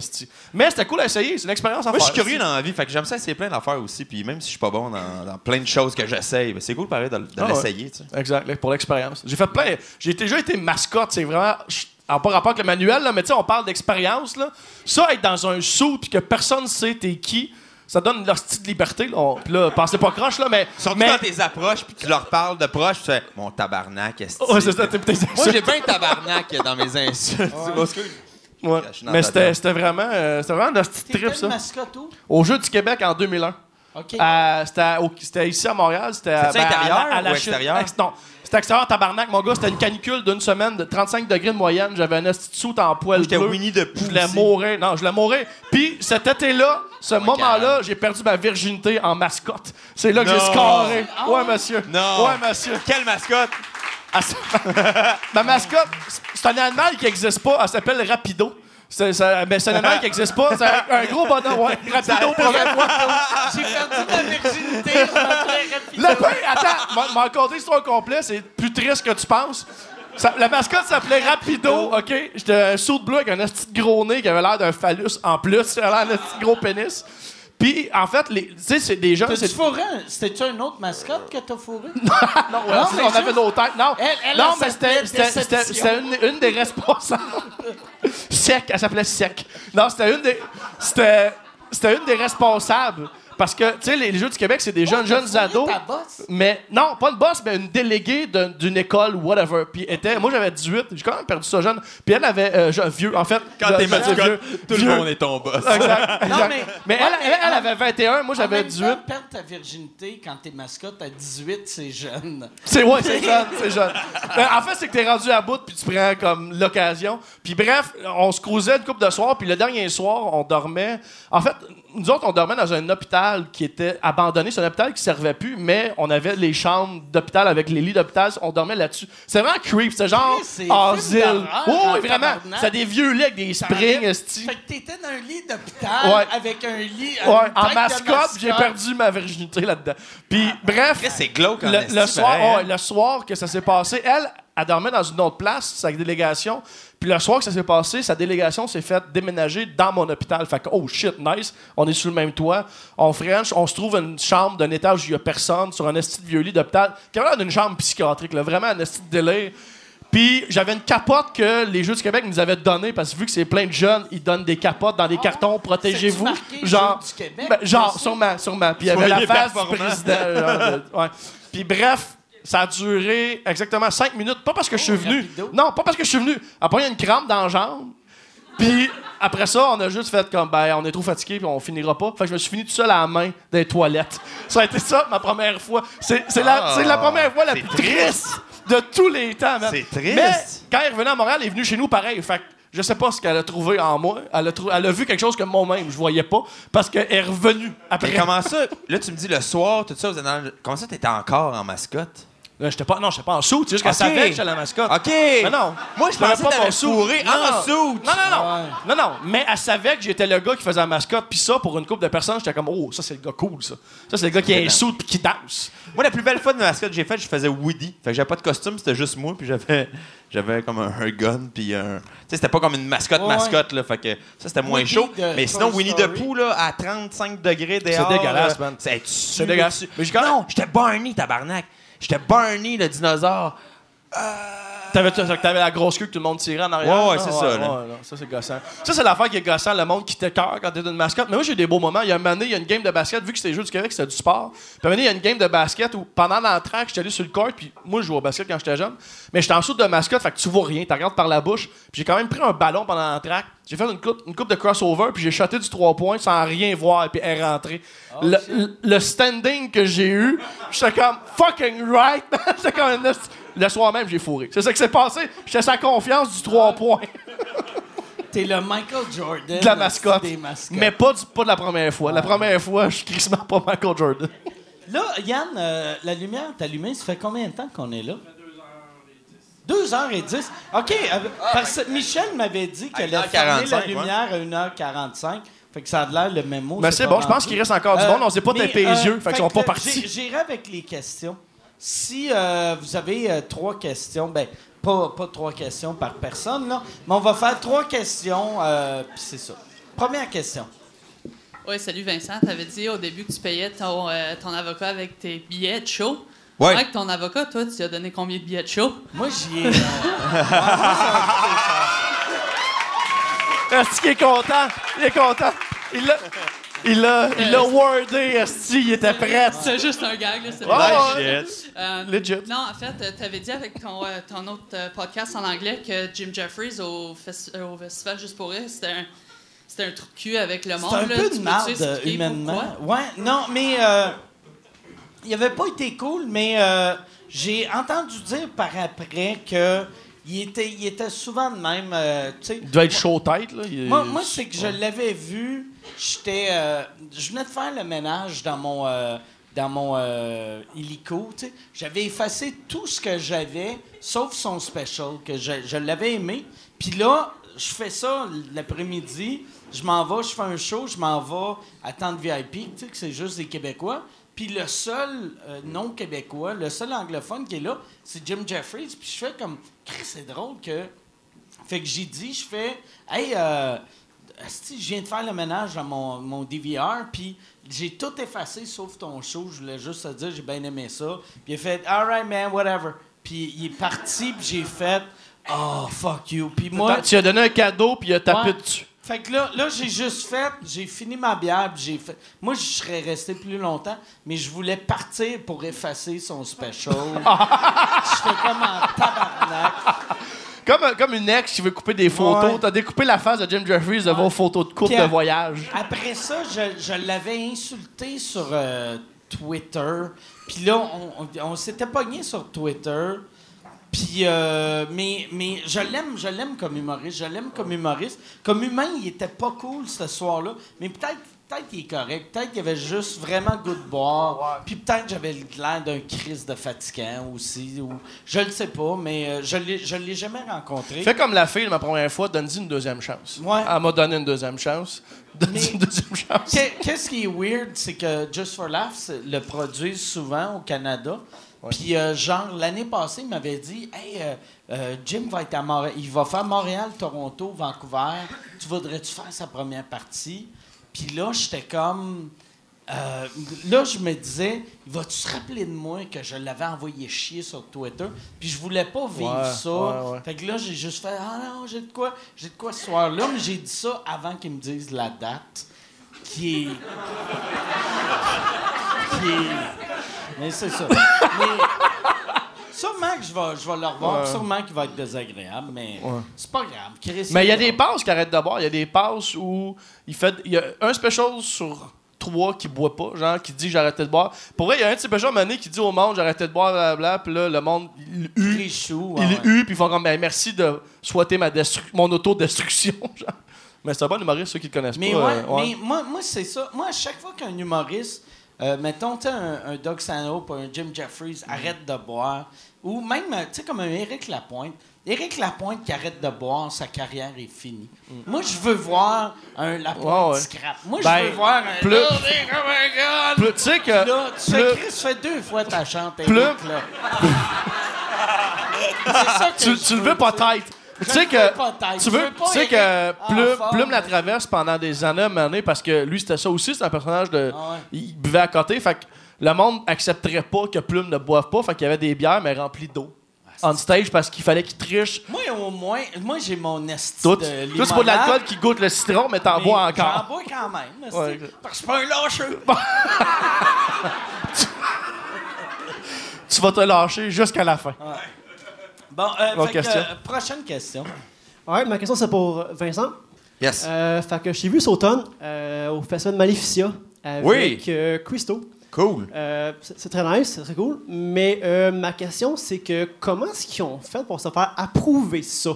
Mais c'était cool à essayer, c'est une expérience à Moi, je faire. suis curieux dans la vie, fait que j'aime ça essayer plein d'affaires aussi. Puis même si je suis pas bon dans, dans plein de choses que j'essaye, ben, c'est cool pareil de, de Ah ouais. l'essayer. tu sais. Exact, pour l'expérience. J'ai fait plein. J'ai déjà été mascotte, c'est vraiment. je- En pas rapport avec le manuel, là, mais tu sais, on parle d'expérience. là. Ça, être dans un sou puis que personne sait t'es qui, ça donne leur petite liberté. Là. On- Puis là, pensez pas croche, là, mais. Surtout mais... quand tes approches, puis tu leur parles de proche, tu fais mon tabarnak, est-ce Ouais, c'est ça, t'es peut-être Moi, j'ai bien tabarnak dans mes insultes. Ouais. Mais ta c'était c'était vraiment, euh, c'était vraiment notre petite T'étais trip, le ça. mascotte? Au Jeu du Québec en 2001. OK. À- C'était au- C'était ici à Montréal. C'était à- C'était intérieur à à la ou chute- extérieur? ex- Non, c'était extérieur, tabarnak, mon gars. C'était une canicule d'une semaine de 35 degrés de moyenne. J'avais un esti de soute en poêle J'étais. Winnie Pooh Je voulais aussi. mourir. Non, je voulais mourir. Puis cet été-là, ce moment-là, j'ai perdu ma virginité en mascotte. C'est là que j'ai scoré. Ouais, monsieur. Non. Ouais, monsieur. Quelle mascotte? Ah, <laughs> ma mascotte, c'est un animal qui n'existe pas. Elle s'appelle Rapido. C'est ça- mais c'est un qui n'existe pas. C'est un, un gros bonhomme. Ouais, <laughs> Rapido, promets-moi. J'ai perdu ma virginité, je Le pain, attends, m'en- m'en raconter l'histoire complète, c'est plus triste que tu penses. Ça- la mascotte s'appelait Rapido, OK? J'étais un saut de bleu avec un petit gros nez qui avait l'air d'un phallus en plus. Il avait l'air d'un petit gros pénis. Puis, en fait, les- tu sais, c'est des gens... T'as-tu c'est- fourré? un- C'était-tu une autre mascotte que t'as fourré? <laughs> Non, Non, on avait nos têtes. Non, Elle- elle, non mais c'était- une, une des responsables. <laughs> Sec, elle s'appelait Sec. Non, c'était une des. C'était une des responsables. Parce que, tu sais, les, les Jeux du Québec, c'est des jeunes, jeunes ados. ta bosse? Mais non, pas une boss, mais une déléguée d'un- d'une école, whatever. Puis était, moi j'avais 18, j'ai quand même perdu ça jeune. Puis elle avait euh, je- vieux, en fait. Quand je- t'es je mascotte, vieux. tout Vieux. le monde est ton boss. Exact. Non, mais- mais Ouais, elle, mais elle, elle en- avait 21, moi j'avais même 18. temps, perdre ta virginité quand t'es mascotte à 18, c'est jeune. C'est ouais, c'est jeune, c'est jeune. Euh, en fait, c'est que t'es rendu à bout puis tu prends comme l'occasion. Puis bref, on se cruisait une couple de soirs puis le dernier soir, on dormait. En fait, nous autres, on dormait dans un hôpital hôpital qui était abandonné. C'est un hôpital qui servait plus, mais on avait les chambres d'hôpital avec les lits d'hôpital. On dormait là-dessus. C'est vraiment creep. C'était genre c'est asile. Oh, oui, vraiment. tabarnak. C'était des vieux lits avec des springs. Fait que t'étais dans un lit d'hôpital Ouais. avec un lit. Ouais, en mascotte, j'ai perdu ma virginité là-dedans. Puis, bref. Chris, c'est glauque en le, esti, le soir, pareil, hein? ouais, le soir que ça s'est passé, elle, elle dormait dans une autre place, sa délégation. Puis le soir que ça s'est passé, sa délégation s'est faite déménager dans mon hôpital. Fait que, oh shit, nice, on est sur le même toit. On French, on se trouve une chambre d'un étage où il y a personne, sur un esti de vieux lit d'hôpital, qui a l'air d'une chambre psychiatrique, là, vraiment un esti de délire. Puis j'avais une capote que les Jeux du Québec nous avaient donnée parce que vu que c'est plein de jeunes, ils donnent des capotes dans des cartons, protégez-vous. Ah, c'est-tu marqué Genre, Jeux du Québec, ben, genre, sûrement, sûrement. Puis il y avait la face du président. genre, de- ouais. Puis bref, ça a duré exactement cinq minutes. Pas parce que je suis venu. rapido. Non, pas parce que je suis venu. Après, il y a une crampe dans la jambe. Puis après ça, on a juste fait comme, ben, on est trop fatigué puis on finira pas. Fait que je me suis fini tout seul à la main des toilettes. <laughs> Ça a été ça ma première fois. C'est la, Ah, la première fois la plus triste de tous les temps, man. C'est triste. Mais quand elle est revenue à Montréal, elle est venue chez nous pareil. Fait que je sais pas ce qu'elle a trouvé en moi. Elle a, trou- elle a vu quelque chose que moi-même je voyais pas parce qu'elle est revenue après. Mais comment ça? Là, tu me dis le soir, tout ça, vous êtes dans le- comment ça, t'étais encore en mascotte? Là, j'étais pas, non, j'étais pas en sous. C'est juste qu'elle Ok. savait que j'étais la mascotte. OK! Mais non. Moi, je pensais que t'avais sou. fourré Non, en non. sous. Non, non, non. Non, non. Mais elle savait que j'étais le gars qui faisait la mascotte. Puis ça, pour une couple de personnes, j'étais comme, oh, ça, c'est le gars cool, ça. Ça, c'est le gars qui est sous puis qui danse. Moi, la plus belle fois de mascotte que j'ai faite, je faisais Woody. Fait que j'avais pas de costume, c'était juste moi, puis j'avais j'avais comme un, un gun, puis un. Tu sais, c'était pas comme une mascotte Ouais, mascotte, là. Fait que ça, c'était moins Woody chaud. Mais sinon, Winnie the. Pooh, là, à 35 degrés dehors. dégueulasse, là, man. C'est C'est dégueulasse. Mais Non, j'étais Barney, tabarnak. J'étais Barney, le dinosaure. T'avais, t'avais la grosse queue que tout le monde tirait en arrière? Ouais, ouais, là? c'est ça, là. ouais, non, ça, c'est gossant. Ça, c'est l'affaire qui est gossant. Le monde qui t'écœure quand t'es une mascotte. Mais moi, j'ai des beaux moments. Il y a un moment donné, il y a une game de basket. Vu que c'était les Jeux du Québec, c'était du sport. Puis à un moment donné, il y a une game de basket où, pendant l'entraque, j'étais allé sur le court. Puis moi, je jouais au basket quand j'étais jeune. Mais j'étais en dessous de mascotte, fait que tu vois rien. Tu regardes par la bouche. Puis j'ai quand même pris un ballon pendant l'entraque. J'ai fait une coupe, une coupe de crossover. Puis j'ai shoté du 3 points sans rien voir. Puis elle est rentrée. le, le- le standing que j'ai eu, j'étais comme fucking right. <laughs> J'étais comme Le soir même, j'ai fourré. C'est ça qui s'est passé. J'étais sa confiance du 3 points <laughs> T'es le Michael Jordan. de la mascotte. Des. Mais pas, du- pas de la première fois. La première fois, je suis crissement pas Michael Jordan. Là, Yann, euh, la lumière est allumée. Ça fait combien de temps qu'on est là? 2h10. OK. euh, parce que Michel m'avait dit qu'elle allait fermer la 1h45, lumière à 1h45. Fait que ça a l'air le mémo. Mais c'est bon, je pense qu'il reste encore du monde. On s'est pas Euh, tapé les euh, yeux. Fait qu'ils sont pas partis. J'irai avec les questions. Si euh, vous avez euh, trois questions, ben, pas, pas trois questions par personne, là, mais on va faire trois questions, euh, puis c'est ça. Première question. Oui, salut Vincent. Tu avais dit au début que tu payais ton, euh, ton avocat avec tes billets de show. Ouais. Avec ton avocat, toi, tu lui as donné combien de billets de show? Moi, j'y ai. <laughs> euh, qui est content? Il est content. Il l'a. Il l'a, il l'a wordé, Esti, il était prêt? C'est juste un gag, là. c'est vrai. ouais. Euh, Legit. Non, en fait, tu avais dit avec ton, euh, ton autre euh, podcast en anglais que Jim Jeffries au, euh, au Festival Juste pour Rire, c'était un, c'était un trou de cul avec le monde. C'est un là. peu Tu de marde, humainement. Ouais, non, mais euh, il avait pas été cool, mais euh, j'ai entendu dire par après que il était, il était souvent de même. euh. Il doit être chaud tête, là. Il- Moi, moi c'est que je l'avais vu. J'étais, euh, je venais de faire le ménage dans mon, euh, dans mon euh, tu sais. J'avais effacé tout ce que j'avais, sauf son special que je, je l'avais aimé. Puis là, je fais ça l'après-midi. Je m'en vais, je fais un show, je m'en vais à Tente VIP, tu sais, que c'est juste des Québécois. Puis le seul euh, non québécois, le seul anglophone qui est là, c'est Jim Jeffries. Puis je fais comme, c'est drôle que fait que j'ai dit, je fais, hey, euh, asti, je viens de faire le ménage dans mon, mon DVR, puis j'ai tout effacé sauf ton show. Je voulais juste te dire, j'ai bien aimé ça. Puis il a fait, alright, man, whatever. Puis il est parti, puis j'ai fait, oh, fuck you. Puis moi. Tu as donné un cadeau, puis il a tapé Ouais. dessus. Fait que là, là j'ai juste fait, j'ai fini ma bière, puis j'ai fait. Moi, je serais resté plus longtemps, mais je voulais partir pour effacer son special. <laughs> J'étais comme en tabarnak. Comme, comme une ex qui veut couper des photos. Ouais. T'as découpé la face de Jim Jeffries de vos photos de couple Puis de voyage. Après ça, je, je l'avais insulté sur euh, Twitter. Puis là, on, on- on s'était pogné sur Twitter. Puis, euh, mais, mais je l'aime, je l'aime comme humoriste. Je l'aime comme humoriste. Comme humain, il était pas cool ce soir-là. Mais peut-être, peut-être qu'il est correct. Peut-être qu'il avait juste vraiment goût de boire. Puis peut-être j'avais l'air d'un crise de fatigant aussi. Ou, je le sais pas, mais euh, je l'ai, je l'ai jamais rencontré. Fais comme la fille, ma première fois, donne-y une deuxième chance. Ouais. Elle m'a donné une deuxième chance. Donne-y une deuxième chance. Qu'est- Qu'est-ce qui est weird, c'est que Just for Laughs le produisent souvent au Canada. Puis, euh, genre, l'année passée, il m'avait dit Hey, euh, euh, Jim va être à. Il va faire Montréal, Toronto, Vancouver. Tu voudrais-tu faire sa première partie Puis là, j'étais comme. euh, là, je me disais, vas-tu se rappeler de moi que je l'avais envoyé chier sur Twitter? Puis je voulais pas vivre Ouais, ça. ouais. Fait que là, j'ai juste fait, ah non, j'ai de quoi, j'ai de quoi ce soir-là, mais j'ai dit ça avant qu'ils me disent la date, qui est. qui est. Mais c'est ça. <laughs> Mais. Sûrement que je vais, je vais le revoir, Ouais. sûrement qu'il va être désagréable, mais c'est pas grave. Chris, Mais il y a des passes qui arrêtent de boire. Il y a des passes où il fait. Il y a un special sur trois qui boit pas, genre qui dit j'arrêtais de boire. Pour vrai, il y a un à un moment donné qui dit au monde j'arrêtais de boire, blablabla. Puis là, le monde, il. Richoux, Il ouais, est ouais. eu, puis ils font comme ben, merci de souhaiter ma mon autodestruction. <laughs> genre. Mais c'est un bon humoriste, ceux qui le connaissent Mais pas. ouais, euh, ouais. mais moi, moi c'est ça. Moi, à chaque fois qu'un humoriste, euh, mettons, tu un, un Doug Stanhope, un Jim Jeffries Mm. arrête de boire, ou même, euh, tu sais, comme un Éric Lapointe. Éric Lapointe qui arrête de boire, sa carrière est finie. Moi, je veux voir un Lapointe Mm. Ouais, scrap. Moi, Ben, je veux voir un. plus- un gars. Plus- Tu sais que. Là, tu fais, Chris, fais deux fois ta chante, Éric, là. <laughs> C'est ça que tu, tu le veux, pas tête. Tu sais que. Tu veux, tu sais que Plume, la traverse pendant des années, à un parce que lui, c'était ça aussi, c'est un personnage de. Ah ouais. Il buvait à côté, fait que le monde accepterait pas que Plume ne boive pas, fait qu'il y avait des bières, mais remplies d'eau. Ah, On stage parce qu'il fallait qu'il triche. Moi, au moins, moi, j'ai mon esti Tout. de Toi, c'est pas de l'alcool qui goûte le citron, mais t'en bois J'en encore. bois quand même. Ouais. Parce que je suis pas un lâcheux. <laughs> Tu vas te lâcher jusqu'à la fin. Bon, euh, que, euh, prochaine question. Ouais, ma question c'est pour Vincent. Yes. Euh, fait que je t'ai vu cet automne euh, au festival Maleficia avec Oui. euh, Christo. Cool. Euh, c'est très nice, c'est très cool. Mais euh, ma question c'est que comment est-ce qu'ils ont fait pour se faire approuver ça?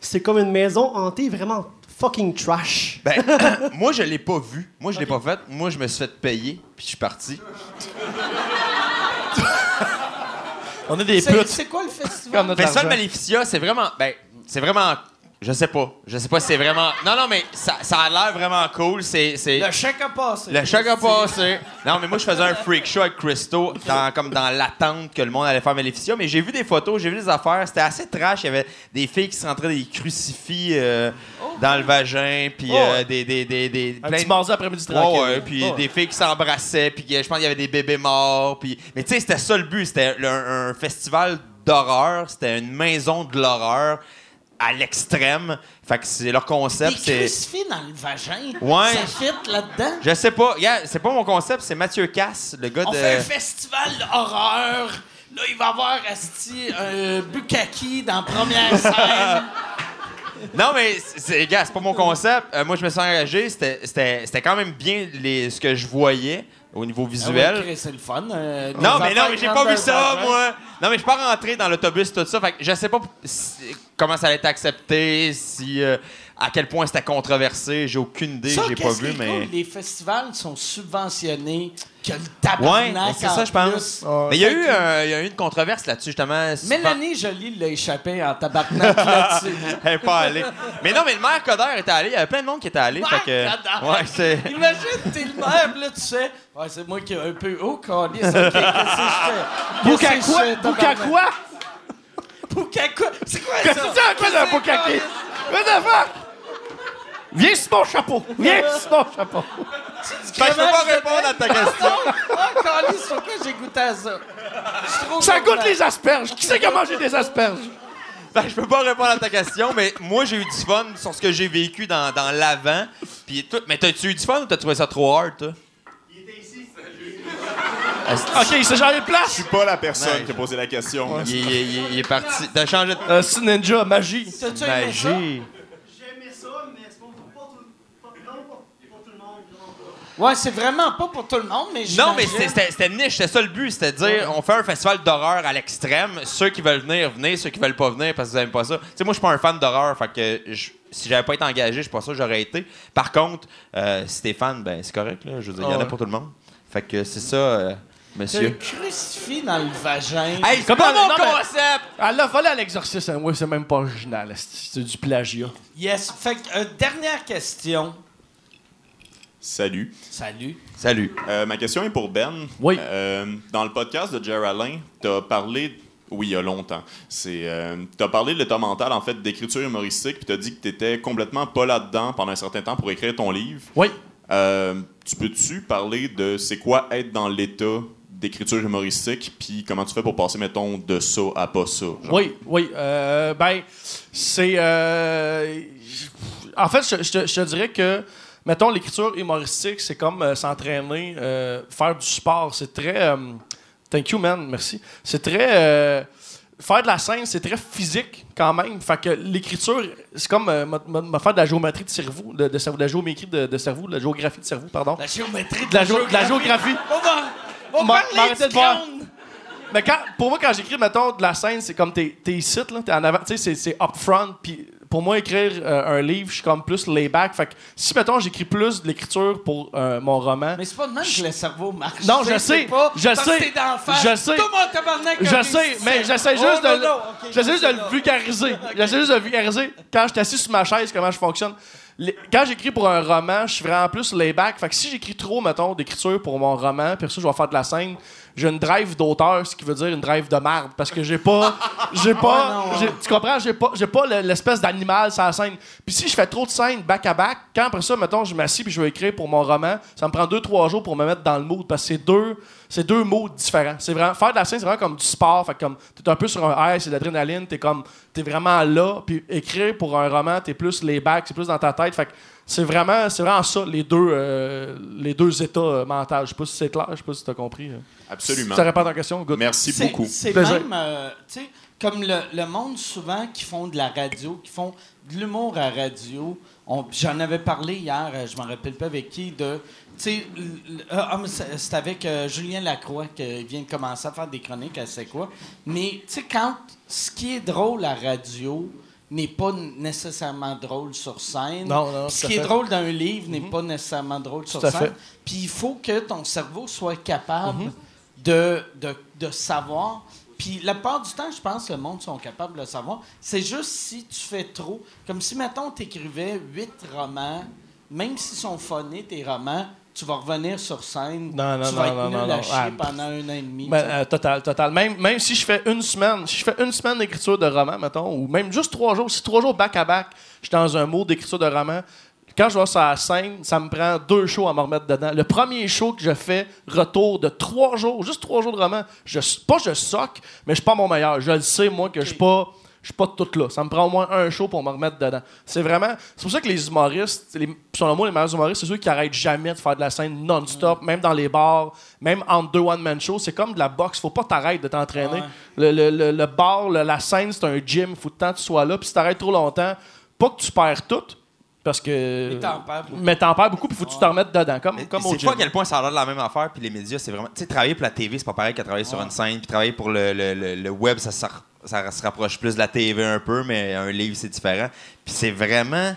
C'est comme une maison hantée vraiment fucking trash. Ben, <coughs> moi, je l'ai pas vu. Moi, je l'ai pas fait. Moi, je me suis fait payer, puis je suis parti. On est des C'est putes. c'est quoi le <laughs> Comme festival? notre Festival argent. Maléficia, c'est vraiment. Ben, c'est vraiment. Je sais pas. Je sais pas si c'est vraiment. Non, non, mais ça, ça a l'air vraiment cool. C'est. c'est- Le chèque a passé. Le choc a passé. Non, mais moi, je faisais un freak show avec Christo, dans, comme dans l'attente que le monde allait faire Maléficia. Mais j'ai vu des photos, j'ai vu des affaires. C'était assez trash. Il y avait des filles qui se rentraient des crucifix euh, dans le vagin, puis Oh, euh, des, des, des, des- Un plein petit de- après-midi tranquille. ouais, puis des filles qui s'embrassaient, puis je pense qu'il y avait des bébés morts, puis mais tu sais c'était ça le but, c'était un, festival d'horreur, c'était une maison de l'horreur à l'extrême. Fait que c'est leur concept, c'est crucifix dans le vagin. Ouais. Ça fit là-dedans. je sais pas, regarde, c'est pas mon concept, c'est Mathieu Casse, le gars On de fait un festival d'horreur. Là, il va avoir asti, un Bukaki dans première <laughs> scène. Non, mais c'est, gars, c'est pas mon concept. Euh, moi, je me suis engagé. C'était quand même bien les, ce que je voyais au niveau visuel. Ah ouais, Chris, c'est le fun. euh, non, mais non, mais j'ai pas vu ça, vagin. moi. Non, mais je suis pas rentré dans l'autobus, tout ça. Fait que je sais pas si- comment ça allait être accepté, si, euh, à quel point c'était controversé. J'ai aucune idée, j'ai pas vu, mais. cool, les festivals sont subventionnés que le Ouais, tabarnak mais c'est en ça, je pense. Mais il y, a eu, que- euh, il y a eu une controverse là-dessus, justement. Mélanie Jolie l'a échappé en tabarnak là-dessus. <laughs> Elle est pas allée. Mais non, mais le maire Coder était allé. Il y avait plein de monde qui était allé. fait que... Ouais, c'est. Imagine, t'es le maire, là, tu sais. Ouais, c'est moi qui ai un peu haut, câlisse. OK, qu'est-ce que je fais? Bouka Qu'est-ce que quoi? tabarnak? quoi? C'est quoi Qu'est-ce ça? que c'est bouka qui? What the fuck? Viens sur mon chapeau! Viens sur mon chapeau! Fait que je peux pas répondre à ta question. Ah, câlisse, pourquoi j'ai goûté à ça? Je Ça goûte les asperges! Qui c'est qui a mangé des asperges? Que je peux pas répondre à ta question, mais moi, j'ai eu du fun sur ce que j'ai vécu dans, dans l'avant. Puis tout. Mais t'as-tu eu du fun ou t'as trouvé ça trop hard, toi? Ok, il s'est changé de Je place! suis pas la personne qui a posé la question. Il, il- il- il est parti. T'as changé de. Euh, c'est ninja, magie. T'as-tu aimé ça? Magie. J'aimais ça, mais c'est pas, tout, le monde. Ouais, c'est vraiment pas pour tout le monde, mais Non, mais c'était- niche, c'était ça le but. C'était de dire, on fait un festival d'horreur à l'extrême. Ceux qui veulent venir, venez. Ceux qui veulent pas venir parce que vous aimez pas ça. Tu sais, moi, je suis pas un fan d'horreur. Fait que je- si j'avais pas été engagé, je suis pas sûr que j'aurais été. Par contre, euh, si t'es fan, ben, c'est correct. Là. Je veux dire, il y en a ouais. pour tout le monde. Fait que c'est ça, euh, Tu monsieur. crucifix dans le vagin. Hey, c'est pas mon non, concept! Elle l'a volé à l'exorcisme. Oui, c'est même pas original. C'est du plagiat. Yes. Fait que, euh, dernière question. Salut. Salut. Salut. Euh, ma question est pour Ben. Oui. Euh, dans le podcast de Jerry Alain, tu as parlé. Oui, il y a longtemps. C'est, euh, tu as parlé de l'état mental, en fait, d'écriture humoristique, puis tu as dit que tu étais complètement pas là-dedans pendant un certain temps pour écrire ton livre. Oui. Euh, tu peux-tu parler de c'est quoi être dans l'état d'écriture humoristique, puis comment tu fais pour passer, mettons, de ça à pas ça? genre? Oui, oui. Euh, ben, c'est. euh, en fait, je, je te dirais que, mettons, l'écriture humoristique, c'est comme euh, s'entraîner, euh, faire du sport. C'est très. euh, thank you, man. Merci. C'est très. faire de la scène, c'est très physique quand même. Fait que l'écriture, c'est comme m'a faire de la géométrie de cerveau, de, de cerveau, de la géométrie de, de cerveau, de la géographie de cerveau, pardon. La géométrie De la, géo- de la géographie. On va, on va de. Mais quand, pour moi, quand j'écris, mettons, de la scène, c'est comme t'es, t'es ici, là, t'es en avant, tu sais, c'est, c'est up front. Puis pour moi, écrire euh, un livre, je suis comme plus lay-back. Fait que si, mettons, j'écris plus de l'écriture pour euh, mon roman, Mais c'est pas de même que le cerveau marche. Non, je sais, Pas je parce sais, que je sais. Tout mon je sais, mais j'essaie Oh, juste de, non, j'essaie juste de le vulgariser. <laughs> J'essaie juste de vulgariser. Quand je suis assis sur ma chaise, comment je fonctionne. Les- quand j'écris pour un roman, je suis vraiment plus lay-back. Fait que si j'écris trop, mettons, d'écriture pour mon roman, puis ça, je vais faire de la scène, j'ai une drive d'auteur, ce qui veut dire une drive de merde. Parce que j'ai pas. J'ai pas. <laughs> j'ai- Tu comprends? J'ai pas, j'ai pas le- l'espèce d'animal sur la scène. Puis si je fais trop de scènes back-à-back, quand après ça, mettons, je m'assis puis je vais écrire pour mon roman, ça me prend deux, trois jours pour me mettre dans le mood. Parce que c'est deux. C'est deux mots différents. C'est vraiment faire de la scène, c'est vraiment comme du sport. Fait comme t'es un peu sur un high, c'est de l'adrénaline. T'es comme t'es vraiment là. Puis écrire pour un roman, t'es plus les back, c'est plus dans ta tête. Fait que c'est vraiment, c'est vraiment ça les deux, euh, les deux états euh, mentaux. Je sais pas si c'est clair, je sais pas si t'as compris. euh. Absolument. Ça répond à ta question, good. Merci beaucoup. C'est même, euh, tu sais, comme le, le monde souvent qui font de la radio, qui font de l'humour à radio. J'en avais parlé hier, je m'en rappelle pas avec qui, de. Tu sais, ah, ah, c'est avec euh, Julien Lacroix qui vient de commencer à faire des chroniques à C'est quoi. Mais tu sais, quand ce qui est drôle à radio n'est pas nécessairement drôle sur scène. Non, non, puis Ce qui est fait. Mhm. drôle d'un livre n'est pas nécessairement drôle sur scène. Puis il faut que ton cerveau soit capable Mhm. de, de, de savoir. Puis la plupart du temps, je pense que le monde sont capables de le savoir. C'est juste si tu fais trop. Comme si, mettons, tu écrivais huit romans, même s'ils sont phonés, tes romans, tu vas revenir sur scène. Non, non, tu non, vas être non, nul non, à non. chier Ah, pendant un an et demi. Ben, euh, total, total. Même, même si je fais une semaine, si je fais une semaine d'écriture de roman, mettons, ou même juste trois jours, si trois jours back-à-back, je suis dans un mot d'écriture de roman, quand je vais sur la scène, ça me prend deux shows à me remettre dedans. Le premier show que je fais, retour de trois jours, juste trois jours de roman, je, pas je soque, mais je suis pas mon meilleur. Je le sais, moi, que je suis pas... Je suis pas tout là. Ça me prend au moins un show pour me remettre dedans. C'est vraiment. C'est pour ça que les humoristes, les, selon moi, les meilleurs humoristes, c'est ceux qui arrêtent jamais de faire de la scène non-stop, même dans les bars, même entre deux one-man shows. C'est comme de la boxe. Faut pas t'arrêter de t'entraîner. Ouais. Le, le- le- le bar, le- la scène, c'est un gym. Faut temps que tu sois là. Puis si t'arrêtes trop longtemps, pas que tu perds tout, parce que. Mais t'en perds beaucoup. Mais t'en perds beaucoup, puis faut que tu te remettes dedans. Comme, Mais comme au c'est pas à quel point ça a l'air de la même affaire, puis les médias, c'est vraiment. Tu sais, travailler pour la TV, c'est pas pareil qu'à travailler sur une scène, puis travailler pour le, le- le- le web, ça, se ra- ça se rapproche plus de la TV un peu, mais un livre, c'est différent. Puis c'est vraiment.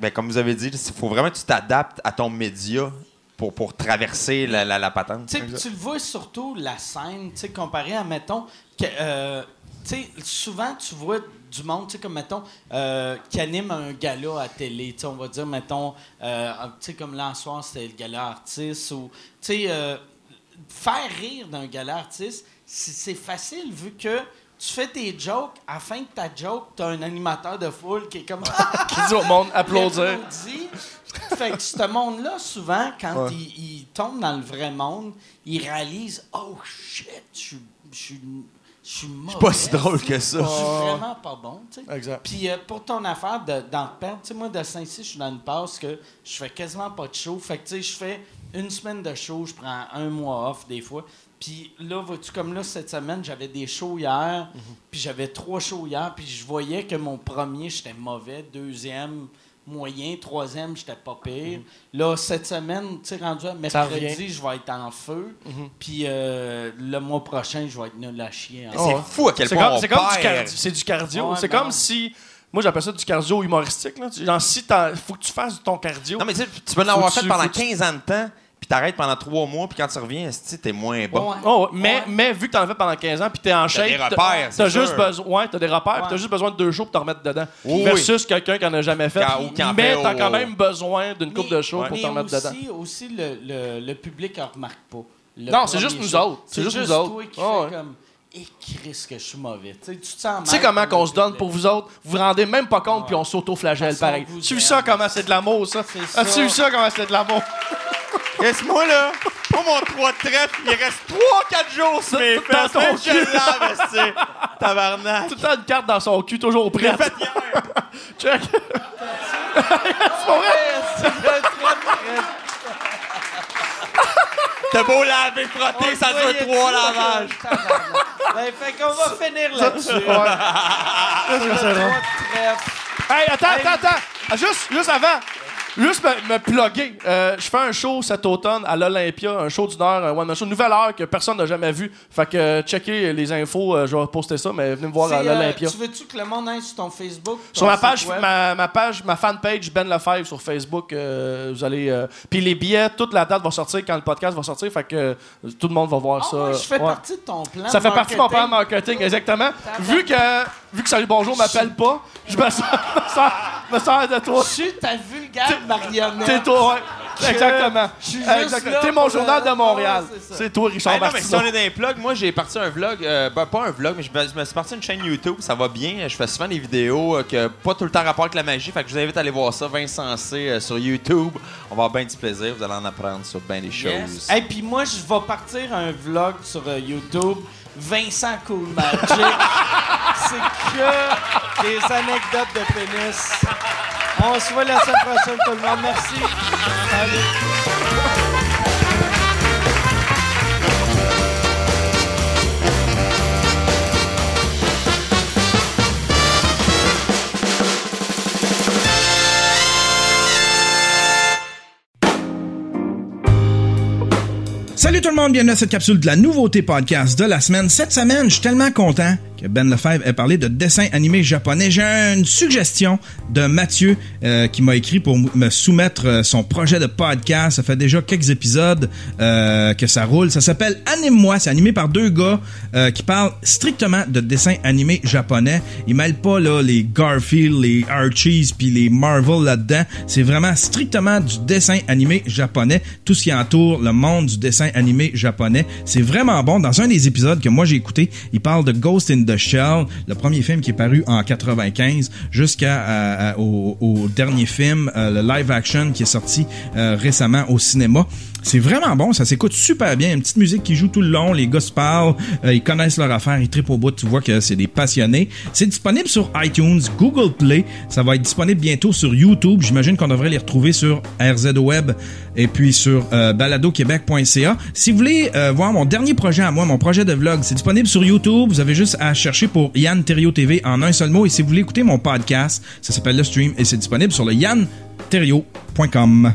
Ben, comme vous avez dit, il faut vraiment que tu t'adaptes à ton média pour, pour traverser la, la, patente. Tu le vois surtout la scène, comparé à, mettons, que, euh, souvent tu vois du monde, tu sais, comme, mettons, euh, qui anime un gala à télé, tu on va dire, mettons, euh, tu sais, comme l'an soir, c'était le gala artiste, ou, tu sais, euh, faire rire d'un gala artiste, c'est facile vu que tu fais tes jokes, à la fin de ta joke, t'as un animateur de foule qui est comme... <laughs> Qui dit au monde applaudir. Fait que ce monde-là, souvent, quand Ouais. il, il tombe dans le vrai monde, il réalise Oh shit, je suis- je suis. Je suis mauvais. pas si drôle que ça. Je suis vraiment pas bon, tu sais. Exact. Puis euh, pour ton affaire de- d'en perdre, tu sais, moi, de Saint-Cyr, je suis dans une passe que je fais quasiment pas de show. Fait que, tu sais, je fais une semaine de show, je prends un mois off des fois. Puis là, vois-tu, comme là, cette semaine, j'avais des shows hier, puis j'avais trois shows hier, puis je voyais que mon premier, j'étais mauvais, deuxième, moyen. Troisième, j'étais pas pire. Là, cette semaine, tu sais, rendu à Mhm. Mhm. mercredi, je vais être en feu. Puis euh, le mois prochain, je vais être nul à chier. en C'est ouais. fou à quel C'est point comme, on c'est comme du perd. cardio. C'est du cardio. Ouais, c'est comme si. Moi, j'appelle ça du cardio humoristique. Là. Genre, si t'as- faut que tu fasses ton cardio. Non, mais tu sais, tu peux l'avoir fait pendant faut que tu- 15 ans de temps, puis t'arrêtes pendant 3 mois, puis quand tu reviens, t'es moins bon. Ouais. Oh, ouais. mais, Ouais. mais vu que t'en as fait pendant 15 ans puis t'es en shape, des t'as- repères, t'as c'est juste besoin, ouais, t'as des repères, t'as juste besoin de deux shows pour te remettre dedans. Oui, Versus quelqu'un qui en a jamais fait. Quand- ou qui en mais t'as quand même besoin d'une coupe de shows pour mais te remettre dedans. aussi, aussi le, le, le public en remarque pas. Le Non, c'est juste nous autres. C'est juste nous autres. toi qui Ah fais ouais. comme. Et Chris, que je suis mauvais. Tu sais, tu te sens Tu sais mal comment qu'on se donne pour vous autres? Vous vous rendez même pas compte, puis on s'auto-flagelle pareil. Tu ça, comment c'est de l'amour, ça? C'est ça. As-tu vu ça, comment c'est de l'amour? <laughs> Laisse-moi, là, pour mon 3 de traite, il reste 3-4 jours sur mes Dans fesses. ton je. <laughs> Tabarnak. Tout le temps une carte dans son cul, toujours prête. Fait hier. <laughs> Check. c'est vrai? T'as beau laver, frotter, ça dure 3 ça, lavages. ben, fait qu'on va finir là-dessus. Trois trèfles. Hey, attends, attends, attends. Juste, juste avant. Juste me, me plugger. Euh, je fais un show cet automne à l'Olympia, un show d'une heure, un one-man show, nouvelle heure que personne n'a jamais vu. Fait que euh, checkez les infos, euh, je vais poster ça, mais venez me voir à euh, l'Olympia. tu veux-tu que le monde aille sur ton Facebook? ton Sur ma page, ma, ma page, ma fanpage Ben Lefebvre sur Facebook, vous allez. Puis les billets, toute la date va sortir quand le podcast va sortir, fait que tout le monde va voir Ah ça. ouais, je fais Ouais. partie de ton plan. Ça fait partie de mon plan marketing, exactement. Vu que, vu que Salut Bonjour m'appelle pas, je me sers, me de toi. Je suis ta vulgaire marionnette? C'est toi, ouais. Exactement. je suis juste Exactement. T'es mon journal euh, de Montréal. ouais, c'est toi, Richard Hey, non, mais si on est dans les plugs, moi j'ai parti un vlog, euh, ben, pas un vlog, mais je me, je me suis parti une chaîne YouTube, ça va bien. Je fais souvent des vidéos euh, que pas tout le temps rapport avec la magie, fait que je vous invite à aller voir ça, Vincent C euh, sur YouTube. On va avoir bien du plaisir, vous allez en apprendre sur bien des choses. Yes. Et puis moi, je vais partir un vlog sur euh, YouTube. Vincent Cool Magic. <laughs> C'est que des anecdotes de pénis. On se voit la semaine prochaine, tout le monde. Merci. Salut tout le monde, bienvenue à cette capsule de la nouveauté podcast de la semaine. Cette semaine, je suis tellement content Ben Lefebvre ait parlé de dessin animé japonais. J'ai une suggestion de Mathieu euh, qui m'a écrit pour me soumettre euh, son projet de podcast. Ça fait déjà quelques épisodes euh, que ça roule. Ça s'appelle Anime-moi. C'est animé par deux gars euh, qui parlent strictement de dessin animé japonais. Ils mêlent pas là les Garfield, les Archies puis les Marvel là-dedans. C'est vraiment strictement du dessin animé japonais. Tout ce qui entoure le monde du dessin animé japonais. C'est vraiment bon. Dans un des épisodes que moi j'ai écouté, il parle de Ghost in the Shell, le premier film qui est paru en 95, jusqu'à euh, euh, au, dernier film, euh, le live action qui est sorti récemment au cinéma. C'est vraiment bon, ça s'écoute super bien. Une petite musique qui joue tout le long, les gars parlent, euh, ils connaissent leur affaire, ils trippent au bout, tu vois que c'est des passionnés. C'est disponible sur iTunes, Google Play, ça va être disponible bientôt sur YouTube. J'imagine qu'on devrait les retrouver sur RZ Web et puis sur euh, baladoquebec.ca. Si vous voulez euh, voir mon dernier projet à moi, mon projet de vlog, c'est disponible sur YouTube. Vous avez juste à chercher pour Yann Terrio TV en un seul mot. Et si vous voulez écouter mon podcast, ça s'appelle Le Stream et c'est disponible sur le yanterrio.com.